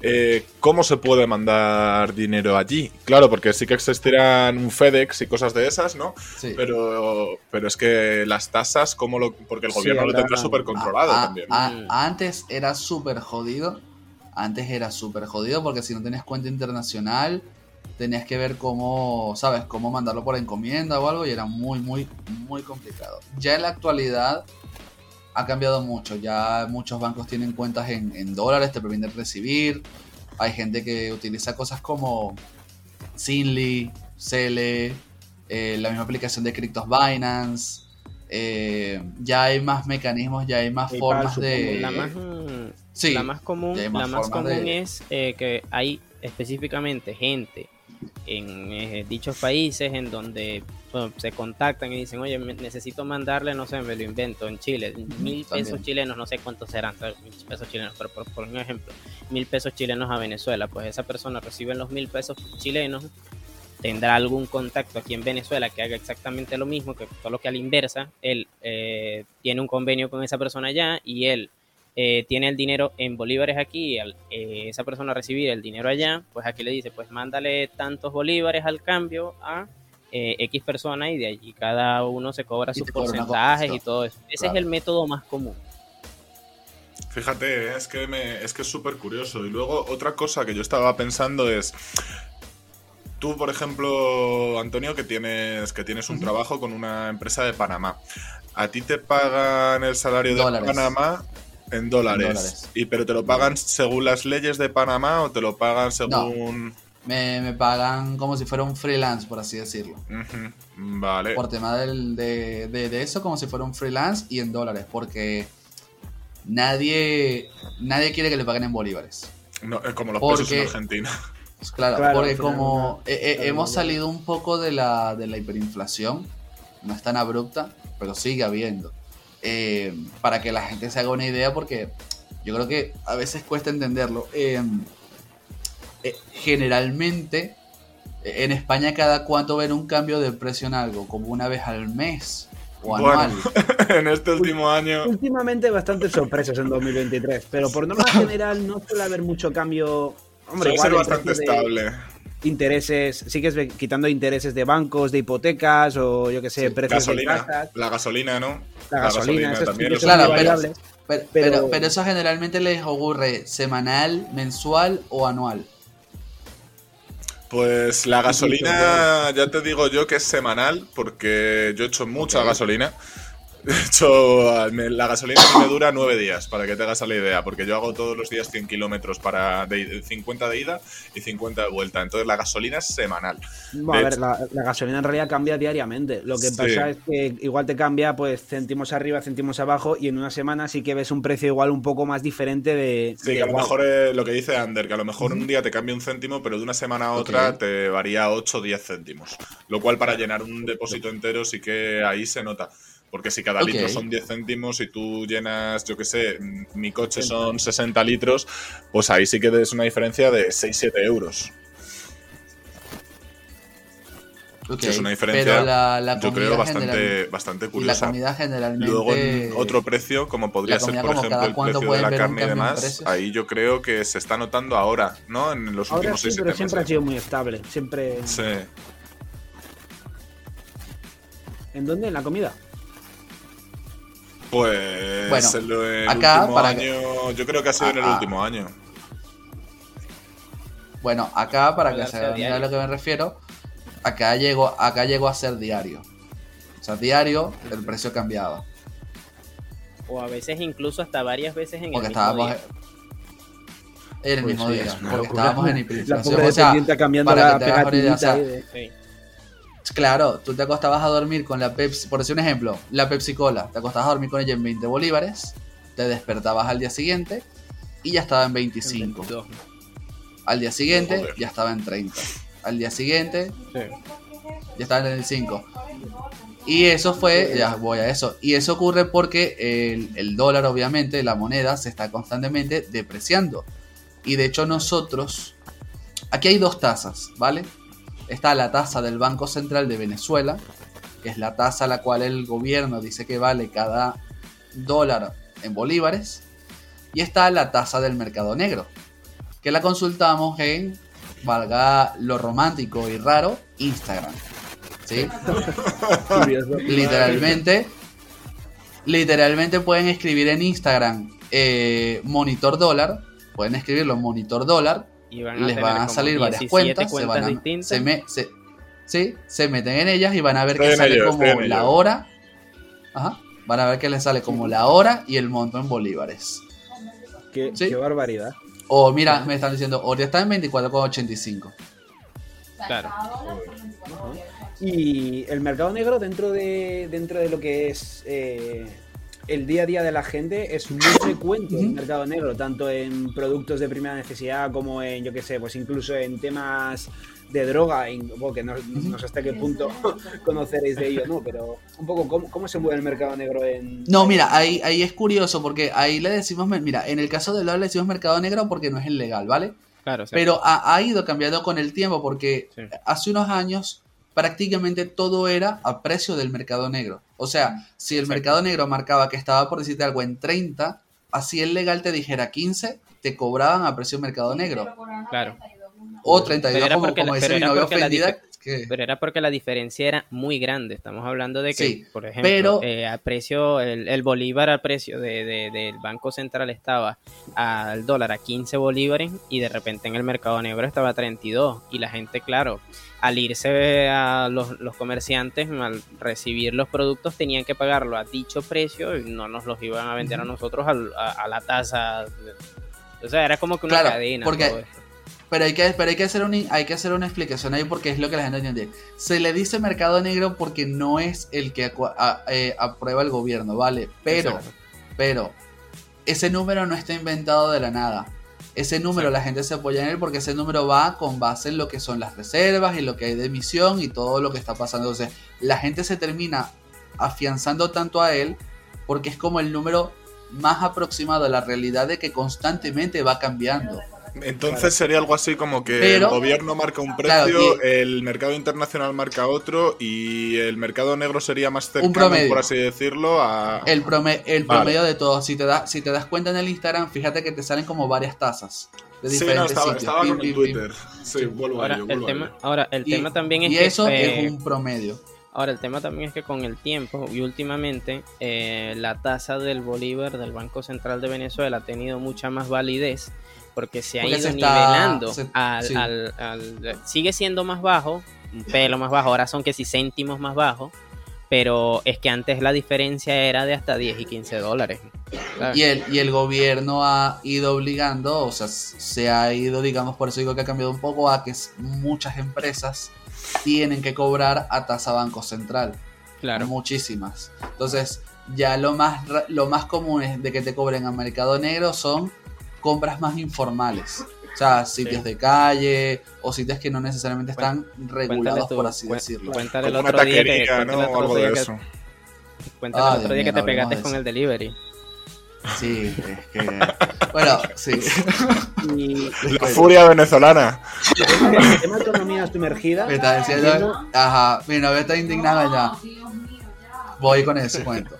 eh, ¿cómo se puede mandar dinero allí? Claro, porque sí que existirán un FedEx y cosas de esas, ¿no? Sí. Pero, pero es que las tasas, ¿cómo lo...? Porque el gobierno lo tendrá súper controlado también. antes era súper jodido, antes era súper jodido porque si no tenías cuenta internacional tenías que ver cómo, ¿sabes? Cómo mandarlo por encomienda o algo y era muy, muy, muy complicado. Ya en la actualidad ha cambiado mucho. Ya muchos bancos tienen cuentas en, dólares, te permiten recibir. Hay gente que utiliza cosas como Sinly, Cele, eh, la misma aplicación de criptos Binance. Eh, ya hay más mecanismos, ya hay más formas de... La más, sí, la más común, la más común es eh, que hay específicamente gente en eh, dichos países en donde se contactan y dicen, oye, necesito mandarle, no sé, me lo invento, en Chile, mil pesos chilenos, no sé cuántos serán, mil pesos chilenos, pero por, por, un ejemplo, mil pesos chilenos a Venezuela, pues esa persona recibe los mil pesos chilenos, tendrá algún contacto aquí en Venezuela que haga exactamente lo mismo, que solo que a la inversa, él eh, tiene un convenio con esa persona allá y él eh, tiene el dinero en bolívares aquí, al, eh, esa persona recibir el dinero allá, pues aquí le dice, pues mándale tantos bolívares al cambio a eh, X persona y de allí cada uno se cobra sus porcentajes y todo eso. Ese es el método más común. Fíjate, es que, me, es que es súper curioso. Y luego otra cosa que yo estaba pensando es, tú, por ejemplo, Antonio, que tienes, que tienes un trabajo con una empresa de Panamá. A ti te pagan el salario de Panamá en dólares. ¿Y pero te lo pagan según las leyes de Panamá o te lo pagan según...? Me, pagan como si fuera un freelance, por así decirlo. Vale. Por tema del, de, de, eso, como si fuera un freelance y en dólares, porque nadie, nadie quiere que le paguen en bolívares. No, es como los pesos en Argentina. Pues claro, porque como hemos salido un poco de la, de la hiperinflación, no es tan abrupta, pero sigue habiendo. Eh, para que la gente se haga una idea, porque yo creo que a veces cuesta entenderlo. Eh, eh, generalmente, en España cada cuánto ven un cambio de precio en algo, como una vez al mes. o anual. en este último año. Últimamente bastantes sorpresas en 2023, pero por norma general no suele haber mucho cambio. Hombre, Suele igual ser bastante de estable. Intereses, sigues quitando intereses de bancos, de hipotecas o yo que sé, Sí, precios de Gasolina, casas. la gasolina, ¿no? La gasolina, también. que los son Claro, pero-. Pero, Pero- pero, pero eso generalmente les ocurre semanal, mensual o anual. Pues la gasolina, ya te digo yo que es semanal, porque yo he hecho mucha gasolina. De hecho, la gasolina me dura nueve días, para que te hagas la idea, porque yo hago todos los días 100 kilómetros para de, 50 de ida y 50 de vuelta. Entonces la gasolina es semanal. Bueno, a ver, la, la gasolina en realidad cambia diariamente. Lo que Sí. pasa es que igual te cambia pues céntimos arriba, céntimos abajo y en una semana sí que ves un precio igual un poco más diferente de... Sí, de, que a lo mejor es lo que dice Ander, que a lo mejor un día te cambia un céntimo, pero de una semana a otra te varía 8 o 10 céntimos. Lo cual para llenar un depósito entero sí que ahí se nota. Porque si cada Ok. litro son 10 céntimos y tú llenas, yo qué sé, mm, mi coche son 60 litros, pues ahí sí que es una diferencia de 6-7 euros. Ok, Sí, es una diferencia, pero la, la Yo comida creo bastante, general- bastante y la curiosa. comida generalmente. Luego en otro precio, como podría ser por ejemplo el precio de la carne y demás, ahí yo creo que se está notando ahora, ¿no? En los Ahora últimos sí, 6 pero siempre ha sido muy estable. Siempre... Sí. ¿En dónde? ¿En la comida? Pues Bueno, el, acá, último para año, yo creo que ha sido en el Ah, ah. último año. Bueno, acá, para que se a vean a lo que me refiero, acá llegó, acá llegó a ser diario. O sea, diario el precio cambiaba. O a veces incluso hasta varias veces en Porque el mismo estábamos día. en el Pues mismo sí, día. Porque locura. estábamos en La hiperinflación. pobre O sea, cambiando para la que te hagas una idea, o sea, de- Sí. Claro, tú te acostabas a dormir con la Pepsi, por decir un ejemplo, la Pepsi Cola, te acostabas a dormir con ella en 20 bolívares, te despertabas al día siguiente y ya estaba en 25. Dos. Al día siguiente Joder. ya estaba en 30. Al día siguiente Sí. ya estaba en el 5. Y eso fue, ya voy a eso, y eso ocurre porque el, el dólar, obviamente, la moneda, se está constantemente depreciando. Y de hecho nosotros, aquí hay dos tasas, ¿vale? Está la tasa del Banco Central de Venezuela, que es la tasa a la cual el gobierno dice que vale cada dólar en bolívares. Y está la tasa del mercado negro, que la consultamos en, valga lo romántico y raro, Instagram. Literalmente literalmente pueden escribir en Instagram eh, monitor dólar pueden escribirlo monitor dólar Y van les tener van a salir varias 17 cuentas, se van a, distintas. se, me- se- sí, se meten en ellas y van a ver Estoy que sale ello, como la ello. hora Ajá, van a ver que les sale como la hora y el monto en bolívares Qué, Sí. qué barbaridad. o mira me están diciendo ahorita está en 24,85 Claro. Y el mercado negro dentro de dentro de lo que es eh, el día a día de la gente es muy frecuente el Ujú. mercado negro, tanto en productos de primera necesidad como en, yo qué sé, pues incluso en temas de droga, en- bueno, que no, no sé hasta qué punto conoceréis de ello, ¿no? Pero un poco, ¿cómo, cómo se mueve el mercado negro en... No, mira, ahí, ahí es curioso porque ahí le decimos, mira, en el caso del dólar le decimos mercado negro porque no es ilegal, ¿vale? Claro, o sea, Pero ha, ha ido cambiando con el tiempo porque Sí. hace unos años prácticamente todo era a precio del mercado negro. O sea, si el Exacto. mercado negro marcaba que estaba por decirte algo en 30, así el legal te dijera 15, te cobraban a precio mercado negro. Claro. O 32, Pero como, como mi novia ofendida. Que- Pero era porque la diferencia era muy grande. Estamos hablando de que, Sí, por ejemplo, pero- eh, al precio, el, el bolívar al precio de, de- del Banco Central estaba al dólar a 15 bolívares y de repente en el mercado negro estaba a 32. Y la gente, claro, al irse a los, los comerciantes, al recibir los productos, tenían que pagarlo a dicho precio y no nos los iban a vender a nosotros a, a la tasa. O sea, era como que una Claro, cadena. porque- todo esto. Pero hay que, pero hay que hacer una, hay que hacer una explicación ahí porque es lo que la gente entiende. Se le dice mercado negro porque no es el que a- eh, aprueba el gobierno, ¿vale? Pero, Exacto. pero, ese número no está inventado de la nada. Ese número la gente se apoya en él porque ese número va con base en lo que son las reservas y lo que hay de emisión y todo lo que está pasando. Entonces, la gente se termina afianzando tanto a él porque es como el número más aproximado a la realidad de que constantemente va cambiando. Entonces sería algo así como que el gobierno marca un precio, el mercado internacional marca otro y el mercado negro sería más cercano, por así decirlo, a... El, el promedio de todo. Si te, da, si te das cuenta en el Instagram, fíjate que te salen como varias tasas. De sí, no, estaba, estaba con Twitter. Sí, vuelvo ahora, a el tema, ahora, el tema también es y eso es un promedio. Ahora, el tema también es que con el tiempo y últimamente eh, la tasa del Bolívar del Banco Central de Venezuela ha tenido mucha más validez porque se ha ido nivelando. al, sigue siendo más bajo, un pelo más bajo, ahora son que si céntimos más bajo, pero es que antes la diferencia era de hasta 10 y 15 dólares. Y el, y el gobierno ha ido obligando, o sea, se ha ido, digamos, por eso digo que ha cambiado un poco a que muchas empresas tienen que cobrar a tasa Banco Central. Claro. Muchísimas. Entonces, ya lo más, lo más común es de que te cobren a mercado negro son compras más informales. O sea, sitios de calle o sitios que no necesariamente están regulados, por así decirlo. Cuéntale el otro día que, ¿no? Algo de eso. Cuéntale el otro día que te pegaste con el delivery. Sí, es que. Bueno, sí. La furia venezolana. El tema de economía sumergida. Me está diciendo. Ajá, mi novia está indignada ya. Voy con ese cuento.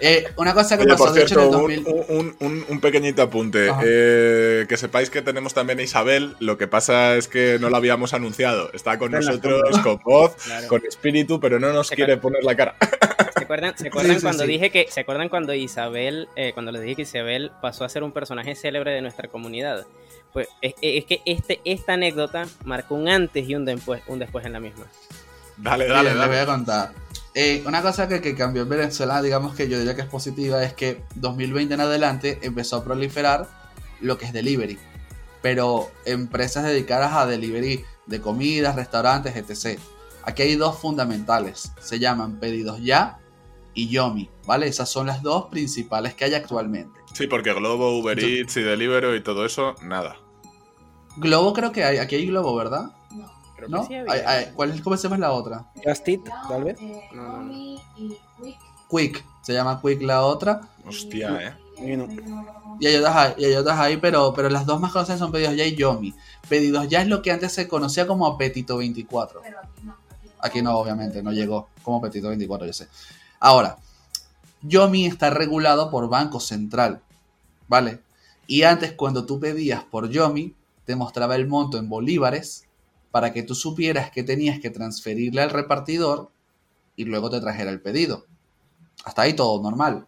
Eh, una cosa que pasó, por cierto, un, un, pequeñito apunte. Eh, que sepáis que tenemos también a Isabel. Lo que pasa es que no lo habíamos anunciado. Está con nosotros, con voz, con espíritu, pero no nos quiere poner la cara. ¿Se acuerdan, ¿se acuerdan cuando dije que, ¿se acuerdan cuando Isabel, eh, cuando les dije que Isabel pasó a ser un personaje célebre de nuestra comunidad? Pues es, que este, esta anécdota marcó un antes y un después, un después en la misma. Dale, dale, dale. voy a contar. Eh, una cosa que, que, cambió en Venezuela, digamos que yo diría que es positiva, es que 2020 en adelante empezó a proliferar lo que es delivery. Pero empresas dedicadas a delivery de comidas, restaurantes, etc. Aquí hay dos fundamentales. Se llaman pedidos ya y Yomi, ¿vale? Esas son las dos principales que hay actualmente. Sí, porque Globo, Uber Eats y Deliveroo y todo eso, nada. Globo creo que hay, aquí hay Globo, ¿verdad? No. ¿Cuál es, ¿Cómo se llama la otra? Just tal vez. Quick, se llama Quick la otra. Hostia, eh. Y hay otras ahí, y hay otras ahí pero, pero las dos más conocidas son Pedidos Ya y Yomi. Pedidos Ya es lo que antes se conocía como Apetito 24. Aquí no, obviamente, no llegó como Apetito 24, yo sé. Ahora, Yomi está regulado por Banco Central, ¿vale? Y antes cuando tú pedías por Yomi, te mostraba el monto en bolívares para que tú supieras que tenías que transferirle al repartidor y luego te trajera el pedido. Hasta ahí todo normal.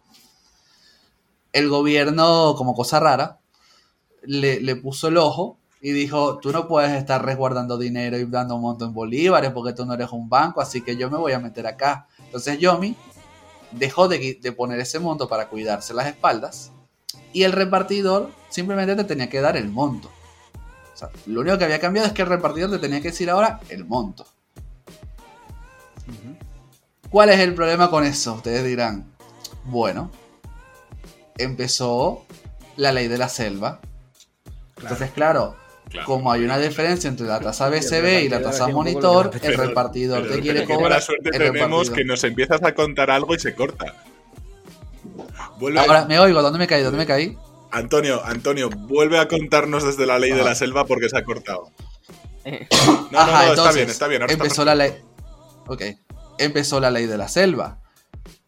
El gobierno, como cosa rara, le, le, puso el ojo y dijo, tú no puedes estar resguardando dinero y dando un monto en bolívares porque tú no eres un banco, así que yo me voy a meter acá. Entonces Yomi dejó de, poner ese monto para cuidarse las espaldas y el repartidor simplemente te tenía que dar el monto. O sea, lo único que había cambiado es que el repartidor te tenía que decir ahora el monto. ¿Cuál es el problema con eso? Ustedes dirán, bueno, empezó la ley de la selva. Entonces, claro, como hay una diferencia entre la tasa BCB y la tasa monitor, el repartidor te quiere cobrar. la suerte tenemos que nos empiezas a contar algo y se corta. Ahora me oigo, ¿dónde me caí? ¿Dónde me caí? Antonio, Antonio, vuelve a contarnos desde la ley de la selva porque se ha cortado. No, no, no, está bien, está bien. empezó la ley. Ok. Empezó la ley de la selva.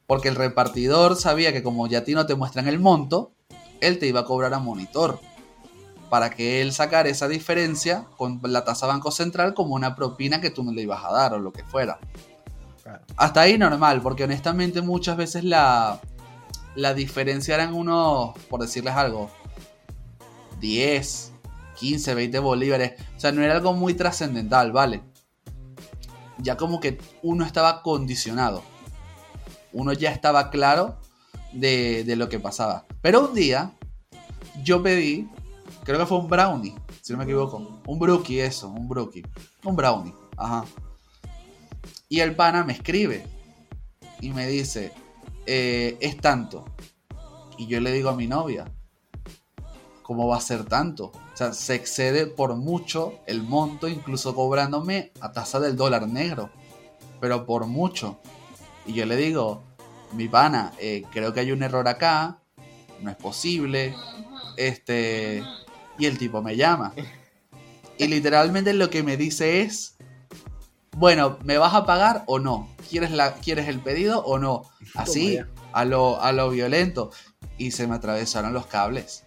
Porque el repartidor sabía que como ya a ti no te muestran el monto, él te iba a cobrar a monitor para que él sacara esa diferencia con la tasa Banco Central como una propina que tú no le ibas a dar o lo que fuera. Hasta ahí normal, porque honestamente muchas veces la, la diferencia eran unos, por decirles algo, 10, 15, 20 bolívares. O sea, no era algo muy trascendental, ¿vale? Ya como que uno estaba condicionado. Uno ya estaba claro de, de lo que pasaba. Pero un día yo pedí Creo que fue un brownie, si no me equivoco. Un brookie, eso, un brookie. Un brownie, ajá. Y el pana me escribe y me dice, eh, es tanto. Y yo le digo a mi novia, ¿cómo va a ser tanto? O sea, se excede por mucho el monto, incluso cobrándome a tasa del dólar negro. Pero por mucho. Y yo le digo, mi pana, eh, creo que hay un error acá, no es posible. Este, Y el tipo me llama. Y literalmente lo que me dice es, bueno, ¿me vas a pagar o no? ¿Quieres, la, ¿quieres el pedido o no? Así, a lo, a lo violento. Y se me atravesaron los cables.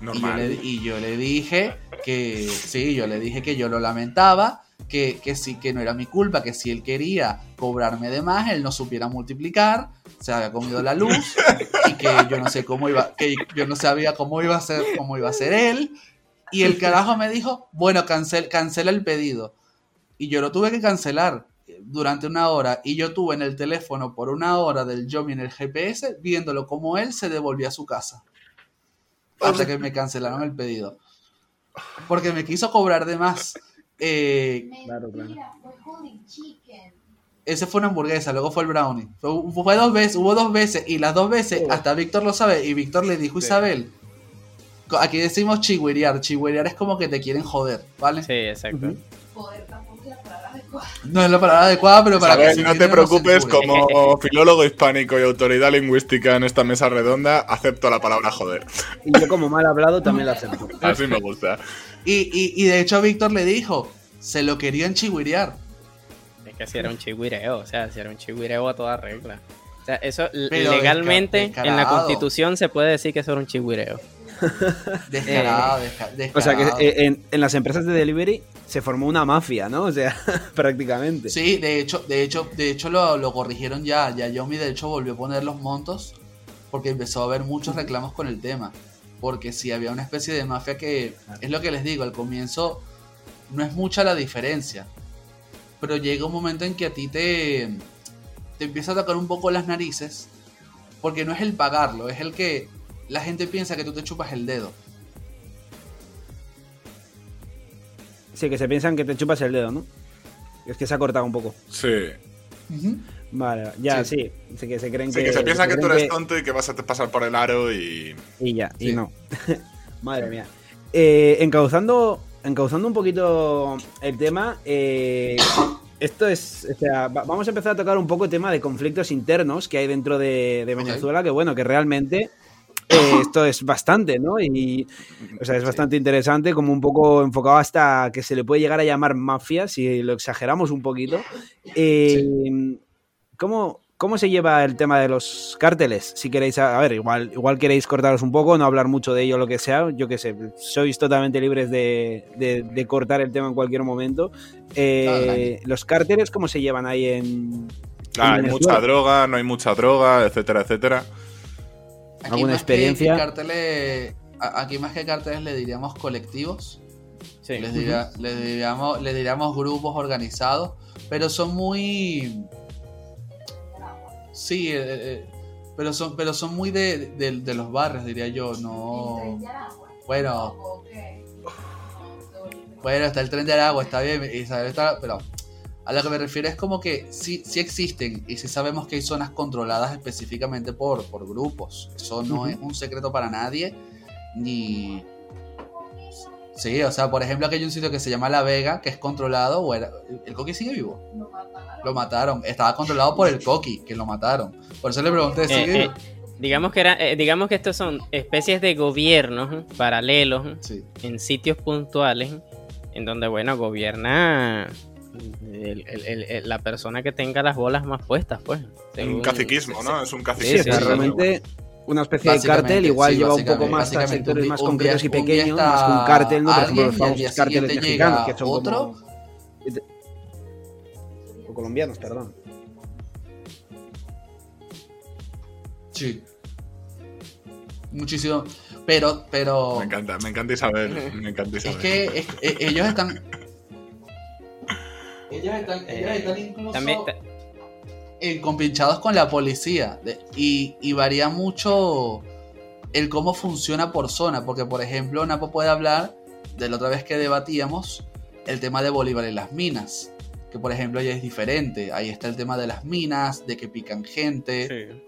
Y yo, le, y yo, le, dije que sí, yo le dije que yo lo lamentaba, que, que sí, que no era mi culpa, que si él quería cobrarme de más, él no supiera multiplicar, se había comido la luz y que yo no sé cómo iba, que yo no sabía cómo iba a ser, cómo iba a ser él. Y el carajo me dijo, bueno, cancel, cancela el pedido. Y yo lo tuve que cancelar durante una hora y yo tuve en el teléfono por una hora del Yomi en el GPS viéndolo como él se devolvía a su casa. Hasta que me cancelaron el pedido. Porque me quiso cobrar de más. Eh, claro, claro. Ese fue una hamburguesa, luego fue el brownie. Fue, dos veces, hubo dos veces y las dos veces, hasta Víctor lo sabe, y Víctor le dijo, Isabel, aquí decimos chihuirear, chihuirear es como que te quieren joder, ¿vale? Sí, exacto. No es la palabra adecuada, pero para ver, No te preocupes, como filólogo hispánico y autoridad lingüística en esta mesa redonda, acepto la palabra joder. Y yo, como mal hablado, también la acepto. Así me gusta. Y, y, de hecho, Víctor le dijo: se lo querían chihuirear. Es que si era un chihuireo, o sea, si era un chihuireo a toda regla. O sea, eso legalmente en la constitución se puede decir que eso era un chihuireo. Descarado, descarado. O sea, que en, en, las empresas de delivery se formó una mafia, ¿no? O sea, prácticamente. Sí, de hecho, de hecho, de hecho lo, lo corrigieron ya. Ya Yomi de hecho volvió a poner los montos porque empezó a haber muchos reclamos con el tema. Porque si había una especie de mafia que, es lo que les digo, al comienzo no es mucha la diferencia. Pero llega un momento en que a ti te, te empieza a tocar un poco las narices. Porque no es el pagarlo, es el que la gente piensa que tú te chupas el dedo. Sí, que se piensan que te chupas el dedo, ¿no? Es que se ha cortado un poco. Sí. Vale, ya, sí. que se creen sí, que, se piensa que, tú eres tonto y que vas a pasar por el aro y. Y ya, y no. Madre mía. Eh, encauzando, encauzando un poquito el tema, eh, esto es. O sea, vamos a empezar a tocar un poco el tema de conflictos internos que hay dentro de, Venezuela, que bueno, que realmente eh, esto es bastante, ¿no? Y, o sea, es bastante interesante, como un poco enfocado hasta que se le puede llegar a llamar mafia, si lo exageramos un poquito. Eh, ¿cómo, ¿Cómo se lleva el tema de los cárteles? Si queréis, a ver, igual, igual queréis cortaros un poco, no hablar mucho de ello, lo que sea, yo qué sé, sois totalmente libres de, cortar el tema en cualquier momento. Eh, ¿Los cárteles cómo se llevan ahí en... hay mucha droga, no hay mucha droga, etcétera, etcétera. ¿Alguna experiencia? aquí más que carteles le diríamos colectivos. Sí. Les, diríamos, les diríamos grupos organizados, pero son muy... Sí, eh, eh, pero son, pero son muy de, de, los barrios, diría yo, no... Bueno, bueno, está el tren de Aragua, está bien, está, pero a lo que me refiero es como que sí, sí existen y sí sabemos que hay zonas controladas específicamente por, por grupos. Eso no es un secreto para nadie, ni... Sí, o sea, por ejemplo, aquí hay un sitio que se llama La Vega, que es controlado, o era... ¿El Coqui sigue vivo? Lo mataron. Estaba controlado por el Coqui, que lo mataron. Por eso le pregunté, ¿sigue eh, vivo? Eh, digamos que, era, eh, digamos que estos son especies de gobiernos paralelos en sitios puntuales en donde, bueno, gobierna la persona que tenga las bolas más puestas, pues. Un caciquismo, ¿no? Es un caciquismo. Sí, realmente una especie de cártel, igual lleva un poco más a sectores más concretos y pequeños, más que un cártel, ¿no? Por ejemplo, los famosos cárteles mexicanos, que son otro. O colombianos, perdón. Sí. Muchísimo. Pero, pero. Me encanta, me encanta Isabel. Me encanta Isabel. Es que ellos están ellos están, eh, incluso también, compinchados con la policía. y, varía mucho el cómo funciona por zona. Porque, por ejemplo, Napo puede hablar de la otra vez que debatíamos el tema de Bolívar y las minas. Que, por ejemplo, ya es diferente. Ahí está el tema de las minas, de que pican gente.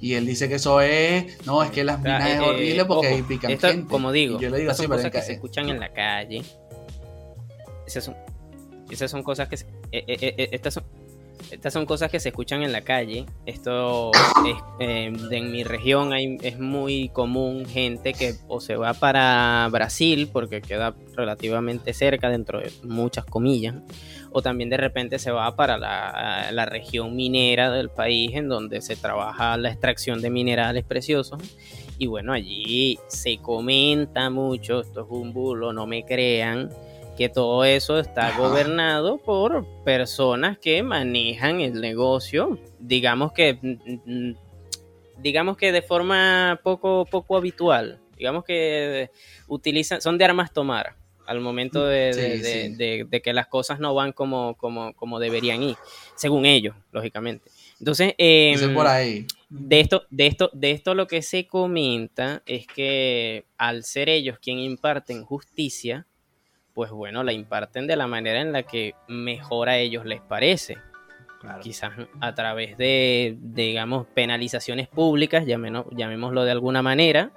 Y él dice que eso es. No, es que las minas es eh, horrible porque ahí pican gente. Como digo, yo le digo así, cosas que se escuchan en la calle esas son, esas son cosas que... Eh, eh, eh, estas son, estas son cosas que se escuchan en la calle. Esto es, eh, en mi región es muy común gente que o se va para Brasil porque queda relativamente cerca dentro de muchas comillas, o también de repente se va para la, la región minera del país en donde se trabaja la extracción de minerales preciosos. Y bueno, allí se comenta mucho, esto es un bulo, no me crean, que todo eso está gobernado por personas que manejan el negocio, digamos que mm, mm, digamos que de forma poco poco habitual, digamos que utilizan son de armas tomar al momento de, que las cosas no van como, como, como, deberían ir, según ellos, lógicamente. Entonces, em, por ahí. De esto, de esto, de esto lo que se comenta es que al ser ellos quien imparten justicia, pues bueno, la imparten de la manera en la que mejor a ellos les parece. Quizás a través de, digamos, penalizaciones públicas, llamémoslo de alguna manera.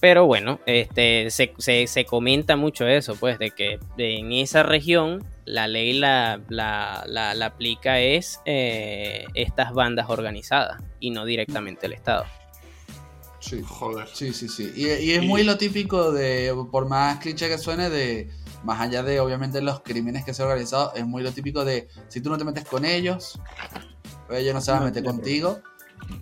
Pero bueno, este, se, comenta mucho eso, pues, de que en esa región la ley la, la, aplica es eh, estas bandas organizadas y no directamente el Estado. Sí, joder. Sí, sí, sí. Y, es muy lo típico de, por más cliché que suene, de, más allá de obviamente los crímenes que se han organizado, es muy lo típico de, si tú no te metes con ellos, ellos no se van a meter contigo.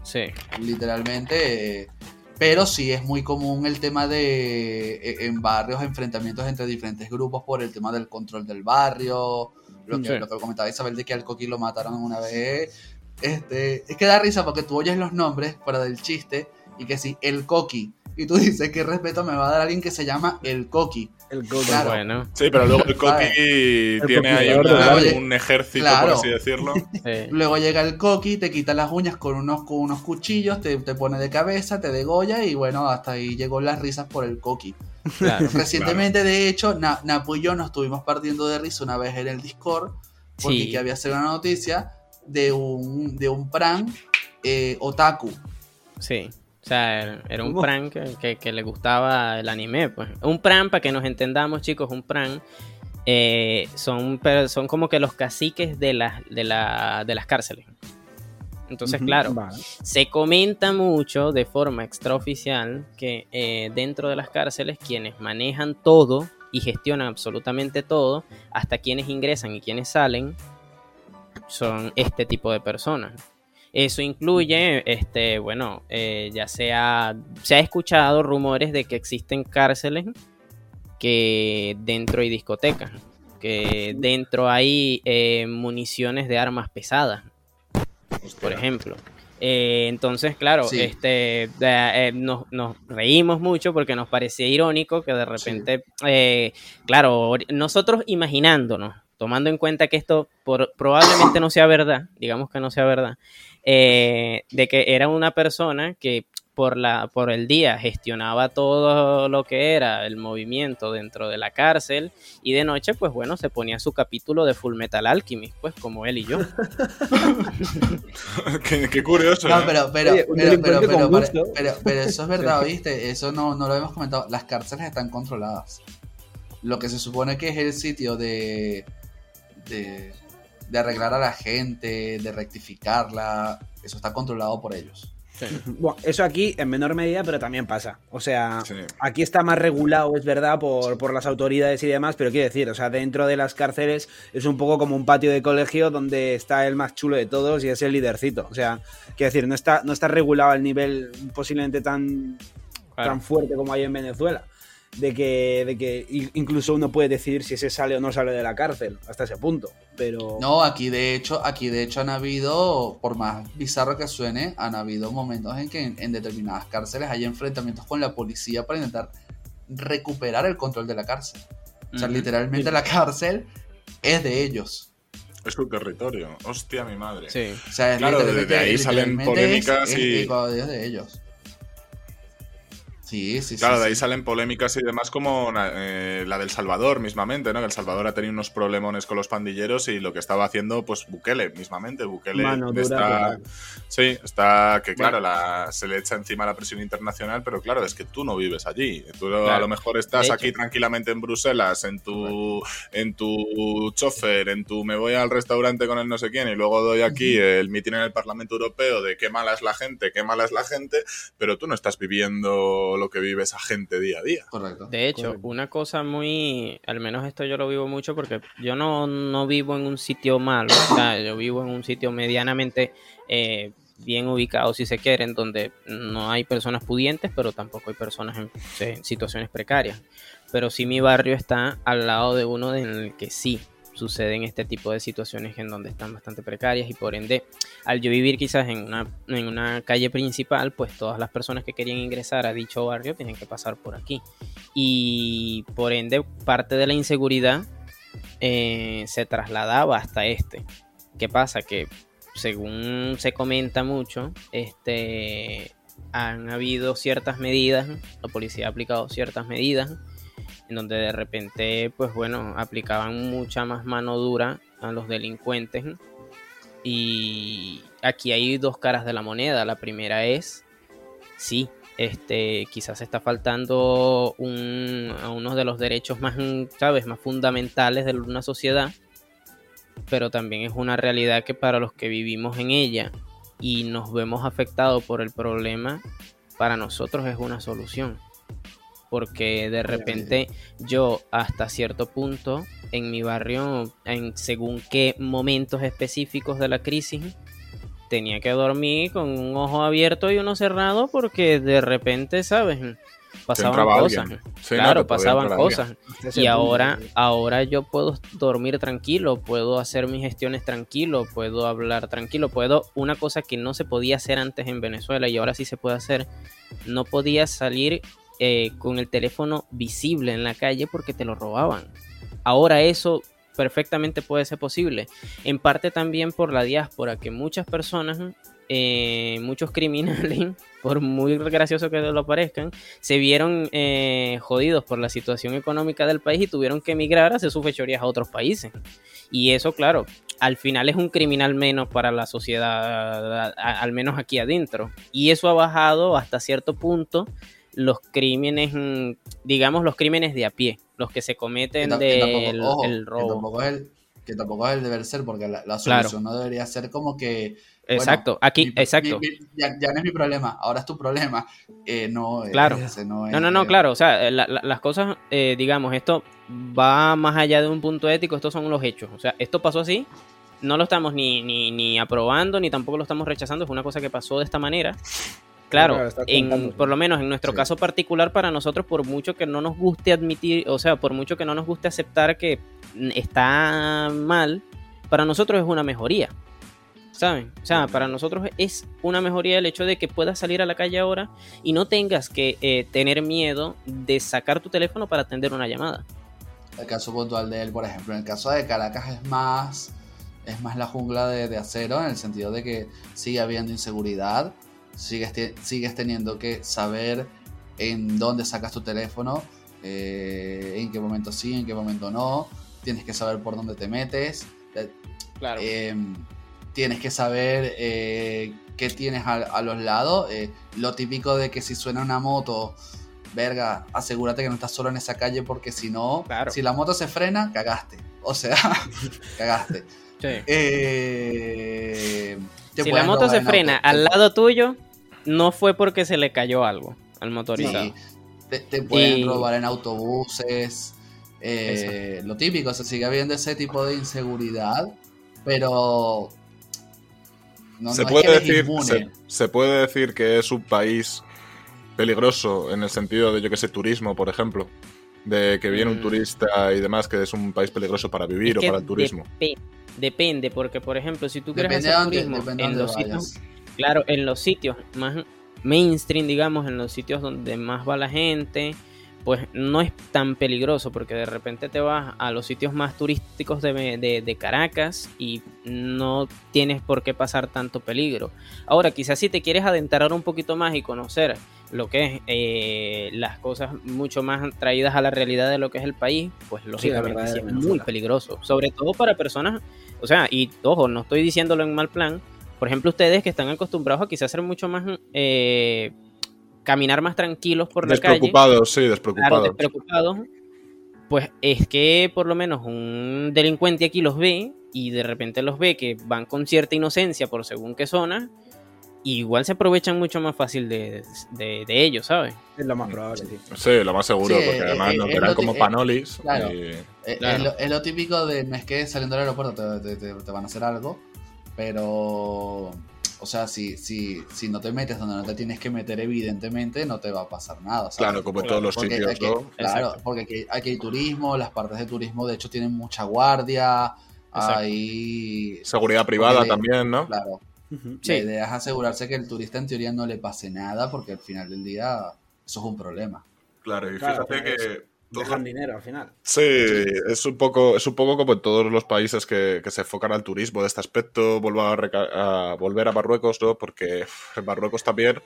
Sí. Literalmente. Eh, pero sí es muy común el tema de, e, en barrios, enfrentamientos entre diferentes grupos por el tema del control del barrio. Lo que, lo que comentaba Isabel de que al Coqui lo mataron una vez. Este, es que da risa porque tú oyes los nombres para del chiste y que sí, el Coqui. Y tú dices, ¿qué respeto me va a dar alguien que se llama el Coqui? El Coqui, bueno. Sí, pero luego el Coqui tiene ahí un ejército, por así decirlo. Luego llega el Coqui, te quita las uñas con unos, con unos cuchillos, te, pone de cabeza, te degolla y bueno, hasta ahí llegó las risas por el Coqui. Recientemente, de hecho, Napo y yo nos estuvimos partiendo de risa una vez en el Discord, porque que había sido una noticia de un, de un prank eh, otaku. Sí. O sea, era un prank que, le gustaba el anime, pues. Un prank, para que nos entendamos, chicos, un prank. Eh, son, son como que los caciques de, de, las cárceles. Entonces, claro, se comenta mucho de forma extraoficial que eh, dentro de las cárceles quienes manejan todo y gestionan absolutamente todo, hasta quienes ingresan y quienes salen, son este tipo de personas. Eso incluye, este, bueno, eh, ya sea, se ha escuchado rumores de que existen cárceles que dentro hay discotecas, que dentro hay eh, municiones de armas pesadas, por ejemplo. Eh, entonces, claro, este, nos, reímos mucho porque nos parecía irónico que de repente, claro, nosotros imaginándonos, tomando en cuenta que esto probablemente no sea verdad, digamos que no sea verdad, eh, de que era una persona que por, la, por el día gestionaba todo lo que era el movimiento dentro de la cárcel y de noche, pues bueno, se ponía su capítulo de Full Metal Alchemist, pues como él y yo. qué, curioso. No, pero, pero, pero, eso es verdad, ¿viste? Eso no, no lo hemos comentado. Las cárceles están controladas. Lo que se supone que es el sitio de, de de arreglar a la gente, de rectificarla, eso está controlado por ellos. Bueno, eso aquí en menor medida, pero también pasa. O sea, aquí está más regulado, es verdad, por, por, las autoridades y demás, pero quiero decir, o sea, dentro de las cárceles es un poco como un patio de colegio donde está el más chulo de todos y es el lidercito. O sea, quiero decir, no está, no está regulado al nivel posiblemente tan, tan fuerte como hay en Venezuela de que, de que incluso uno puede decidir si ese sale o no sale de la cárcel hasta ese punto. Pero. No, aquí de hecho, aquí de hecho han habido, por más bizarro que suene, han habido momentos en que en, determinadas cárceles hay enfrentamientos con la policía para intentar recuperar el control de la cárcel. O sea, literalmente la cárcel es de ellos. Es su territorio. Hostia, mi madre. Sí. O sea, claro, de ahí salen polémicas y. de ellos. Sí, sí, Claro, sí. de ahí sí. salen polémicas y demás como eh, la del Salvador mismamente, ¿no? Que El Salvador ha tenido unos problemones con los pandilleros y lo que estaba haciendo, pues Bukele mismamente. Bukele Mano dura está... Sí, está que claro, la- se le echa encima la presión internacional, pero claro, es que tú no vives allí. Tú a lo mejor estás aquí tranquilamente en Bruselas, en tu, en tu chofer, en tu me voy al restaurante con el no sé quién y luego doy aquí el mitin en el Parlamento Europeo de qué mala es la gente, qué mala es la gente, pero tú no estás viviendo lo que vive esa gente día a día. Correcto. De hecho, Correcto. una cosa muy, al menos esto yo lo vivo mucho porque yo no, no vivo en un sitio malo, o sea, yo vivo en un sitio medianamente eh, bien ubicado, si se quiere, en donde no hay personas pudientes, pero tampoco hay personas en, en situaciones precarias. Pero sí mi barrio está al lado de uno en el que sí suceden este tipo de situaciones en donde están bastante precarias y por ende al yo vivir quizás en una, en una calle principal pues todas las personas que querían ingresar a dicho barrio tienen que pasar por aquí y por ende parte de la inseguridad eh, se trasladaba hasta este. ¿Qué pasa? Que según se comenta mucho, este, han habido ciertas medidas, la policía ha aplicado ciertas medidas en donde de repente, pues bueno, aplicaban mucha más mano dura a los delincuentes. Y aquí hay dos caras de la moneda. La primera es, sí, este, quizás está faltando a uno de los derechos más, ¿sabes?, más fundamentales de una sociedad, pero también es una realidad que para los que vivimos en ella y nos vemos afectados por el problema, para nosotros es una solución. Porque de repente yo hasta cierto punto en mi barrio, en según qué momentos específicos de la crisis, tenía que dormir con un ojo abierto y uno cerrado porque de repente, ¿sabes? Pasaban cosas. Sí, claro, podía pasaban cosas. Y ahora, ahora yo puedo dormir tranquilo, puedo hacer mis gestiones tranquilo, puedo hablar tranquilo, puedo una cosa que no se podía hacer antes en Venezuela y ahora sí se puede hacer, no podías salir eh, con el teléfono visible en la calle porque te lo robaban. Ahora eso perfectamente puede ser posible. En parte también por la diáspora, que muchas personas, eh, muchos criminales, por muy gracioso que lo parezcan, se vieron eh, jodidos por la situación económica del país y tuvieron que emigrar a hacer sus fechorías a otros países. Y eso, claro, al final es un criminal menos para la sociedad, al menos aquí adentro. Y eso ha bajado hasta cierto punto los crímenes, mm, digamos los crímenes de a pie, los que se Que cometen que del ojo, el Que robo. tampoco, es el, que tampoco es el deber ser, porque la, la Claro. solución no debería ser como que. Exacto, bueno, aquí, mi- exacto. mi- mi- ya, ya no es mi problema, ahora es tu problema. Eh, no, eh, Claro. ese no, es, No, no, no, eh, claro, o sea, la- la- las cosas, eh, digamos, esto va más allá de un punto ético, estos son los hechos, o sea, esto pasó así, no lo estamos ni, ni, ni aprobando, ni tampoco lo estamos rechazando, es una cosa que pasó de esta manera. Claro, en, por lo menos en nuestro Sí. caso particular, para nosotros, por mucho que no nos guste admitir, o sea, por mucho que no nos guste aceptar que está mal, para nosotros es una mejoría. ¿Saben? O sea, para nosotros es una mejoría el hecho de que puedas salir a la calle ahora y no tengas que eh, tener miedo de sacar tu teléfono para atender una llamada. El caso puntual de él, por ejemplo, en el caso de Caracas es más, es más la jungla de, de acero, en el sentido de que sigue habiendo inseguridad, sigues, te- sigues teniendo que saber en dónde sacas tu teléfono, eh, en qué momento sí, en qué momento no, tienes que saber por dónde te metes, eh, Claro. eh, tienes que saber eh, qué tienes a, a los lados, lo típico de que si suena una moto, verga, asegúrate que no estás solo en esa calle porque si no, Claro. si la moto se frena, cagaste. O sea, cagaste. Te si la moto se en frena al lado tuyo, no fue porque se le cayó algo al sí, motorizado. te, te pueden Y- robar en autobuses. eh, lo típico, se sigue habiendo ese tipo de inseguridad, pero no, se, no puede decir, se, se puede decir que es un país peligroso en el sentido de, yo que sé, turismo, por ejemplo. De que viene un Mm. turista y demás, que es un país peligroso para vivir Es o para el turismo. depe- depende, porque por ejemplo, si tú quieres Depende de hacer dónde, turismo depende de en los sitios. Claro, en los sitios más mainstream, digamos, en los sitios donde más va la gente, pues no es tan peligroso porque de repente te vas a los sitios más turísticos de, Caracas y no tienes por qué pasar tanto peligro. Ahora, quizás si te quieres adentrar un poquito más y conocer lo que es eh, las cosas mucho más traídas a la realidad de lo que es el país, pues lógicamente sí, es muy peligroso. Sobre todo para personas, o sea, y ojo, no estoy diciéndolo en mal plan. Por ejemplo, ustedes que están acostumbrados a quizás ser mucho más eh, caminar más tranquilos por la calle. Despreocupados, sí, despreocupados. despreocupados. Pues es que por lo menos un delincuente aquí los ve y de repente los ve que van con cierta inocencia por según qué zona, igual se aprovechan mucho más fácil de, de, ellos, ¿sabes? Es lo más probable, sí. Sí, lo más seguro, porque además nos verán como panolis. Claro, Es, lo, típico de no es que saliendo del aeropuerto te, te van a hacer algo, pero o sea, si, si, si no te metes donde no te tienes que meter, evidentemente no te va a pasar nada. Claro, como en todos los sitios, ¿no? Claro, porque aquí, hay turismo, las partes de turismo de hecho tienen mucha guardia, hay... Seguridad privada también, ¿no? Claro. La idea es asegurarse que el turista en teoría no le pase nada, porque al final del día eso es un problema. Claro, y fíjate que dejan dinero al final. Sí, es un poco, es un poco como en todos los países que, se enfocan al turismo de este aspecto. Vuelvo a, volver a Marruecos, ¿no? Porque en Marruecos también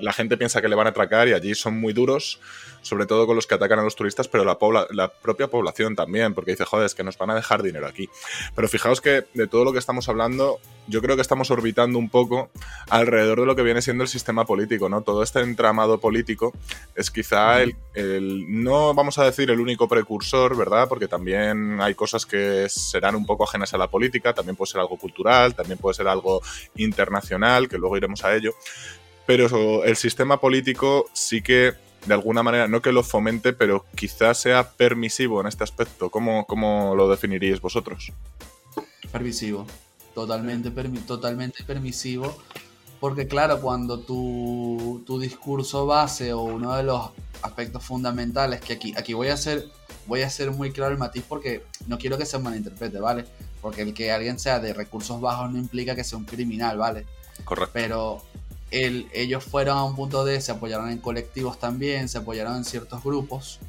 la gente piensa que le van a atracar y allí son muy duros, sobre todo con los que atacan a los turistas, pero la, la propia población también, porque dice, joder, es que nos van a dejar dinero aquí. Pero fijaos que de todo lo que estamos hablando, yo creo que estamos orbitando un poco alrededor de lo que viene siendo el sistema político, ¿no? Todo este entramado político es quizá el, el no vamos vamos a decir el único precursor, ¿verdad? Porque también hay cosas que serán un poco ajenas a la política, también puede ser algo cultural, también puede ser algo internacional, que luego iremos a ello. Pero el sistema político sí que, de alguna manera, no que lo fomente, pero quizás sea permisivo en este aspecto. ¿Cómo, cómo lo definiríais vosotros? Permisivo, totalmente, totalmente permisivo. Porque claro, cuando tu, tu discurso base o uno de los aspectos fundamentales que aquí, aquí voy a hacer, voy a hacer muy claro el matiz porque no quiero que se malinterprete, ¿vale? Porque el que alguien sea de recursos bajos no implica que sea un criminal, ¿vale? Correcto. Pero el, ellos fueron a un punto de, se apoyaron en colectivos también, se apoyaron en ciertos grupos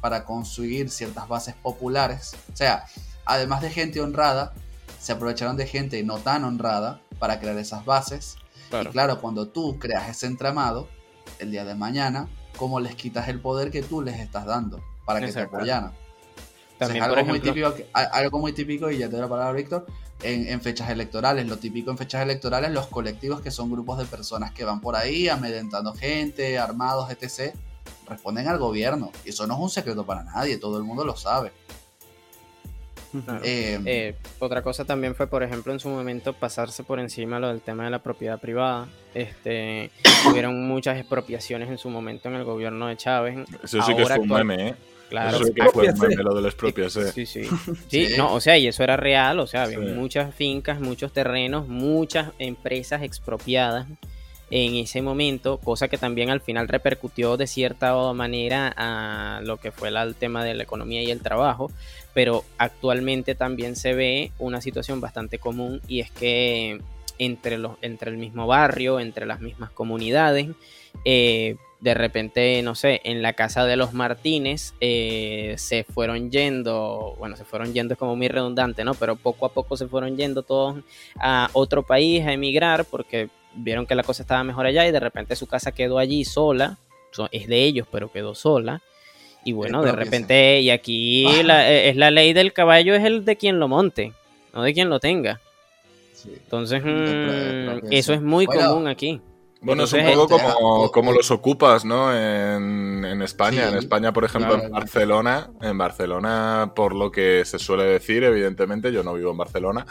para conseguir ciertas bases populares. O sea, además de gente honrada, se aprovecharon de gente no tan honrada para crear esas bases. Y claro, cuando tú creas ese entramado, el día de mañana cómo les quitas el poder que tú les estás dando para que te apoyaran. También, algo, muy típico, algo muy típico, y ya te doy la palabra, Víctor, en, fechas electorales. Lo típico en fechas electorales, los colectivos que son grupos de personas que van por ahí amedrentando gente, armados, etc., responden al gobierno. Y eso no es un secreto para nadie, todo el mundo lo sabe. Eh, eh, otra cosa también fue, por ejemplo, en su momento pasarse por encima lo del tema de la propiedad privada. Este, tuvieron muchas expropiaciones en su momento en el gobierno de Chávez. Eso sí que fue un meme, ¿eh? Claro, eso sí que fue un meme lo de las propias, ¿eh? Sí, sí. Sí, no, o sea, y eso era real, o sea, había muchas fincas, muchos terrenos, muchas empresas expropiadas en ese momento, cosa que también al final repercutió de cierta manera a lo que fue el tema de la economía y el trabajo, pero actualmente también se ve una situación bastante común y es que entre, los, entre el mismo barrio, entre las mismas comunidades, eh, de repente, no sé, en la casa de los Martínez eh, se fueron yendo, bueno, se fueron yendo es como muy redundante, ¿no? Pero poco a poco se fueron yendo todos a otro país a emigrar porque vieron que la cosa estaba mejor allá y de repente su casa quedó allí sola, es de ellos, pero quedó sola. Y bueno, de repente, y aquí eh, es la ley del caballo, es el de quien lo monte, no de quien lo tenga. Entonces, mm, eso es muy común aquí. Bueno, es un poco como, como, los ocupas, ¿no? En, en España. en España, por ejemplo, en Barcelona. En Barcelona, por lo que se suele decir, evidentemente, yo no vivo en Barcelona,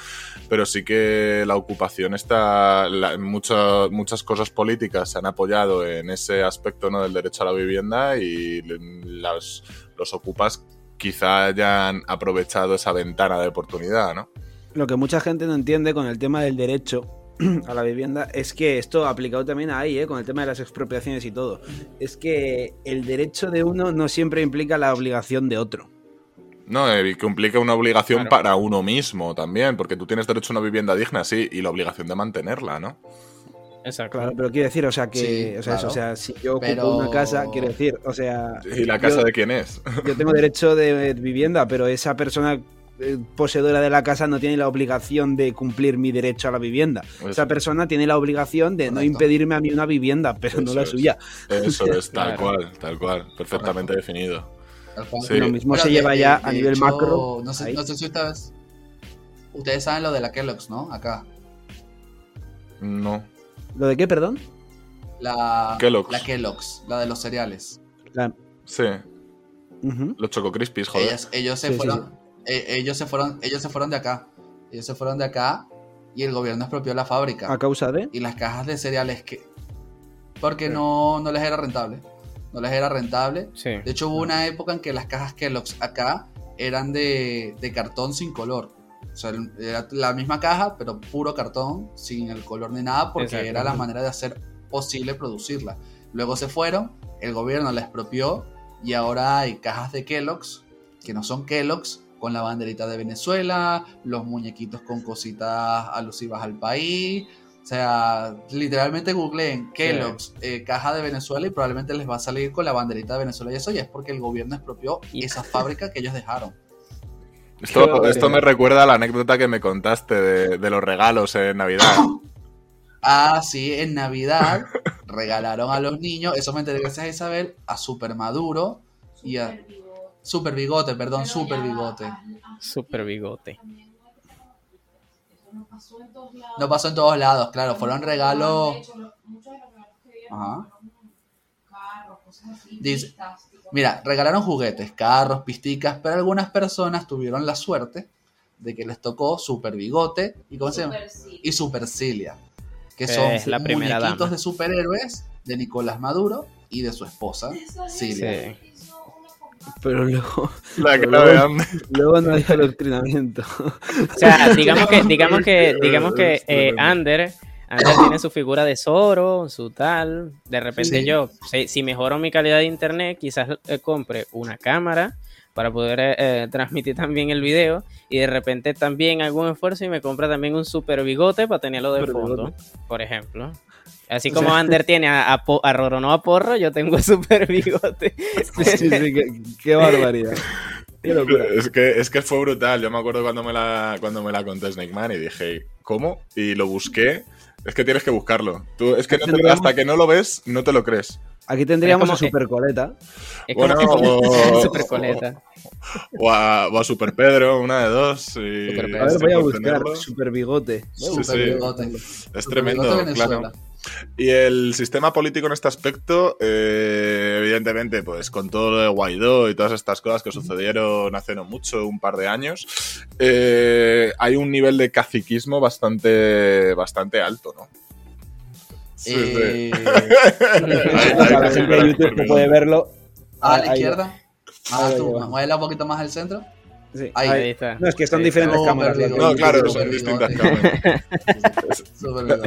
pero sí que la ocupación está. muchas muchas cosas políticas se han apoyado en ese aspecto ¿no? del derecho a la vivienda y las, los ocupas quizá hayan aprovechado esa ventana de oportunidad, ¿no? Lo que mucha gente no entiende con el tema del derecho a la vivienda es que esto aplicado también ahí, ¿eh? con el tema de las expropiaciones y todo, es que el derecho de uno no siempre implica la obligación de otro. No, eh, que implica una obligación para uno mismo también, porque tú tienes derecho a una vivienda digna, sí, y la obligación de mantenerla, ¿no? Exacto. Claro, pero quiero decir, o sea, que, Sí, o sea, eso, o sea, si yo ocupo Pero- una casa, quiero decir, o sea, ¿Y la casa yo, de quién es? yo tengo derecho de vivienda, pero esa persona poseedora de la casa no tiene la obligación de cumplir mi derecho a la vivienda. Pues- Esa persona tiene la obligación de no impedirme a mí una vivienda, pero no la es. suya. Eso es, tal Claro. cual, tal cual. Perfectamente definido. Sí. Lo mismo se de- lleva de- ya de a nivel hecho, macro. No sé, ahí. no sé si ustedes. Ustedes saben lo de la Kellogg's, ¿no? Acá. No. ¿Lo de qué, perdón? La Kellogg's. La Kellogg's, la de los cereales. La- Sí, los Choco Crispies, joder. Ellas- ellos se Sí, sí, fueron. Eh, ellos se fueron. Ellos se fueron de acá. Ellos se fueron de acá y el gobierno expropió la fábrica. ¿A causa de? y las cajas de cereales que porque no, no les era rentable no les era rentable Sí. de hecho hubo una época en que las cajas Kellogg's acá eran de, de cartón sin color o sea era la misma caja pero puro cartón sin el color ni nada porque Exacto. era la manera de hacer posible producirla luego se fueron el gobierno la expropió y ahora hay cajas de Kellogg's que no son Kellogg's con la banderita de Venezuela, los muñequitos con cositas alusivas al país. O sea, literalmente googleen Kellogg's, eh, caja de Venezuela y probablemente les va a salir con la banderita de Venezuela y eso ya es porque el gobierno expropió Y- esa fábrica que ellos dejaron. Esto, me recuerda a la anécdota que me contaste de, de los regalos en Navidad. Ah, sí, en Navidad regalaron a los niños, eso me enteré gracias a Isabel, a Super Maduro y a Super Bigote, perdón, Super Bigote. Super bigote. No pasó en todos lados, claro, fueron regalos. Ajá. Dice- Mira, regalaron juguetes, carros, pisticas, pero algunas personas tuvieron la suerte de que les tocó Super Bigote y ¿cómo se llama? Y Supercilia, que Que son es la muñequitos dama. de superhéroes de Nicolás Maduro y de su esposa Cilia. Sí. Pero luego, La Pero luego- no hay adoctrinamiento. O sea, digamos que, digamos que, digamos que eh. Ander, Ander tiene su figura de Zoro, su tal. De repente Sí. yo, si, si mejoro mi calidad de internet, quizás eh, compre una cámara para poder eh, transmitir también el video y de repente también hago un esfuerzo y me compra también un super bigote para tenerlo de Super fondo, bigote. por ejemplo. Así como Ander tiene a, a, a Roronoa Porro, yo tengo super bigote. Sí, sí, qué, qué barbaridad. Qué locura. Es que, es que fue brutal. Yo me acuerdo cuando me la, cuando me la conté Snake Man y dije, ¿cómo? Y lo busqué. Es que tienes que buscarlo. Tú, es que no te- Tendríamos- hasta que no lo ves, no te lo crees. Aquí tendríamos como a Supercoleta. Bueno, o- super coleta. O a, o a Super Pedro, una de dos. y- Super Pedro. A ver, voy a buscar. Super Bigote. Sí, Super sí. Bigote. Es Super tremendo, Bigote Venezuela. claro. Y el sistema político en este aspecto, eh, evidentemente, pues con todo lo de Guaidó y todas estas cosas que sucedieron hace no mucho, un par de años, eh, hay un nivel de caciquismo bastante, bastante alto, ¿no? Sí, sí. Eh, la te gente de YouTube que puede verlo. a Ahí la izquierda. Ah, Ahí va, tú, un poquito más al centro. Sí, Ahí. está. No, es que son Sí, diferentes cámaras. No, claro, son distintas cámaras.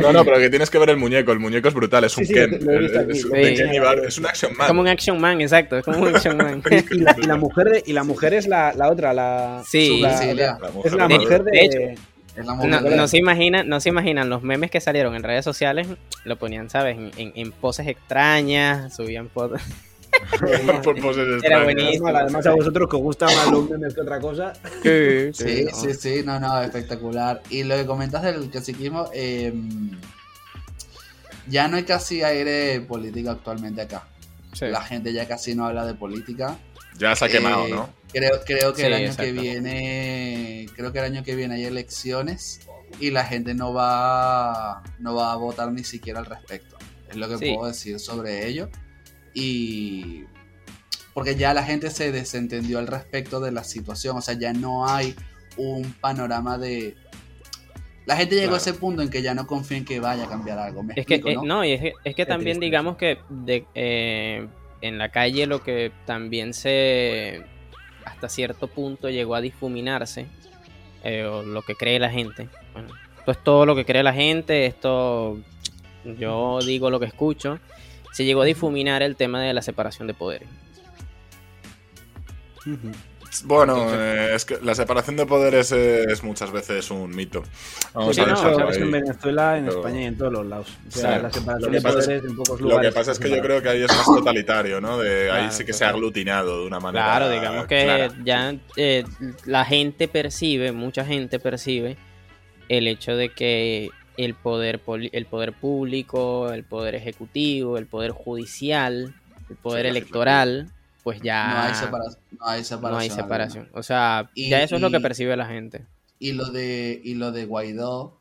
No, no, pero que tienes que ver el muñeco. El muñeco es brutal, es un Sí, Ken. Es, es un Ken Ibar, es un action Es man. como un action man, exacto. Es como un action man. Y la, y la mujer de, y la mujer es la, la otra, la. Sí. la- Supercilia. La es la mujer de. de hecho, Es no se imaginan, no se imaginan los memes que salieron en redes sociales, lo ponían, ¿sabes? En, en- en poses extrañas, subían fotos. Por poses extrañas. Era buenísimo. Además, a vosotros que os gustan más los memes que otra cosa. Sí, sí, sí, no, no, espectacular. Y lo que comentas del caciquismo, eh, ya no hay casi aire político actualmente acá. Sí. La gente ya casi no habla de política. Ya se ha quemado, Eh, ¿no? Creo, creo que el año exacto. que viene, creo que el año que viene hay elecciones y la gente no va, no va a votar ni siquiera al respecto. Es lo que Sí. puedo decir sobre ello. Y porque ya la gente se desentendió al respecto de la situación, o sea, ya no hay un panorama de... La gente llegó a ese punto en que ya no confía en que vaya a cambiar algo. ¿me Es que, explico, eh, no? no, y es que, es que también triste. digamos que de, eh, en la calle lo que también se, hasta cierto punto llegó a difuminarse, eh, o lo que cree la gente. Bueno, esto es todo lo que cree la gente, esto yo digo lo que escucho. Se llegó a difuminar el tema de la separación de poderes. Bueno, eh, es que la separación de poderes es muchas veces un mito. Vamos Sí, a ahí. en Venezuela, en Pero- España y en todos los lados. O sea, la separación Lo que de pasa es- poderes en pocos Lo lugares. que pasa es que yo creo que ahí es más totalitario, ¿no? De ahí sí que se ha aglutinado de una manera. Claro, digamos que clara. ya eh, la gente percibe, mucha gente percibe el hecho de que el poder, el poder público, el poder ejecutivo, el poder judicial, el poder Sí, electoral, pues ya No hay separación. No hay no separación. hay alguna. separación. O sea, Y- ya eso es lo que percibe la gente. Y lo de, y lo de Guaidó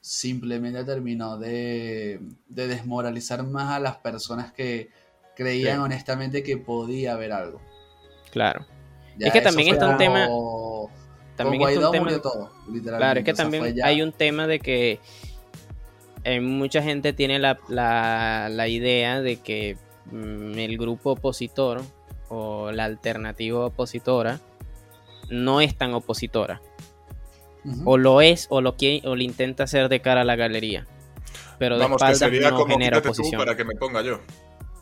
simplemente terminó de, de desmoralizar más a las personas que creían Sí. honestamente que podía haber algo. Claro. Ya Es que también está un tema- como- También con está un Guaidó tema- murió todo, literalmente. Claro, es que O sea, también ya- hay un tema de que eh, mucha gente tiene la, la- la idea de que mm, el grupo opositor o la alternativa opositora no es tan opositora. O lo es o lo, quiere, o lo intenta hacer de cara a la galería. Pero de Vamos, que sería no como genera tú oposición. para que me ponga yo.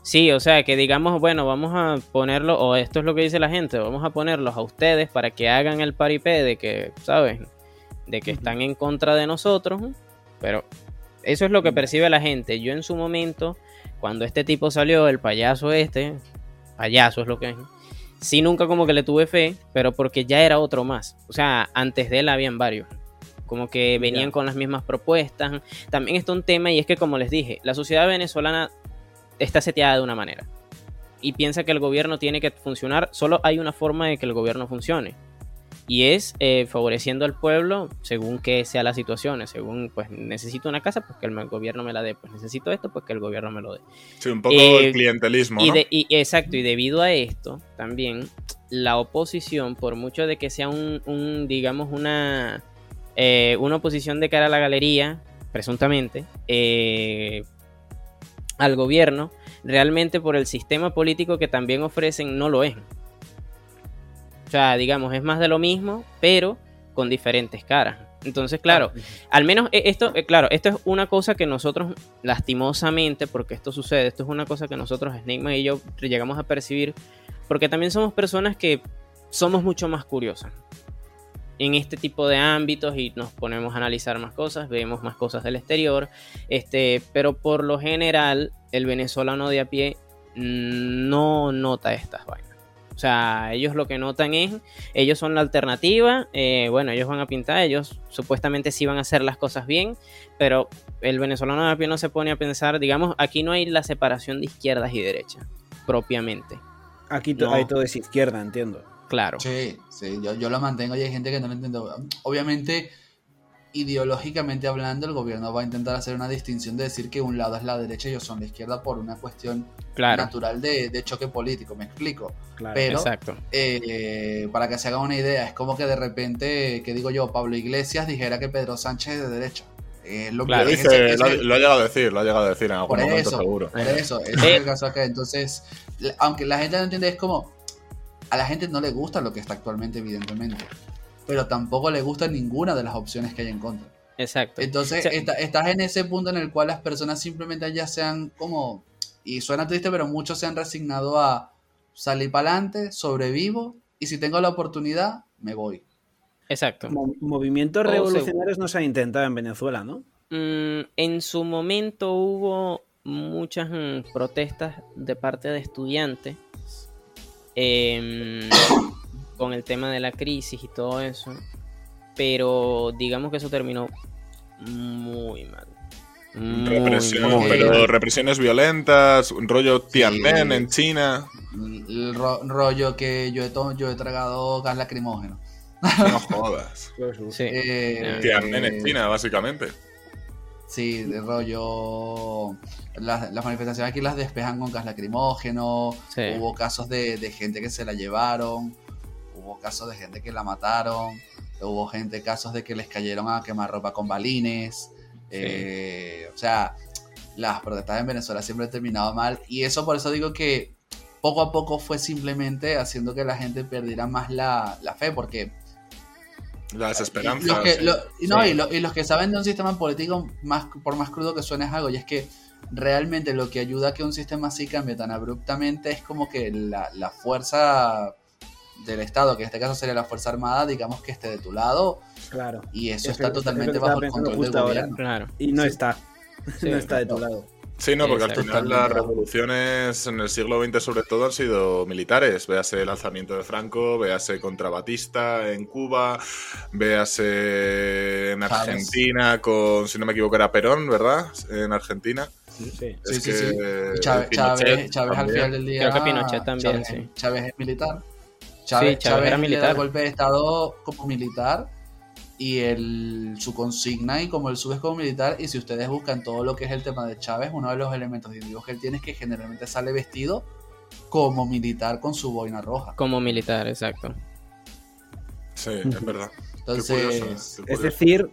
Sí, o sea, que digamos, bueno, vamos a ponerlo, o esto es lo que dice la gente, vamos a ponerlos a ustedes para que hagan el paripé de que, ¿sabes? De que están en contra de nosotros, ¿no? pero eso es lo que percibe la gente. Yo en su momento, cuando este tipo salió, el payaso este, payaso es lo que es, sí nunca como que le tuve fe, pero porque ya era otro más. O sea, antes de él habían varios. Como que venían con las mismas propuestas. También está un tema y es que, como les dije, la sociedad venezolana está seteada de una manera y piensa que el gobierno tiene que funcionar, solo hay una forma de que el gobierno funcione y es eh, favoreciendo al pueblo según que sea las situaciones, según pues necesito una casa, pues que el gobierno me la dé, pues necesito esto, pues que el gobierno me lo dé. Sí, un poco Eh, el clientelismo, Y, ¿no? de- y- exacto, y debido a esto, también la oposición, por mucho de que sea un, un, digamos, una, eh, una oposición de cara a la galería, presuntamente, al gobierno, realmente por el sistema político que también ofrecen, no lo es. Sea, digamos, es más de lo mismo, pero con diferentes caras. Entonces, claro, al menos eh, esto, eh, claro, esto es una cosa que nosotros, lastimosamente, porque esto sucede, esto es una cosa que nosotros, Snigman y yo, llegamos a percibir, porque también somos personas que somos mucho más curiosas en este tipo de ámbitos y nos ponemos a analizar más cosas, vemos más cosas del exterior, este, pero por lo general el venezolano de a pie no nota estas vainas. O sea, ellos lo que notan es, ellos son la alternativa, eh, bueno, ellos van a pintar, ellos supuestamente sí van a hacer las cosas bien, pero el venezolano de a pie no se pone a pensar, digamos, aquí no hay la separación de izquierdas y derechas, propiamente, Aquí to- No. hay todo es izquierda, entiendo. claro. Sí, sí, yo, yo lo mantengo y hay gente que no lo entiende. Obviamente, ideológicamente hablando, el gobierno va a intentar hacer una distinción de decir que un lado es la derecha y ellos son la izquierda por una cuestión Claro, natural de, de choque político, me explico. Claro. Pero, exacto. eh, para que se hagan una idea, es como que de repente, que digo yo, Pablo Iglesias dijera que Pedro Sánchez es de derecha. Lo Claro, Lo que dice, ese- lo, ese- lo ha llegado a decir, lo ha llegado a decir en algún Por momento eso, seguro. Por eso, ese es el caso acá. Entonces, aunque la gente no entiende, es como. A la gente no le gusta lo que está actualmente, evidentemente. Pero tampoco le gusta ninguna de las opciones que hay en contra. Exacto. Entonces, O sea- está- estás en ese punto en el cual las personas simplemente ya sean como. Y suena triste, pero muchos se han resignado a salir para adelante, sobrevivo. Y si tengo la oportunidad, me voy. Exacto. Mo- movimientos revolucionarios no se han intentado en Venezuela, ¿no? Mm, en su momento hubo muchas mm, protestas de parte de estudiantes em, con el tema de la crisis y todo eso, pero digamos que eso terminó muy mal. Muy, Represión, pero- represiones violentas, un rollo Tiananmen Sí. en China. El ro- rollo que yo he, yo he tragado gas lacrimógeno. No jodas. Sí. Eh, Tiananmen en China, básicamente. Sí, de rollo. Las, las manifestaciones aquí las despejan con gas lacrimógeno. Sí. Hubo casos de, de gente que se la llevaron. Hubo casos de gente que la mataron. Hubo gente, casos de que les cayeron a quemar ropa con balines. Eh, o sea, las protestas en Venezuela siempre han terminado mal. Y eso por eso digo que poco a poco fue simplemente haciendo que la gente perdiera más la, la fe. Porque La desesperanza. los que, sí. lo- y, no, Sí. y, lo- y los que saben de un sistema político, más, por más crudo que suene es algo, y es que realmente lo que ayuda a que un sistema así cambie tan abruptamente es como que la, la fuerza del Estado, que en este caso sería la Fuerza Armada, digamos que esté de tu lado. Claro. Y eso Es está que- totalmente bajo el control del gobierno. Claro. Y no Sí. está. Sí, no está de tu no. lado. Sí, no, porque al final las revoluciones en el siglo XX sobre todo han sido militares. Véase el alzamiento de Franco, véase contra Batista en Cuba, véase en. Argentina con, si no me equivoco, era Perón, ¿verdad? En Argentina. Sí. Sí, Es sí, Chávez, Pinochet Chávez, Chávez al también. final del día. Creo que Pinochet también, Chávez, sí. Chávez es militar. Chávez, Chávez era le da militar. el golpe de Estado como militar y el, su consigna y como él sube es como militar. Y si ustedes buscan todo lo que es el tema de Chávez, uno de los elementos distintivos que él tiene es que generalmente sale vestido como militar con su boina roja. Como militar, exacto. Sí, es verdad. Entonces, curioso, Es decir,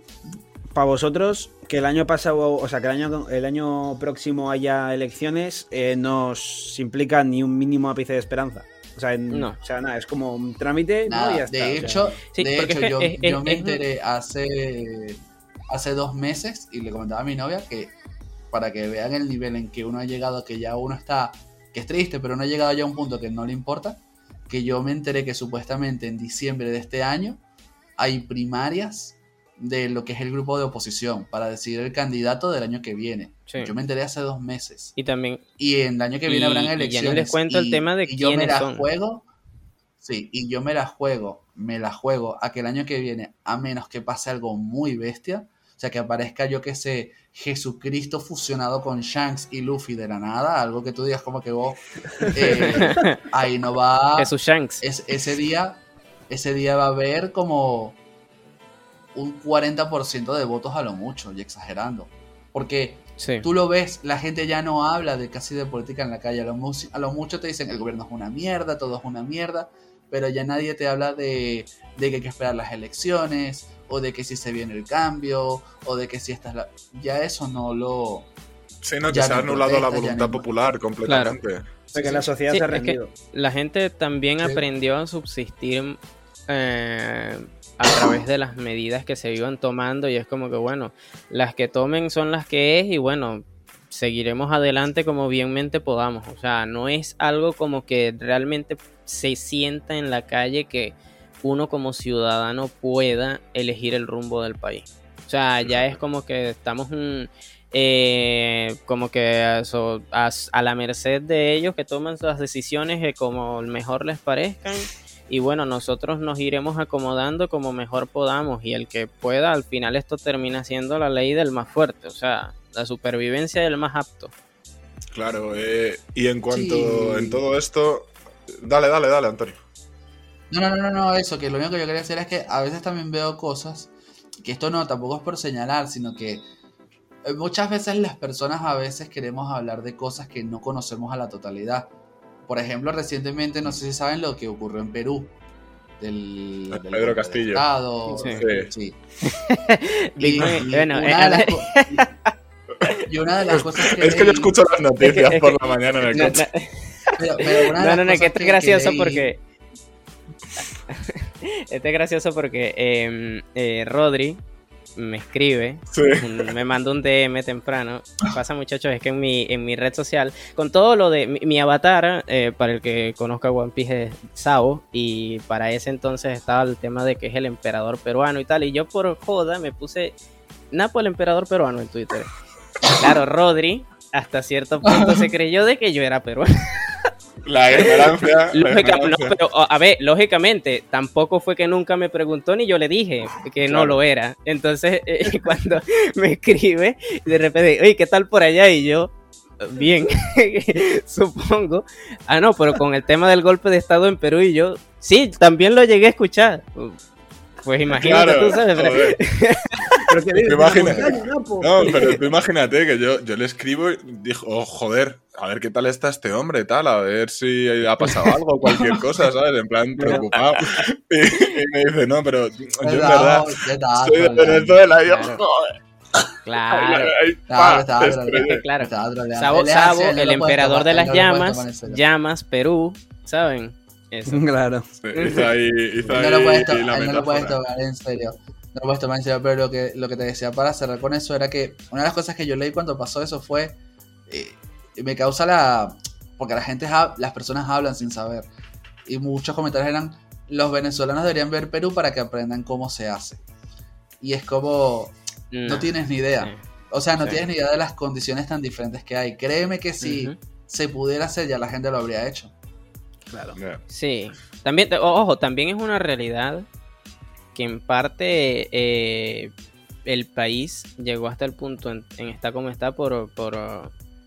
para vosotros, que el año pasado, o sea, que el año, el año próximo haya elecciones, eh, no os implica ni un mínimo ápice de esperanza. O sea, en- No. o sea, nada, es como un trámite, ¿no? Nada, Y ya está, de o sea. hecho, Sí, de hecho es que yo, es- es- yo me es- enteré hace, hace dos meses y le comentaba a mi novia que para que vean el nivel en que uno ha llegado, que ya uno está, que es triste, pero uno ha llegado ya a un punto que no le importa, que yo me enteré que supuestamente en diciembre de este año hay primarias de lo que es el grupo de oposición para decidir el candidato del año que viene. Sí. Yo me enteré hace dos meses. Y también, Y en el año que viene Y- habrán y ya elecciones. les cuento el tema de y yo me la son. juego. Sí, y yo me la juego, me la juego a que el año que viene, a menos que pase algo muy bestia, o sea, que aparezca, yo que sé, Jesucristo fusionado con Shanks y Luffy de la nada, algo que tú digas como que vos, eh, ahí no va, Jesús Shanks. es, ese día, ese día va a haber como un 40% de votos a lo mucho, y exagerando. Porque Sí. tú lo ves, la gente ya no habla de casi de política en la calle. A lo, mu- a lo mucho te dicen el gobierno es una mierda, todo es una mierda, pero ya nadie te habla de, de que hay que esperar las elecciones, o de que si se viene el cambio, o de que si esta es la... Ya eso no lo... Sí, no, que Ya se ha anulado la voluntad popular completamente. Porque Sí, la sociedad Sí, se ha es que- rendido. La gente también Sí. aprendió a subsistir eh, a través de las medidas que se iban tomando y es como que bueno, las que tomen son las que es y bueno, seguiremos adelante como bienmente podamos. O sea, no es algo como que realmente se sienta en la calle que uno como ciudadano pueda elegir el rumbo del país. O sea, ya es como que estamos mm, eh, como que a la merced de ellos que toman sus decisiones que como mejor les parezcan. Y bueno, nosotros nos iremos acomodando como mejor podamos. Y el que pueda, al final esto termina siendo la ley del más fuerte. O sea, la supervivencia del más apto. Claro, eh, y en cuanto Sí. en todo esto. Dale, dale, dale, Antonio. No, no, no, no, no, eso, que lo único que yo quería decir es que a veces también veo cosas, que esto no, tampoco es por señalar, sino que muchas veces las personas a veces queremos hablar de cosas que no conocemos a la totalidad. Por ejemplo, recientemente, no sé si saben lo que ocurrió en Perú. Del, del Pedro Castillo. Estado, Sí. sí. Big Y- Man, y bueno, una eh, de las co- y una de las cosas que Es que yo escucho las noticias Es que- es por la mañana en el no, coche. no, pero- pero una de No, las no, que esto es que gracioso leí- porque. Esto es gracioso porque em, eh, Rodri me escribe, Sí. un- me mandó un DM temprano. Pasa, muchachos, es que en mi, en mi red social, con todo lo de mi, mi avatar, eh, para el que conozca One Piece es Sao, y para ese entonces estaba el tema de que es el emperador peruano y tal. Y yo por joda me puse Napo el emperador peruano en Twitter. Claro, Rodri hasta cierto punto se creyó de que yo era peruano. La ignorancia. la no, pero a ver, lógicamente, tampoco fue que nunca me preguntó ni yo le dije que no lo era. Entonces, eh, cuando me escribe, de repente, oye, ¿qué tal por allá? Y yo, bien, supongo. Ah, no, pero con el tema del golpe de Estado en Perú y yo, sí, también lo llegué a escuchar. Pues imagínate Claro, tú, ¿sabes? Pero- que dices, Imagina- "Una montaña, Napo". No, pero tú imagínate que yo, yo le escribo y dijo, oh, joder, a ver qué tal está este hombre, tal, a ver si ha pasado algo, cualquier cosa, ¿sabes? En plan, preocupado. Y, y me dice, no, pero yo en verdad soy de. Venezuela y yo, Claro. joder. Claro. Claro, claro. Sabo, Sabo, el emperador de las llamas, llamas, Perú, ¿saben? Eso. Claro. Sí, ahí, no lo puedes, to- la no lo puedes tomar en serio. No lo puedes tomar en serio, pero lo que, lo que te decía para cerrar con eso era que una de las cosas que yo leí cuando pasó eso fue. eh, me causa la. Porque la gente, ha- las personas hablan sin saber. Y muchos comentarios eran. los venezolanos deberían ver Perú para que aprendan cómo se hace. Y es como, no, tienes ni idea. O sea, no tienes ni idea de las condiciones tan diferentes que hay. Créeme que si se pudiera hacer, ya la gente lo habría hecho. Claro. Sí. También, ojo, también es una realidad que en parte eh, el país llegó hasta el punto en, estar como está por, por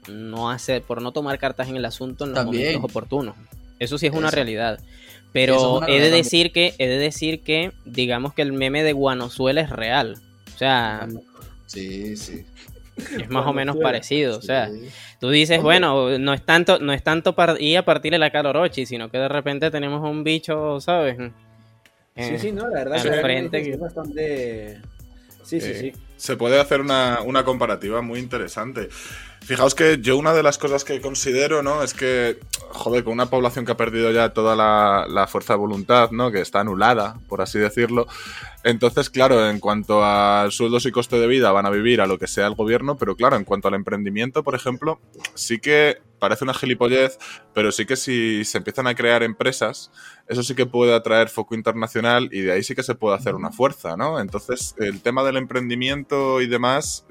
no hacer, por no tomar cartas en el asunto en los momentos oportunos. Eso sí es una realidad. Pero he de decir que, he de decir que, digamos que el meme de Guanozuela es real. O sea. Sí, sí. Es más o menos parecido. O sea, tú dices, bueno, no es tanto, no es tanto ir a partirle la calorochi, sino que de repente tenemos un bicho, ¿sabes? sí, sí, no, la verdad frente es bastante. Sí, sí, sí. Se puede hacer una, una comparativa muy interesante. Fijaos que yo una de las cosas que considero, ¿no? Es que, joder, con una población que ha perdido ya toda la, fuerza de voluntad, ¿no? Que está anulada, por así decirlo. Entonces, claro, en cuanto a sueldos y coste de vida van a vivir a lo que sea el gobierno, pero claro, en cuanto al emprendimiento, por ejemplo, sí que parece una gilipollez, pero sí que si se empiezan a crear empresas, eso sí que puede atraer foco internacional y de ahí sí que se puede hacer una fuerza, ¿no? Entonces, el tema del emprendimiento y demás,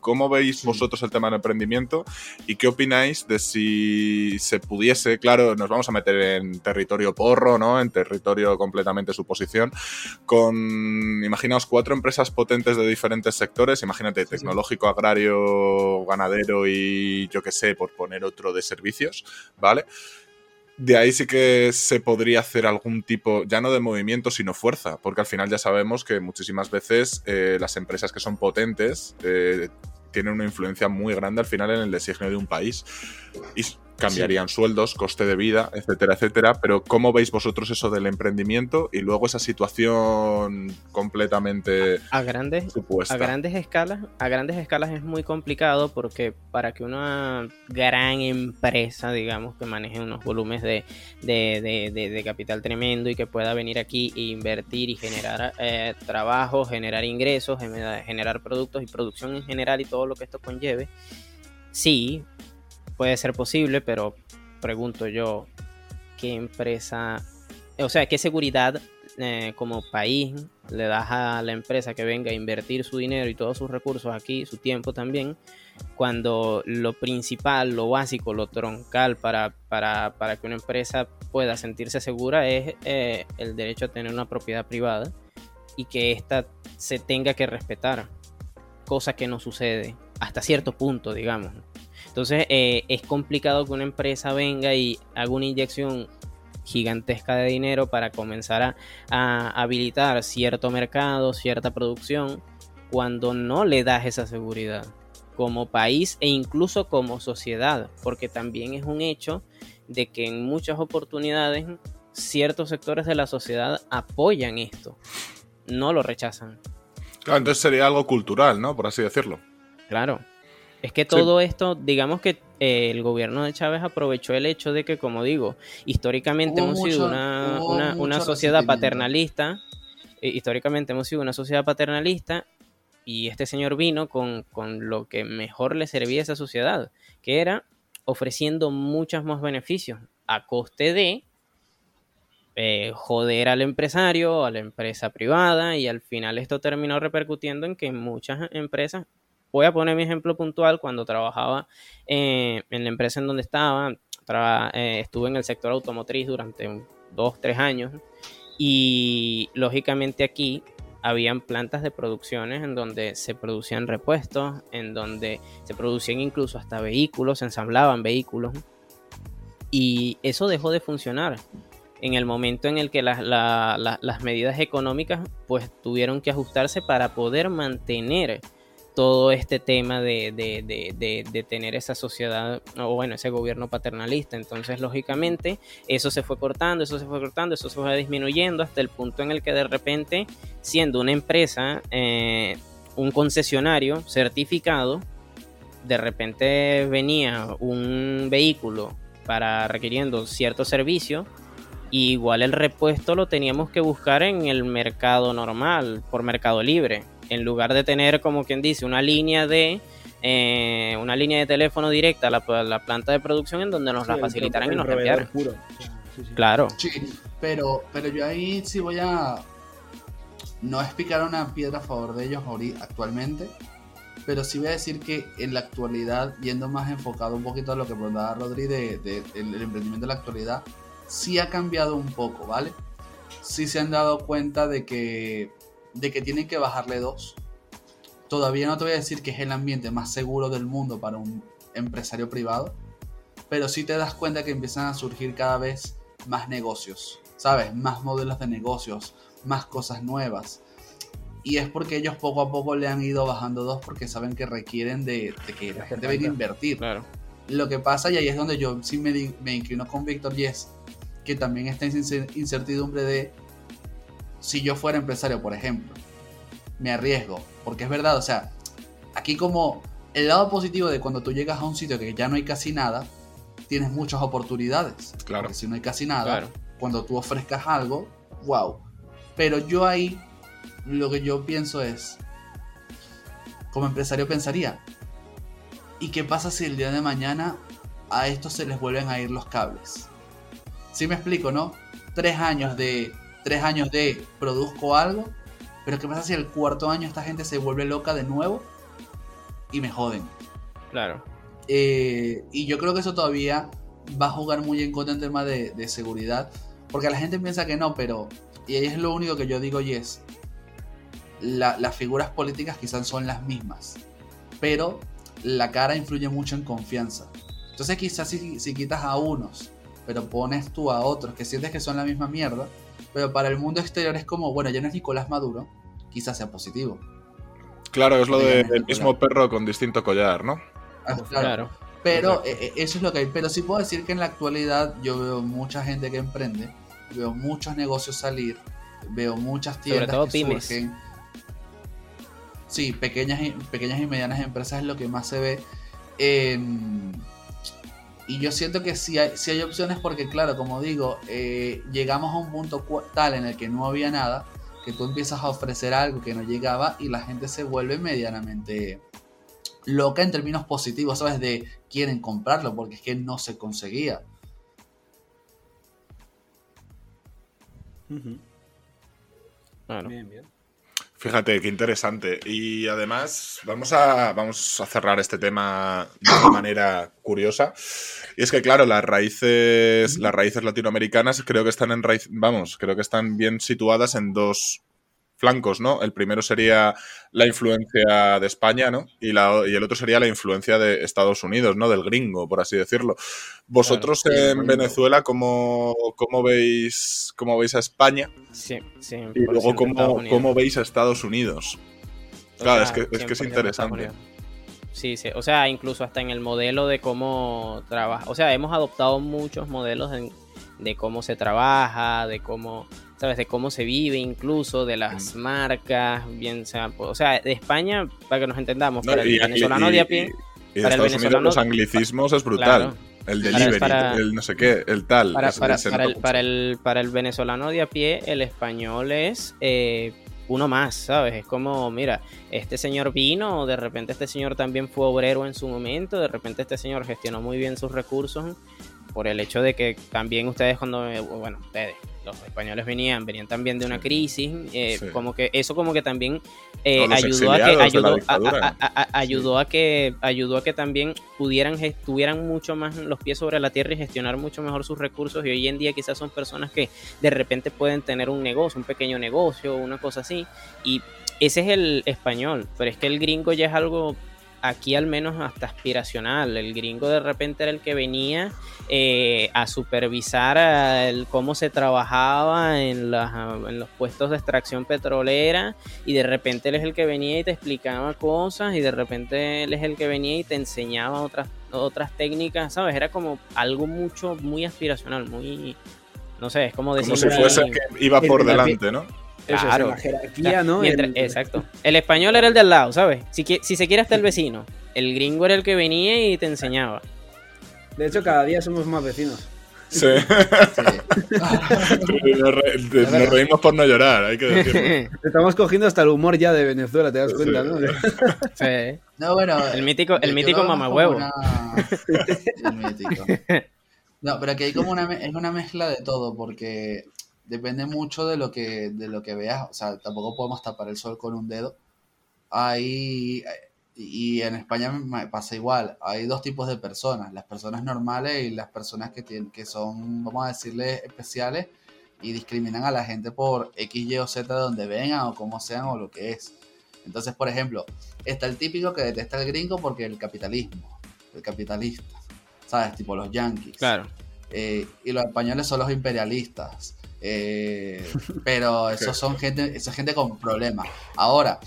¿cómo veis vosotros el tema del emprendimiento y qué opináis de si se pudiese, claro, nos vamos a meter en territorio porro, ¿no? En territorio completamente suposición, con, imaginaos, cuatro empresas potentes de diferentes sectores, imagínate, tecnológico, agrario, ganadero y yo qué sé, por poner otro de servicios, ¿vale? de ahí sí que se podría hacer algún tipo, ya no de movimiento, sino fuerza, porque al final ya sabemos que muchísimas veces eh, las empresas que son potentes eh, tienen una influencia muy grande al final en el designio de un país. Y cambiarían sueldos, coste de vida, etcétera, etcétera. Pero ¿cómo veis vosotros eso del emprendimiento y luego esa situación completamente a grandes supuesta? A grandes escalas, a grandes escalas es muy complicado porque para que una gran empresa, digamos, que maneje unos volúmenes de, de, capital tremendo y que pueda venir aquí e invertir y generar eh, trabajo, generar ingresos, generar productos y producción en general y todo lo que esto conlleve, sí, puede ser posible, pero pregunto yo, ¿qué empresa, o sea, qué seguridad eh, como país le das a la empresa que venga a invertir su dinero y todos sus recursos aquí, su tiempo también, cuando lo principal, lo básico, lo troncal para, para, para que una empresa pueda sentirse segura es eh, el derecho a tener una propiedad privada y que ésta se tenga que respetar, cosa que no sucede hasta cierto punto, digamos. Entonces eh, es complicado que una empresa venga y haga una inyección gigantesca de dinero para comenzar a, habilitar cierto mercado, cierta producción, cuando no le das esa seguridad como país e incluso como sociedad, porque también es un hecho de que en muchas oportunidades ciertos sectores de la sociedad apoyan esto, no lo rechazan. Claro, entonces sería algo cultural, ¿no? Por así decirlo. Claro, es que todo esto, digamos que eh, el gobierno de Chávez aprovechó el hecho de que, como digo, históricamente hemos sido una, sociedad paternalista, eh, históricamente hemos sido una sociedad paternalista y este señor vino con, lo que mejor le servía a esa sociedad, que era ofreciendo muchos más beneficios a coste de eh, joder al empresario, a la empresa privada y al final esto terminó repercutiendo en que muchas empresas Voy a poner mi ejemplo puntual. Cuando trabajaba eh, en la empresa en donde estaba, eh, estuve en el sector automotriz durante dos, tres años. Y lógicamente aquí habían plantas de producciones en donde se producían repuestos, en donde se producían incluso hasta vehículos, se ensamblaban vehículos. Y eso dejó de funcionar en el momento en el que las, las medidas económicas pues tuvieron que ajustarse para poder mantener todo este tema de, tener esa sociedad, o bueno, ese gobierno paternalista. Entonces, lógicamente, eso se fue cortando, eso se fue cortando, eso se fue disminuyendo hasta el punto en el que de repente, siendo una empresa, eh, un concesionario certificado, de repente venía un vehículo para requiriendo cierto servicio, y igual el repuesto lo teníamos que buscar en el mercado normal, por mercado libre en lugar de tener, como quien dice, una línea de eh, una línea de teléfono directa a la, planta de producción en donde nos la facilitaran y nos enviaran. Claro. Sí, pero, pero yo ahí sí voy a no explicar una piedra a favor de ellos actualmente, pero sí voy a decir que en la actualidad, yendo más enfocado un poquito a lo que preguntaba Rodri de, de, el emprendimiento de la actualidad, sí ha cambiado un poco, ¿vale? Sí se han dado cuenta de que, de que tienen que bajarle dos. Todavía no te voy a decir que es el ambiente más seguro del mundo para un empresario privado, pero sí te das cuenta que empiezan a surgir cada vez más negocios, ¿sabes? Más modelos de negocios, más cosas nuevas. Y es porque ellos poco a poco le han ido bajando dos porque saben que requieren de, que la gente venga a invertir. Claro. Lo que pasa, y ahí es donde yo sí me, me inclino con Víctor Yes, que también está en incertidumbre de si yo fuera empresario, por ejemplo, me arriesgo. Porque es verdad, o sea, aquí como el lado positivo de cuando tú llegas a un sitio que ya no hay casi nada, tienes muchas oportunidades. Claro. Porque si no hay casi nada, cuando tú ofrezcas algo, wow. Pero yo ahí lo que yo pienso es, como empresario pensaría, ¿y qué pasa si el día de mañana a esto se les vuelven a ir los cables? Si me explico, no? Tres años de, tres años de produzco algo, pero ¿qué pasa si el cuarto año esta gente se vuelve loca de nuevo y me joden? Claro. Eh, y yo creo que eso todavía va a jugar muy en contra en tema de, de seguridad, porque la gente piensa que no, pero y ahí es lo único que yo digo y es, las figuras políticas quizás son las mismas, pero la cara influye mucho en confianza. Entonces quizás si, si quitas a unos, pero pones tú a otros que sientes que son la misma mierda, pero para el mundo exterior es como, bueno, ya no es Nicolás Maduro, quizás sea positivo. Claro, es lo del mismo perro con distinto collar, ¿no? Ah, claro. Pero eh, eh, eso es lo que hay. Pero sí puedo decir que en la actualidad yo veo mucha gente que emprende, veo muchos negocios salir, veo muchas tiendas que surgen sí, pequeñas y, pequeñas y medianas empresas es lo que más se ve. Em, y yo siento que sí hay, hay opciones porque, claro, como digo, eh, llegamos a un punto tal en el que no había nada, que tú empiezas a ofrecer algo que no llegaba y la gente se vuelve medianamente loca en términos positivos, ¿sabes? De quieren comprarlo porque es que no se conseguía. Bien, bien. Fíjate, qué interesante. Y además, vamos a, vamos a cerrar este tema de una manera curiosa. Y es que, claro, las raíces, las raíces latinoamericanas creo que están en raíz, vamos, creo que están bien situadas en dos flancos, ¿no? El primero sería la influencia de España, ¿no? Y, la, y el otro sería la influencia de Estados Unidos, ¿no? Del gringo, por así decirlo. Vosotros en Venezuela, ¿cómo, ¿cómo, veis, ¿cómo veis a España? Sí, sí. Y luego, ¿cómo, ¿cómo, veis a Estados Unidos? Claro, es, que, es que es interesante. Sí, sí, o sea, incluso hasta en el modelo de cómo trabaja. O sea, hemos adoptado muchos modelos de cómo se trabaja, de cómo ¿sabes? De cómo se vive incluso, de las marcas, bien sea, o sea, de España, para que nos entendamos, para el venezolano de a pie. Y, para el venezolano, los anglicismos es brutal. El delivery, el no sé qué, el tal. Para, el, para, el, para el venezolano de a pie, el español es eh, uno más, ¿sabes? Es como, mira, este señor vino, de repente este señor también fue obrero en su momento, de repente este señor gestionó muy bien sus recursos por el hecho de que también ustedes cuando, bueno, ustedes, los españoles venían, venían también de una crisis, eh, como que eso como que también eh, ayudó a que ayudó a, ayudó a que ayudó a que también pudieran tuvieran mucho más los pies sobre la tierra y gestionar mucho mejor sus recursos y hoy en día quizás son personas que de repente pueden tener un negocio, un pequeño negocio, una cosa así y ese es el español, pero es que el gringo ya es algo aquí al menos hasta aspiracional. El gringo de repente era el que venía eh, a supervisar el, cómo se trabajaba en, en, los puestos de extracción petrolera y de repente él es el que venía y te explicaba cosas y de repente él es el que venía y te enseñaba otras, otras técnicas, ¿sabes? Era como algo mucho, muy aspiracional, muy... No sé, es como decir... Como si fuese que iba por delante, ¿no? Claro. la jerarquía, ¿no? exacto. El español era el de al lado, ¿sabes? Si, si se quiere hasta el vecino. El gringo era el que venía y te enseñaba. De hecho, cada día somos más vecinos. Sí. nos, reímos por no llorar, hay que decirlo. Estamos cogiendo hasta el humor ya de Venezuela, te das cuenta, ¿no? No, bueno. El mítico, el mítico mamahuevo. El mítico. No, pero aquí hay como una, es una mezcla de todo, porque depende mucho de lo que, de lo que veas. O sea, tampoco podemos tapar el sol con un dedo. Hay, y en España pasa igual. Hay dos tipos de personas, las personas normales y las personas que, tienen, que son, vamos a decirle, especiales y discriminan a la gente por X, Y o Z de donde vengan o como sean o lo que es. Entonces, por ejemplo, está el típico que detesta el gringo porque el capitalismo, el capitalista, ¿sabes? Tipo los yankees. Claro. Eh, y los españoles son los imperialistas. Eh, pero esos son gente, esa gente con problemas. Ahora,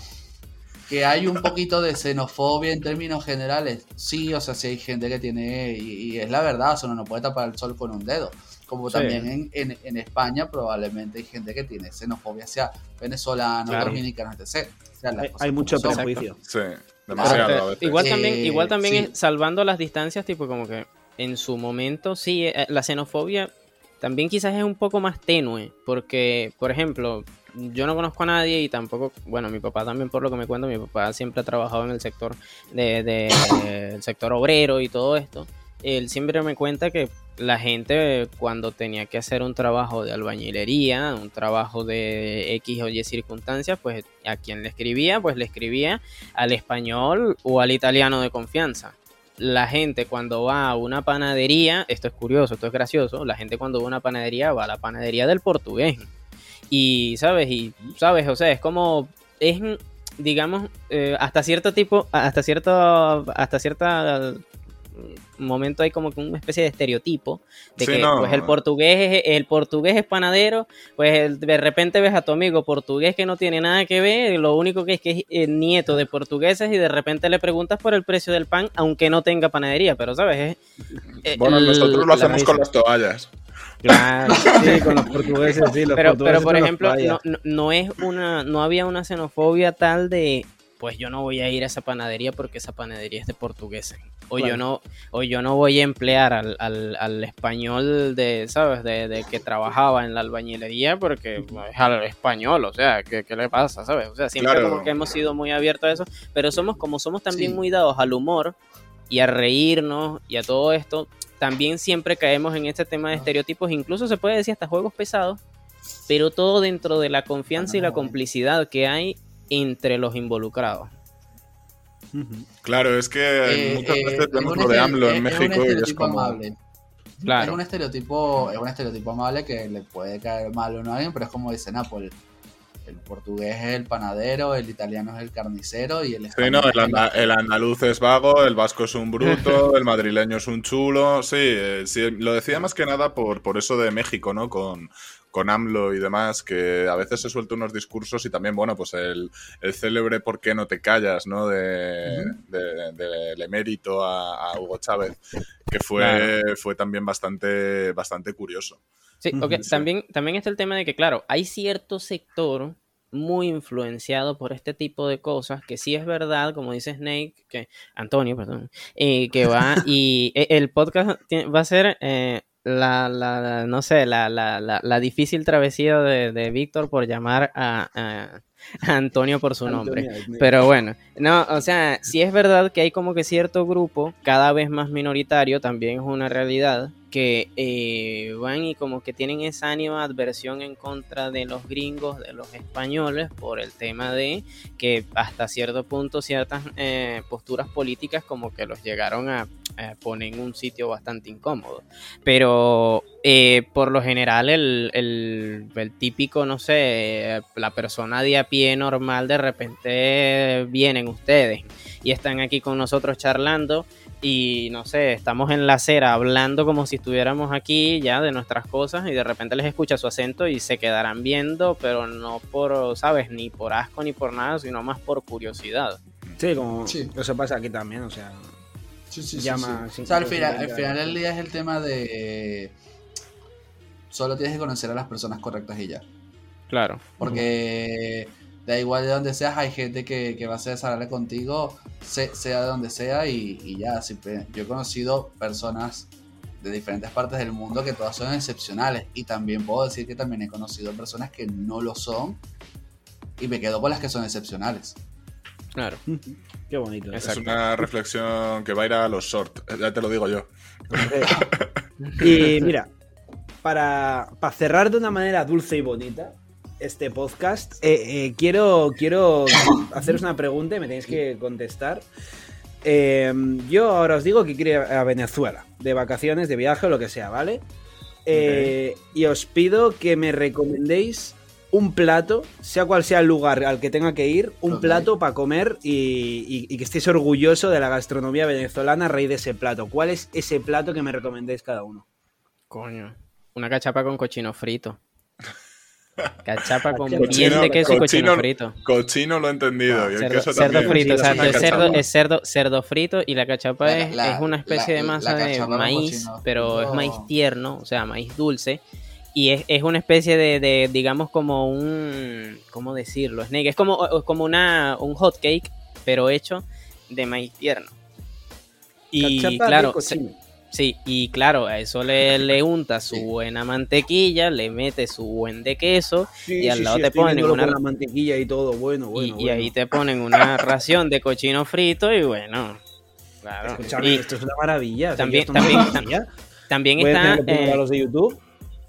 que hay un poquito de xenofobia en términos generales, sí, o sea, sí hay gente que tiene, y, es la verdad, o sea, uno no puede tapar el sol con un dedo. Como también en, en, España probablemente hay gente que tiene xenofobia hacia venezolanos, dominicanos, etc. hay, mucho prejuicio. Sí, demasiado. Eh, igual también, igual también salvando las distancias, tipo como que en su momento, sí, eh, la xenofobia también quizás es un poco más tenue, porque, por ejemplo, yo no conozco a nadie y tampoco, bueno, mi papá también por lo que me cuento, mi papá siempre ha trabajado en el sector de, sector obrero y todo esto. Él siempre me cuenta que la gente cuando tenía que hacer un trabajo de albañilería, un trabajo de X o Y circunstancias, pues a quien le escribía, pues le escribía al español o al italiano de confianza. La gente cuando va a una panadería, esto es curioso, esto es gracioso, la gente cuando va a una panadería va a la panadería del portugués. Y, ¿sabes? Y, ¿sabes? O sea, es como, es, digamos, eh, hasta cierto tipo, hasta cierto, hasta cierta momento hay como una especie de estereotipo de que pues el portugués es, el portugués es panadero, pues de repente ves a tu amigo portugués que no tiene nada que ver, lo único que es que es eh, nieto de portugueses y de repente le preguntas por el precio del pan aunque no tenga panadería, pero sabes, eh, bueno, nosotros lo hacemos con las toallas. Claro, sí, con los portugueses, sí, los pero, pero por ejemplo, no, no, es una, no había una xenofobia tal de pues yo no voy a ir a esa panadería porque esa panadería es de portugueses. O yo no, o yo no voy a emplear al, al, español de, ¿sabes? De, que trabajaba en la albañilería porque es al español, o sea, ¿qué, le pasa? ¿Sabes? O sea, siempre como que hemos sido muy abiertos a eso, pero somos como somos también muy dados al humor y a reírnos y a todo esto, también siempre caemos en este tema de estereotipos, incluso se puede decir hasta juegos pesados, pero todo dentro de la confianza y la complicidad que hay entre los involucrados. Claro, es que eh, muchas eh, veces vemos lo de AMLO en México y es como... Amable. Es un estereotipo, es un estereotipo amable que le puede caer mal a alguien, pero es como dice Nápoles. El portugués es el panadero, el italiano es el carnicero y el Sí, no, el, andaluz es vago, el vasco es un bruto, el madrileño es un chulo. Sí, eh, sí, lo decía más que nada por, por eso de México, ¿no? Con, con AMLO y demás, que a veces se suelta unos discursos y también, bueno, pues el, célebre ¿por qué no te callas? ¿no? De, del emérito a, Hugo Chávez, que fue, fue también bastante, bastante curioso. Sí, También, también está el tema de que, claro, hay cierto sector muy influenciado por este tipo de cosas, que sí es verdad, como dice Snake, que Antonio, perdón, eh, que va y e, el podcast va a ser eh, la, la, no sé, la, la, la, difícil travesía de, de Víctor por llamar a, a, Antonio por su nombre. Pero bueno, no, o sea, si es verdad que hay como que cierto grupo, cada vez más minoritario, también es una realidad, que eh, van y como que tienen esa ánima adversión en contra de los gringos, de los españoles, por el tema de que hasta cierto punto ciertas eh, posturas políticas como que los llegaron a poner en un sitio bastante incómodo. Pero eh, por lo general el, el, el, típico, no sé, la persona de a pie normal de repente vienen ustedes y están aquí con nosotros charlando y no sé, estamos en la acera hablando como si estuviéramos aquí ya de nuestras cosas y de repente les escucha su acento y se quedarán viendo, pero no por, ¿sabes? Ni por asco ni por nada, sino más por curiosidad. Sí, como eso pasa aquí también, o sea. Sí, sí, llama, o sea, al final, al final del día es el tema de. Solo tienes que conocer a las personas correctas y ya. Claro. Porque da igual de donde seas, hay gente que, que va a ser desagradable contigo, sea de donde sea, y, ya. yo he conocido personas de diferentes partes del mundo que todas son excepcionales. Y también puedo decir que también he conocido personas que no lo son. Y me quedo con las que son excepcionales. Claro. Qué bonito. Es una reflexión que va a ir a los shorts, ya te lo digo yo. Y mira, para, para cerrar de una manera dulce y bonita este podcast, eh, eh, quiero, quiero haceros una pregunta y me tenéis que contestar. Eh, yo ahora os digo que quiero ir a Venezuela, de vacaciones, de viaje o lo que sea, ¿vale? Eh, Y os pido que me recomendéis un plato, sea cual sea el lugar al que tenga que ir, un plato para comer y, y- y que estéis orgulloso de la gastronomía venezolana a raíz de ese plato. ¿Cuál es ese plato que me recomendéis cada uno? Coño. Una cachapa con cochino frito. Cachapa con Cochino- bien de queso y cochino cochino- frito. Cochino lo he entendido. y el Cerdo, queso cerdo también. frito, exacto. la Es cerdo, es cerdo, cerdo frito y la cachapa La- es, la- es una especie la- de masa de maíz, cochino pero es maíz tierno, o sea, maíz dulce. Y es, es una especie de, de, digamos, como un. ¿Cómo decirlo? Snake. Es como, o- como una, un hot cake, pero hecho de maíz tierno. Y Cachapa de claro, cochino. Sí, y claro, a eso le, le unta su buena mantequilla, le mete su buen de queso Sí, y al sí, lado sí, te ponen una- la mantequilla y todo, bueno, y, bueno. y ahí te ponen una ración de cochino frito y bueno, claro. Escúchame, Y esto es una maravilla. También- también- maravilla. también está... eh, los de YouTube.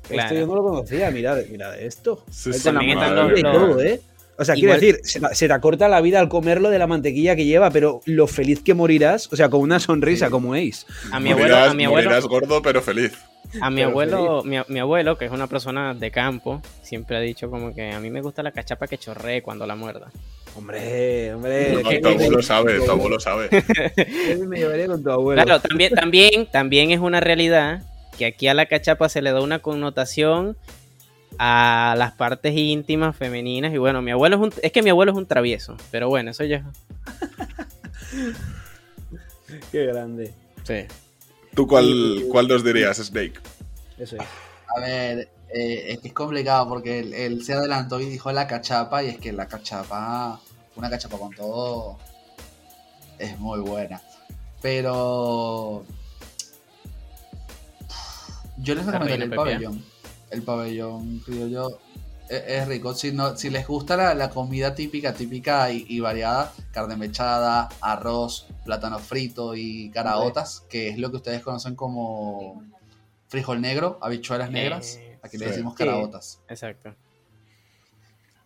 claro. Esto yo no lo conocía, mirad, mirad esto. Sí, Ahí sí, También están los- y todo, ¿eh? O sea, Igual- quiero decir, se, te- se te acorta la vida al comerlo de la mantequilla que lleva, pero lo feliz que morirás, o sea, con una sonrisa Sí. como Ace. a mi abuelo, Morirás, a mi abuelo, morirás gordo pero feliz. a mi pero abuelo, mi, mi abuelo, que es una persona de campo, siempre ha dicho como que a mí me gusta la cachapa que chorree cuando la muerda. Hombre, hombre. No, ¿qué- tu qué- abuelo sabe, tu abuelo sabe. me llevaría con tu abuelo? Claro, también, también, también es una realidad que aquí a la cachapa se le da una connotación a las partes íntimas femeninas y bueno, mi abuelo es un, es que mi abuelo es un travieso, pero bueno, eso ya Qué grande. sí. ¿Tú cuál, cuál nos dirías, Snake? Eso es. A ver, eh, es que es complicado porque él, él se adelantó y dijo la cachapa y es que la cachapa, una cachapa con todo, es muy buena. Pero yo les recomendaría el pabellón. El pabellón criollo es, es rico. Si, no, si les gusta la, la comida típica, típica y, y variada, carne mechada, arroz, plátano frito y caraotas, que es lo que ustedes conocen como frijol negro, habichuelas negras. Eh, Aquí le decimos Sí. caraotas. Exacto.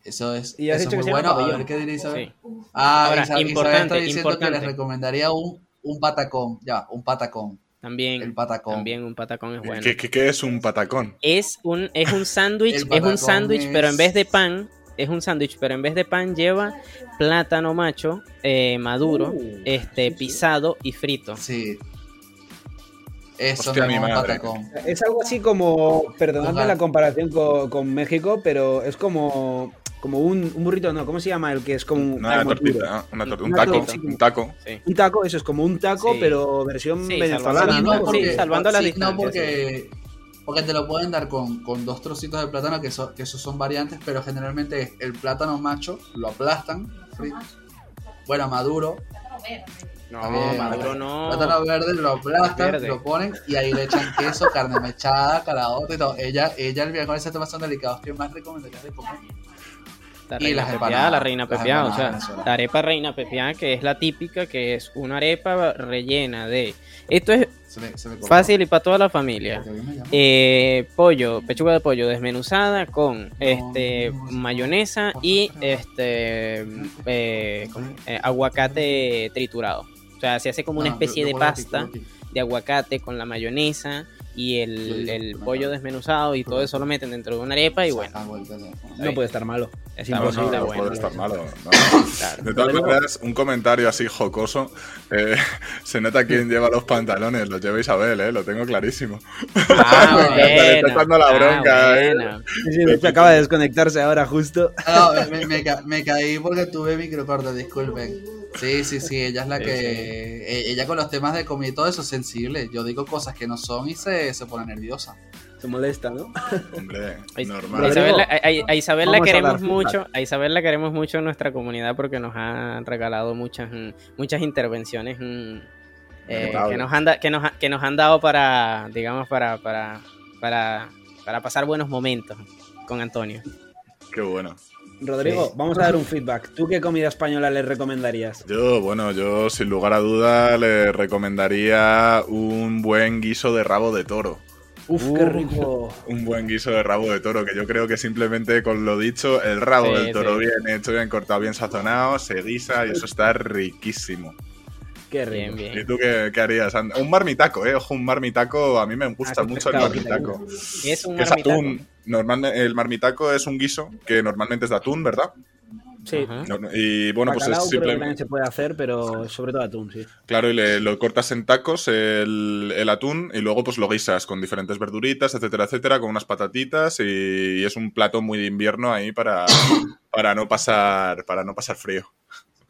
Eso es, Y eso es que muy bueno. A ver qué diría Isabel. Sí. Ah, Ahora, Isabel importante, está diciendo que importante. les recomendaría un, un patacón. Ya, un patacón. También, El patacón. también un patacón es bueno. ¿Qué, qué, qué es un patacón? Es un, es un sándwich, es un sándwich, pero en vez de pan, es un sándwich, pero en vez de pan lleva plátano macho eh, maduro, Uh, este, sí, sí. pisado y frito. Sí. Eso Hostia, mi madre. patacón. Es algo así como, perdonadme Ajá. la comparación co- con, México, pero es como, como un, un burrito, no, ¿cómo se llama? El que es como un, Una duro. ¿no? Una tor- un Una taco, un taco. Sí. Un taco, eso es como un taco, Sí. pero versión Sí, venezolana, salvando- Sí, ¿no? porque, Sí, salvando las sí, distancias, No, porque, porque te lo pueden dar con, con dos trocitos de plátano, que, so- que esos son variantes, pero generalmente es el plátano macho, lo aplastan, frito. bueno, maduro, No, maduro no. plátano verde, lo aplastan, Verde. lo ponen y ahí le echan queso, carne mechada, caraota y todo. Ella, ella el miércoles estos temas son delicados, que más recomendarías de comer? La Y reina las empanadas, la reina las pepiada, o sea, venezolanas. la arepa reina pepiada, que es la típica, que es una arepa rellena de... Esto es Se me, se me cortó. fácil y para toda la familia. Eh, pollo, pechuga de pollo desmenuzada con este no, no, mayonesa y este eh. Eh, aguacate triturado. O sea, se hace como una especie yo- de yo pasta aquí. de aguacate con la mayonesa y el, Sí, pollo desmenuzado y todo eso lo meten dentro de una arepa y bueno. No puede estar malo. Es No, imposible. no, no puede estar malo. no. Claro. De todas maneras, un comentario así jocoso. eh, se nota quién lleva los pantalones. Los lleva Isabel, ¿eh? Lo tengo clarísimo. Ah, Me encanta, le está echando la Ah, bronca, eh. bueno. Sí, sí, de hecho acaba de desconectarse ahora justo. No, me, me- me ca- me caí porque tuve microcorte, disculpen. Sí, sí, sí, ella es la Sí, que. sí. e- Ella con los temas de comida y todo eso es sensible. Yo digo cosas que no son y se, se pone nerviosa. Se molesta, ¿no? Hombre, A normal. Isabel, la- a, a- a Isabel la queremos mucho, a Isabel la queremos mucho en nuestra comunidad porque nos ha regalado muchas, mm, muchas intervenciones mm, eh, que nos han da- que nos, ha- que nos han dado para, digamos, para, para, para, para pasar buenos momentos con Antonio. Qué bueno. Rodrigo, Sí. vamos a dar un feedback. ¿Tú qué comida española les recomendarías? Yo, bueno, yo sin lugar a duda le recomendaría un buen guiso de rabo de toro. Uf, qué rico. Un buen guiso de rabo de toro, que yo creo que simplemente con lo dicho, el rabo Sí, del toro sí. bien hecho, bien cortado, bien sazonado, se guisa y eso está riquísimo. Qué rico. Bien, ¿Y bien. tú qué, qué harías? Un marmitaco, ¿eh? Ojo, un marmitaco, a mí me gusta Ah, mucho el marmitaco. Es un Que es atún. Normalmente, el marmitaco es un guiso que normalmente es de atún, ¿verdad? Sí. No- Y bueno, pues es creo que también simplemente. se puede hacer, pero sobre todo atún, sí. Claro, y le, lo cortas en tacos el, el atún y luego pues lo guisas con diferentes verduritas, etcétera, etcétera, con unas patatitas y, y es un plato muy de invierno ahí para, para no pasar para no pasar frío.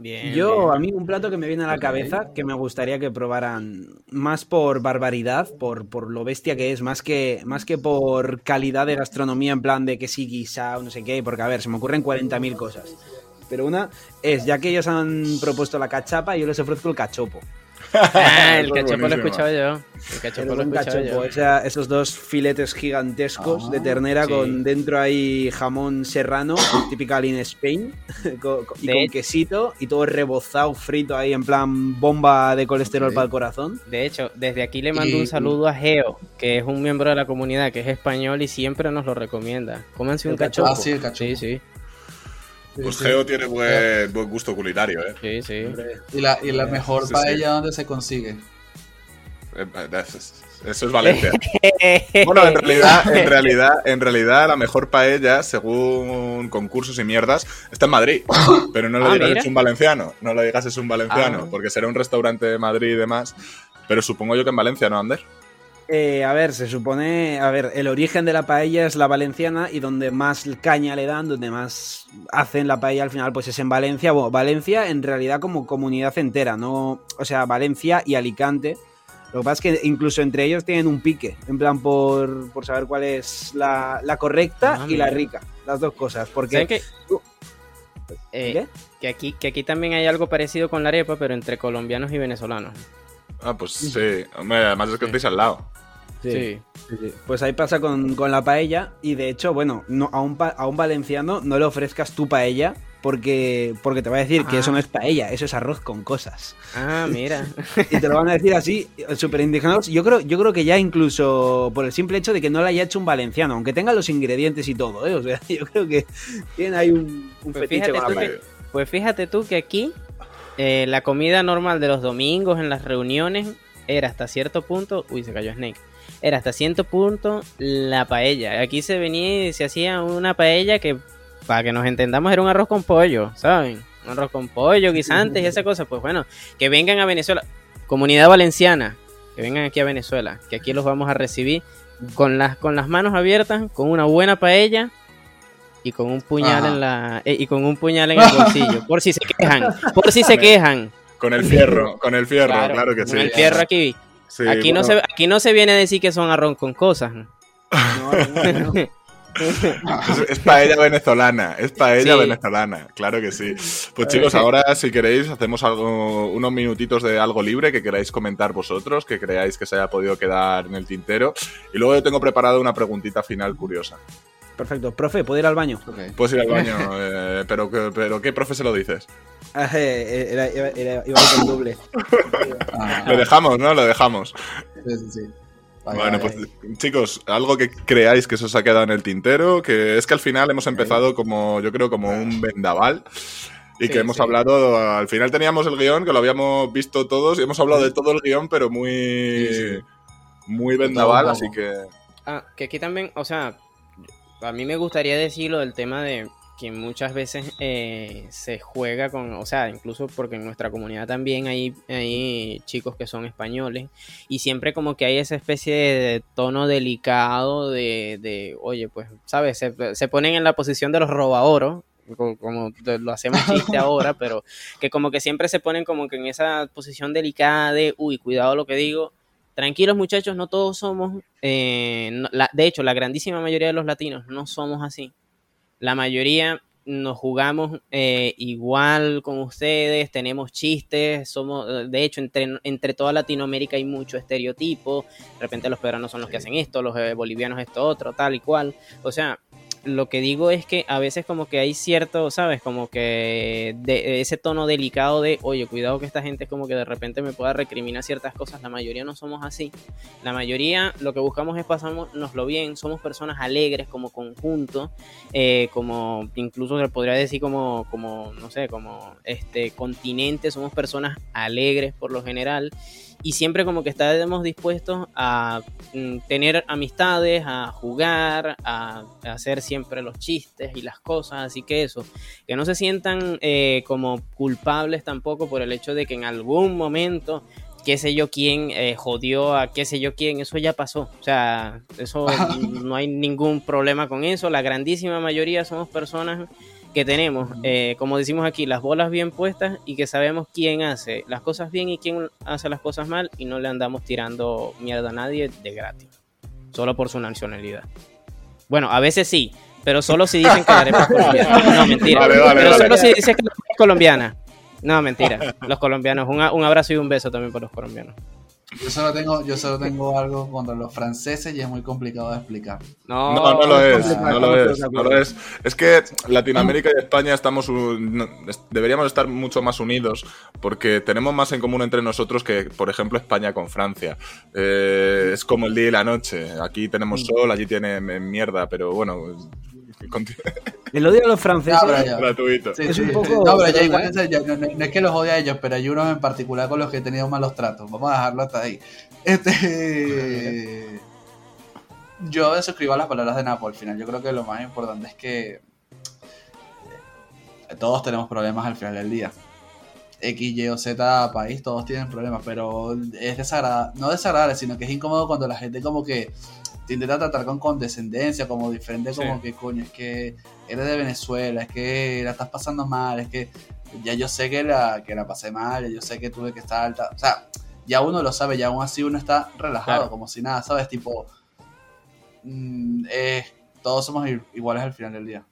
Bien, Yo, bien. a mí, un plato que me viene a la cabeza, que me gustaría que probaran más por barbaridad, por, por lo bestia que es, más que, más que por calidad de gastronomía, en plan de que sí guisado, no sé qué, porque a ver, se me ocurren 40.000 cosas. Pero una es, ya que ellos han propuesto la cachapa, yo les ofrezco el cachopo. Ah, el cachopo lo escuchado yo. El cachopo lo escuchado cachopo, yo. esa- esos dos filetes gigantescos Ah, de ternera sí. con dentro ahí jamón serrano, typical in Spain, con- y De con hecho- quesito y todo rebozado, frito ahí en plan bomba de colesterol para el corazón. De hecho, desde aquí le mando Y- un saludo a Geo, que es un miembro de la comunidad, que es español y siempre nos lo recomienda. Cómanse un cachopo. Ah, sí, el cachopo. Sí, sí, Pues Sí, Geo tiene buen, buen gusto culinario, ¿eh? sí, sí. Y la, y la mejor Sí, sí. paella, ¿dónde se consigue? Eh, eh, Eso es Valencia. Bueno, en realidad, en realidad, en realidad, la mejor paella, según concursos y mierdas, está en Madrid. Pero no le Ah, digas mira. es un valenciano. No le digas es un valenciano, Ah. porque será un restaurante de Madrid y demás. Pero supongo yo que en Valencia, ¿no, Ander? Eh, a ver, se supone, a ver, el origen de la paella es la valenciana y donde más caña le dan, donde más hacen la paella al final, pues es en Valencia. Bueno, Valencia en realidad como comunidad entera, no, o sea, Valencia y Alicante. Lo que pasa es que incluso entre ellos tienen un pique, en plan por, por saber cuál es la, la correcta Ah, y la rica, las dos cosas. Porque ¿Saben que, tú- eh, ¿Qué? que aquí, que aquí también hay algo parecido con la arepa, pero entre colombianos y venezolanos. Ah, pues sí. Hombre, además es que Sí. estáis al lado. Sí. Sí. Sí. Pues ahí pasa con, con la paella y de hecho, bueno, no, a, un, pa- a un valenciano no le ofrezcas tu paella porque, porque te va a decir que Ah. eso no es paella, eso es arroz con cosas. Ah, mira. Y te lo van a decir así, súper indignados. Yo creo, yo creo que ya incluso por el simple hecho de que no lo haya hecho un valenciano, aunque tenga los ingredientes y todo, ¿eh? O sea, yo creo que tienen ahí un, un Pues fetiche con la paella. que- Pues fíjate tú que aquí eh, la comida normal de los domingos en las reuniones era hasta cierto punto. Uy, se cayó Snake. Era hasta cierto punto la paella. Aquí se venía y se hacía una paella que, para que nos entendamos, era un arroz con pollo, ¿saben? Un arroz con pollo, guisantes y esa cosa. Pues bueno, que vengan a Venezuela. Comunidad valenciana, que vengan aquí a Venezuela, que aquí los vamos a recibir con las, con las manos abiertas, con una buena paella y con un puñal Ajá. en la eh, y con un puñal en el bolsillo, por si se quejan, por si se quejan. Con el fierro, con el fierro, claro, que con sí. el fierro aquí. Sí, aquí no se aquí no se viene a decir que son arroz con cosas. No, no, no. Es, es paella venezolana, es paella Sí. venezolana, claro que sí. Pues chicos, ahora si queréis hacemos algo, unos minutitos de algo libre que queráis comentar vosotros, que creáis que se haya podido quedar en el tintero. Y luego yo tengo preparado una preguntita final curiosa. Perfecto. Profe, ¿puedo ir al baño? Ok. Puedes ir al baño, eh, pero, que- pero ¿qué profe se lo dices? Ah, eh, Era, era- era- iba a ir con doble. Ah, Lo dejamos, ¿no? Lo dejamos. sí, sí, sí. Bueno, pues chicos, algo que creáis que se os ha quedado en el tintero, que es que al final hemos empezado como, yo creo, como un vendaval. Y Sí, que hemos sí. hablado, al final teníamos el guion, que lo habíamos visto todos, y hemos hablado de todo el guion, pero muy, Sí, sí. muy vendaval, así que... Ah, que aquí también, o sea, a mí me gustaría decirlo del tema de que muchas veces eh, se juega con, o sea, incluso porque en nuestra comunidad también hay, hay chicos que son españoles y siempre como que hay esa especie de tono delicado de, de oye, pues, ¿sabes? Se, se ponen en la posición de los robaoros, co- como lo hacemos chiste ahora, pero que como que siempre se ponen como que en esa posición delicada de, uy, cuidado lo que digo, Tranquilos muchachos, no todos somos, eh, no- la- de hecho la grandísima mayoría de los latinos no somos así. La mayoría nos jugamos eh, igual con ustedes, tenemos chistes, somos, eh, de hecho entre, entre toda Latinoamérica hay mucho estereotipo, de repente los peruanos son los que hacen esto, los eh, bolivianos esto otro, tal y cual. O sea, lo que digo es que a veces como que hay cierto, ¿sabes? Como que de, ese tono delicado de, oye, cuidado que esta gente como que de repente me pueda recriminar ciertas cosas. La mayoría no somos así. La mayoría lo que buscamos es pasárnoslo bien. Somos personas alegres como conjunto, eh, como incluso se podría decir como, como, no sé, como este continente. Somos personas alegres por lo general y siempre como que estaremos dispuestos a mm, tener amistades, a jugar, a, hacer siempre los chistes y las cosas, así que eso, que no se sientan eh, como culpables tampoco por el hecho de que en algún momento qué sé yo quién eh, jodió a qué sé yo quién, eso ya pasó. O sea, eso no hay ningún problema con eso. La grandísima mayoría somos personas que tenemos, eh, como decimos aquí, las bolas bien puestas y que sabemos quién hace las cosas bien y quién hace las cosas mal y no le andamos tirando mierda a nadie de gratis, solo por su nacionalidad. Bueno, a veces sí, pero solo si dicen que la arepa es colombiana. No, mentira. pero solo si dicen que la arepa es colombiana. No, mentira. Los colombianos. Un, un abrazo y un beso también para los colombianos. Yo solo tengo, yo solo tengo algo contra los franceses y es muy complicado de explicar. No, no, lo es, no lo es, no lo es. Es que Latinoamérica y España estamos deberíamos estar mucho más unidos porque tenemos más en común entre nosotros que, por ejemplo, España con Francia. Eh, es como el día y la noche. Aquí tenemos sol, allí tienen mierda, pero bueno, el odio a los franceses gratuito. es un poco. No, pero ya igual, no, es que los odie a ellos, pero hay unos en particular con los que he tenido malos tratos. Vamos a dejarlo hasta ahí. Este. Yo suscribo a las palabras de Napo al final. Yo creo que lo más importante es que todos tenemos problemas al final del día. X, Y o Z país, todos tienen problemas, pero es desagradable, no desagradable, sino que es incómodo cuando la gente como que te intenta tratar con condescendencia, como diferente, como que coño, es que eres de Venezuela, es que la estás pasando mal, es que ya yo sé que la, que la pasé mal, yo sé que tuve que estar alta, o sea, ya uno lo sabe, ya aún así uno está relajado, como si nada, ¿sabes? Tipo, mm, eh, todos somos iguales al final del día.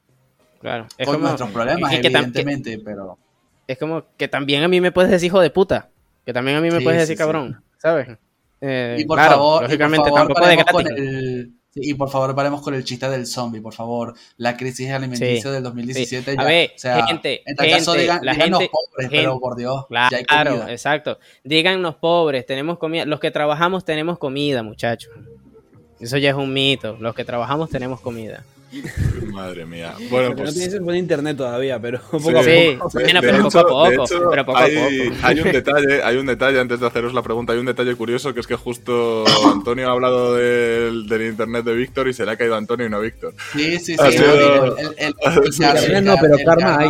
Claro. con nuestros problemas, evidentemente, pero... Es como que también a mí me puedes decir hijo de puta, que también a mí me puedes decir cabrón, ¿sabes? Eh, y por favor, lógicamente tampoco de Con el, y por favor, paremos con el chiste del zombie, por favor. La crisis alimenticia del 2017. Ya, a ver, o sea, gente, en tal caso digan, la gente, pobres, pero por Dios. Claro, exacto. Díganos pobres, tenemos comida. Los que trabajamos tenemos comida, muchachos. Eso ya es un mito. Los que trabajamos tenemos comida. Madre mía. Bueno, pues... No tienes buen internet todavía, pero poco a poco. pero, poco a poco, pero poco hay, a poco. Hay un detalle, hay un detalle antes de haceros la pregunta, hay un detalle curioso que es que justo Antonio ha hablado del, del internet de Víctor y se le ha caído a Antonio y no a Víctor. Sí, sí, sí. El, no, pero karma hay.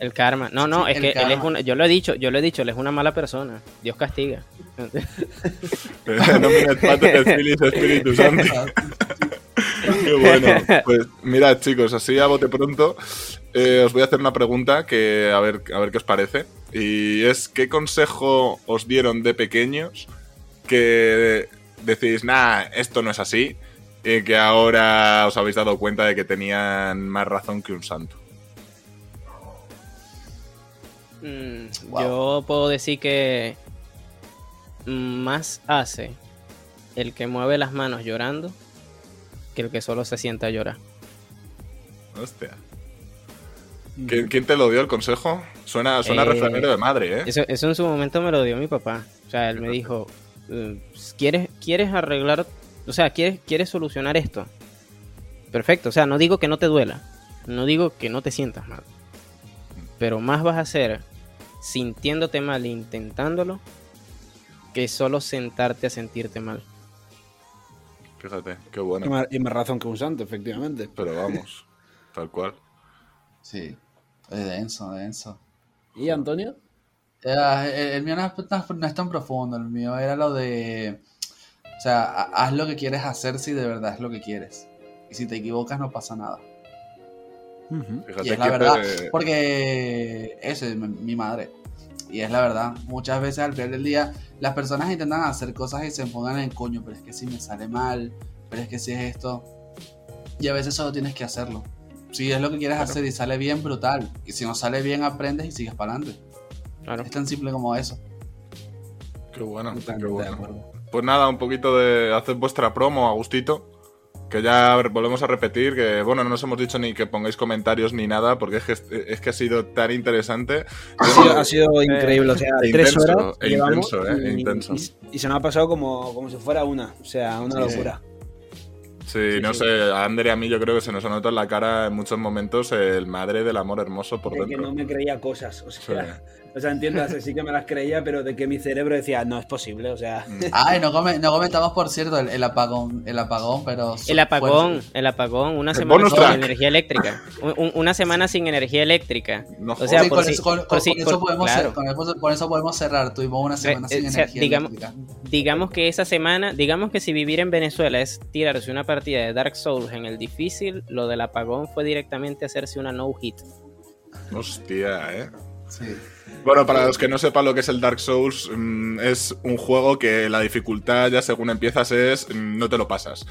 El karma. No, no, es que él es una, yo lo he dicho, yo lo he dicho, él es una mala persona. Dios castiga. no me el Espíritu Santo. Qué bueno. Pues mirad, chicos, así a bote pronto, eh, os voy a hacer una pregunta que a ver, a ver qué os parece. Y es: ¿qué consejo os dieron de pequeños que decís, nah, esto no es así? Y que ahora os habéis dado cuenta de que tenían más razón que un santo. Mm, yo puedo decir que más hace el que mueve las manos llorando que el que solo se sienta a llorar. Hostia. ¿Quién, te lo dio el consejo? Suena, suena eh, refranero de madre, ¿eh? Eso, en su momento me lo dio mi papá. O sea, él me dijo, eh, ¿quieres, ¿quieres arreglar, o sea, ¿quieres, ¿quieres solucionar esto? Perfecto, o sea, no digo que no te duela, no digo que no te sientas mal, pero más vas a hacer sintiéndote mal e intentándolo que solo sentarte a sentirte mal. Fíjate, qué bueno. Y más, razón que un santo, efectivamente. Pero vamos, tal cual. Sí, es denso, denso. ¿Y Antonio? el, mío no es, tan profundo, el mío era lo de... O sea, haz lo que quieres hacer si de verdad es lo que quieres. Y si te equivocas no pasa nada. y es la verdad, porque esa es mi madre. Y es la verdad, muchas veces al final del día las personas intentan hacer cosas y se enfocan en coño, pero es que si me sale mal, pero es que si es esto. Y a veces solo tienes que hacerlo. Si es lo que quieres hacer y sale bien, brutal. Y si no sale bien, aprendes y sigues para adelante. Claro. Es tan simple como eso. Qué bueno, qué bueno. Pues nada, un poquito de hacer vuestra promo, Agustito que ya volvemos a repetir que, bueno, no nos hemos dicho ni que pongáis comentarios ni nada, porque es que, es que ha sido tan interesante. Ha sido, ha sido increíble, o sea, E tres intenso, horas. e llevamos intenso, eh, e y, intenso. y- y se nos ha pasado como, como si fuera una, o sea, una Sí, locura. Sí, no sí. sé, a Ander y a mí yo creo que se nos ha notado en la cara en muchos momentos el madre del amor hermoso por De que dentro. no me creía cosas, o Sí. O sea, entiendas, sí que me las creía, pero de que mi cerebro decía, no es posible, o sea. Ay, no, come- no comentamos, por cierto, el, el apagón, el apagón, pero... El apagón, fue- el apagón, una El semana sin track. energía eléctrica. Un- un- una semana sin energía eléctrica. No O sea, por eso, podemos cerrar. Tuvimos una semana Eh, sin o sea, energía digamos- eléctrica. Digamos que esa semana, digamos que si vivir en Venezuela es tirarse una partida de Dark Souls en el difícil, lo del apagón fue directamente hacerse una no hit. Hostia, eh. Bueno, para los que no sepan lo que es el Dark Souls, mm, es un juego que la dificultad ya según empiezas es mm, no te lo pasas.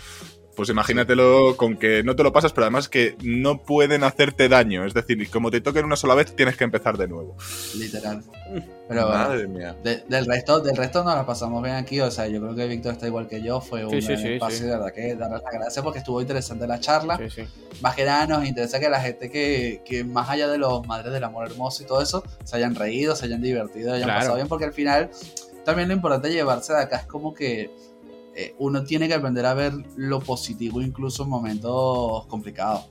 Pues imagínatelo con que no te lo pasas, pero además que no pueden hacerte daño. Es decir, como te toquen una sola vez, tienes que empezar de nuevo. Literal. Pero bueno, Madre mía. de- del resto del resto nos la pasamos bien aquí. O sea, yo creo que Víctor está igual que yo. Fue un Sí, sí, gran sí, espacio. sí. De verdad que darle las gracias porque estuvo interesante la charla. Sí, sí. Más que nada nos interesa que la gente que, que más allá de los madres del amor hermoso y todo eso, se hayan reído, se hayan divertido, hayan Claro. pasado bien, porque al final también lo importante de llevarse de acá es como que eh, uno tiene que aprender a ver lo positivo incluso en momentos complicados.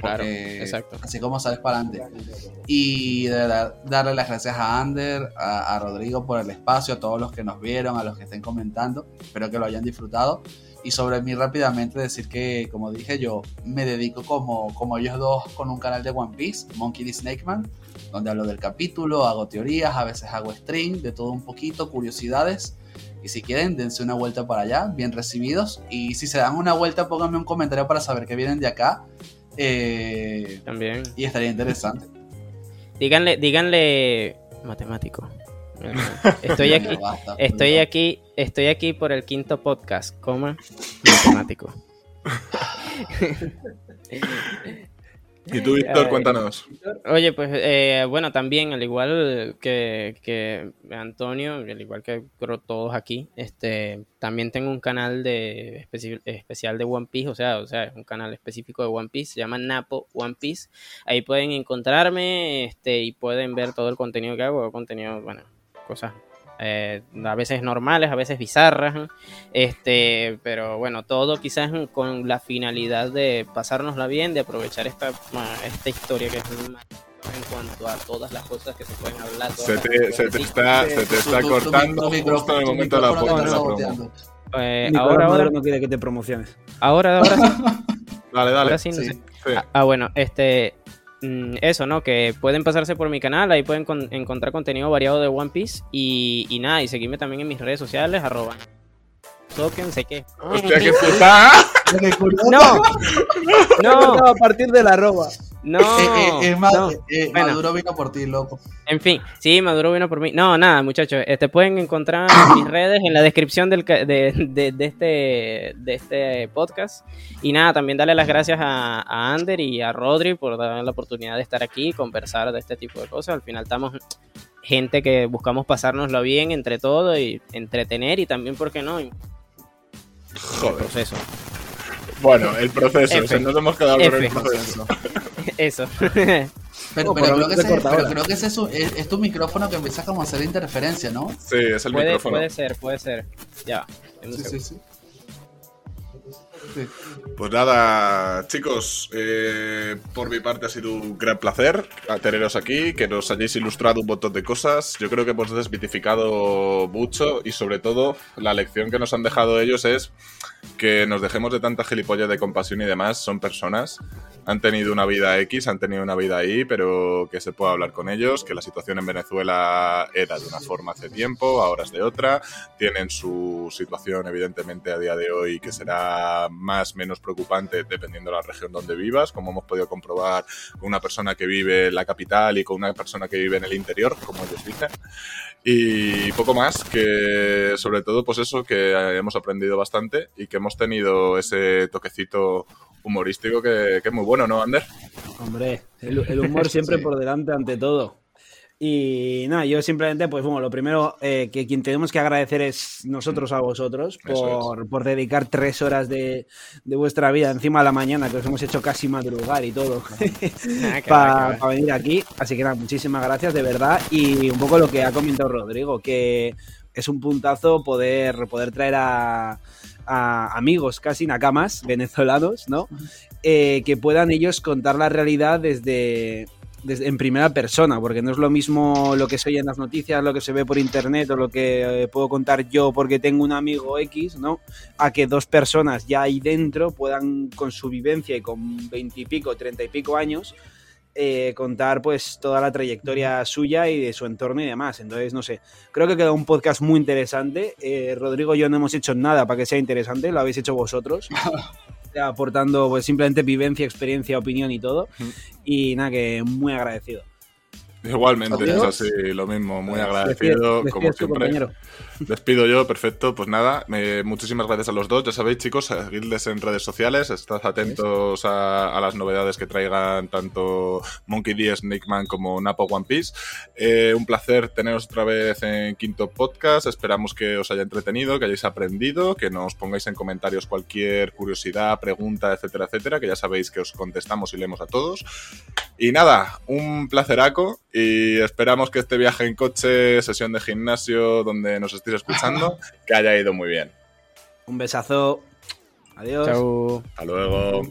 Claro, exacto. Así como sales para adelante. Y de verdad, darle las gracias a Ander, a, a Rodrigo por el espacio, a todos los que nos vieron, a los que estén comentando. Espero que lo hayan disfrutado. Y sobre mí rápidamente decir que, como dije, yo me dedico como, como ellos dos con un canal de One Piece, Monkey D. Snake Man, donde hablo del capítulo, hago teorías, a veces hago stream, de todo un poquito, curiosidades. Y si quieren, dense una vuelta para allá, bien recibidos. Y si se dan una vuelta, pónganme un comentario para saber que vienen de acá. Eh, También. y estaría interesante. Díganle, díganle matemático. Estoy aquí, basta, estoy aquí, estoy aquí por el quinto podcast, coma, matemático. Y tú, Víctor, Ay. cuéntanos. Oye, pues eh, bueno, también, al igual que, que Antonio, al igual que creo todos aquí, este, también tengo un canal de especi- especial de One Piece, o sea, o sea, es un canal específico de One Piece, se llama Napo One Piece. Ahí pueden encontrarme, este, y pueden ver todo el contenido que hago, contenido, bueno, cosas eh, a veces normales, a veces bizarras, este, pero bueno, todo quizás con la finalidad de pasárnosla bien, de aprovechar esta, esta historia que es en cuanto a todas las cosas que se pueden hablar. Se te, se te está, se te está cortando justo en el momento de la, micrófono de te la está promo. saboteando. Eh, ahora, ahora, no quiere que te promociones. ahora, ahora sí. Dale, dale. Ahora sí, no Sí. sé. Sí. Ah, ah, bueno, este. Mm, Eso, ¿no? Que pueden pasarse por mi canal, ahí pueden con- encontrar contenido variado de One Piece. Y, y nada, y seguirme también en mis redes sociales, arroba. Token, sé que. Hostia, qué puta. ¡No! ¡No! a partir de la arroba. ¡No! Eh, eh, es más, no. eh, eh, Bueno. Maduro vino por ti, loco. En fin, sí, Maduro vino por mí. No, nada, muchachos. Este pueden encontrar mis redes en la descripción del, de, de- de este, de este podcast. Y nada, también darle las gracias a, a Ander y a Rodri por dar la oportunidad de estar aquí y conversar de este tipo de cosas. Al final estamos gente que buscamos pasárnoslo bien entre todo y entretener y también, ¿por qué no? El Joder. proceso. Bueno, el proceso. F. o sea, nos hemos quedado con el F. proceso. Eso. Pero, pero creo, que ese, pero creo que ese es, su- es- es tu micrófono que empieza como a hacer interferencia, ¿no? Sí, es el puede, micrófono. puede ser, puede ser. Ya. Sí, sí, sí. Pues nada, chicos, eh, por mi parte ha sido un gran placer teneros aquí, que nos hayáis ilustrado un montón de cosas. Yo creo que hemos desmitificado mucho y sobre todo la lección que nos han dejado ellos es que nos dejemos de tanta gilipollas de compasión y demás. Son personas, han tenido una vida X, han tenido una vida ahí, pero que se pueda hablar con ellos, que la situación en Venezuela era de una forma hace tiempo, ahora es de otra, tienen su situación evidentemente a día de hoy que será más menos preocupante dependiendo de la región donde vivas, como hemos podido comprobar con una persona que vive en la capital y con una persona que vive en el interior, como ellos dicen. Y poco más, que sobre todo pues eso, que hemos aprendido bastante y que hemos tenido ese toquecito humorístico que, que es muy bueno, ¿no, Ander? Hombre, el, el humor siempre Sí. por delante ante todo. Y nada, yo simplemente, pues bueno, lo primero eh, que quien tenemos que agradecer es nosotros a vosotros por, por dedicar tres horas de, de, vuestra vida encima de la mañana, que os hemos hecho casi madrugar y todo, para pa venir aquí. Así que nada, muchísimas gracias de verdad. Y un poco lo que ha comentado Rodrigo, que es un puntazo poder, poder traer a, a amigos casi nakamas venezolanos, ¿no? Eh, que puedan ellos contar la realidad desde en primera persona, porque no es lo mismo lo que se oye en las noticias, lo que se ve por internet o lo que eh, puedo contar yo porque tengo un amigo X, ¿no? A que dos personas ya ahí dentro puedan con su vivencia y con veintipico, treinta y pico años eh, contar pues toda la trayectoria suya y de su entorno y demás. Entonces, no sé, creo que queda un podcast muy interesante. Eh, Rodrigo y yo no hemos hecho nada para que sea interesante, lo habéis hecho vosotros. aportando pues simplemente vivencia, experiencia, opinión y todo. Y nada, que muy agradecido. Igualmente, es así, lo mismo, muy agradecido, como siempre. Despido yo, perfecto. Pues nada, muchísimas gracias a los dos. Ya sabéis, chicos, seguidles en redes sociales, estad atentos a, las novedades que traigan tanto Monkey D, Snake Man como Napo One Piece. Eh, un placer teneros otra vez en Quinto Podcast. Esperamos que os haya entretenido, que hayáis aprendido, que nos pongáis en comentarios cualquier curiosidad, pregunta, etcétera, etcétera, que ya sabéis que os contestamos y leemos a todos. Y nada, un placeraco y esperamos que este viaje en coche, sesión de gimnasio, donde nos estéis escuchando, que haya ido muy bien. Un besazo. Adiós. Chao. Hasta luego.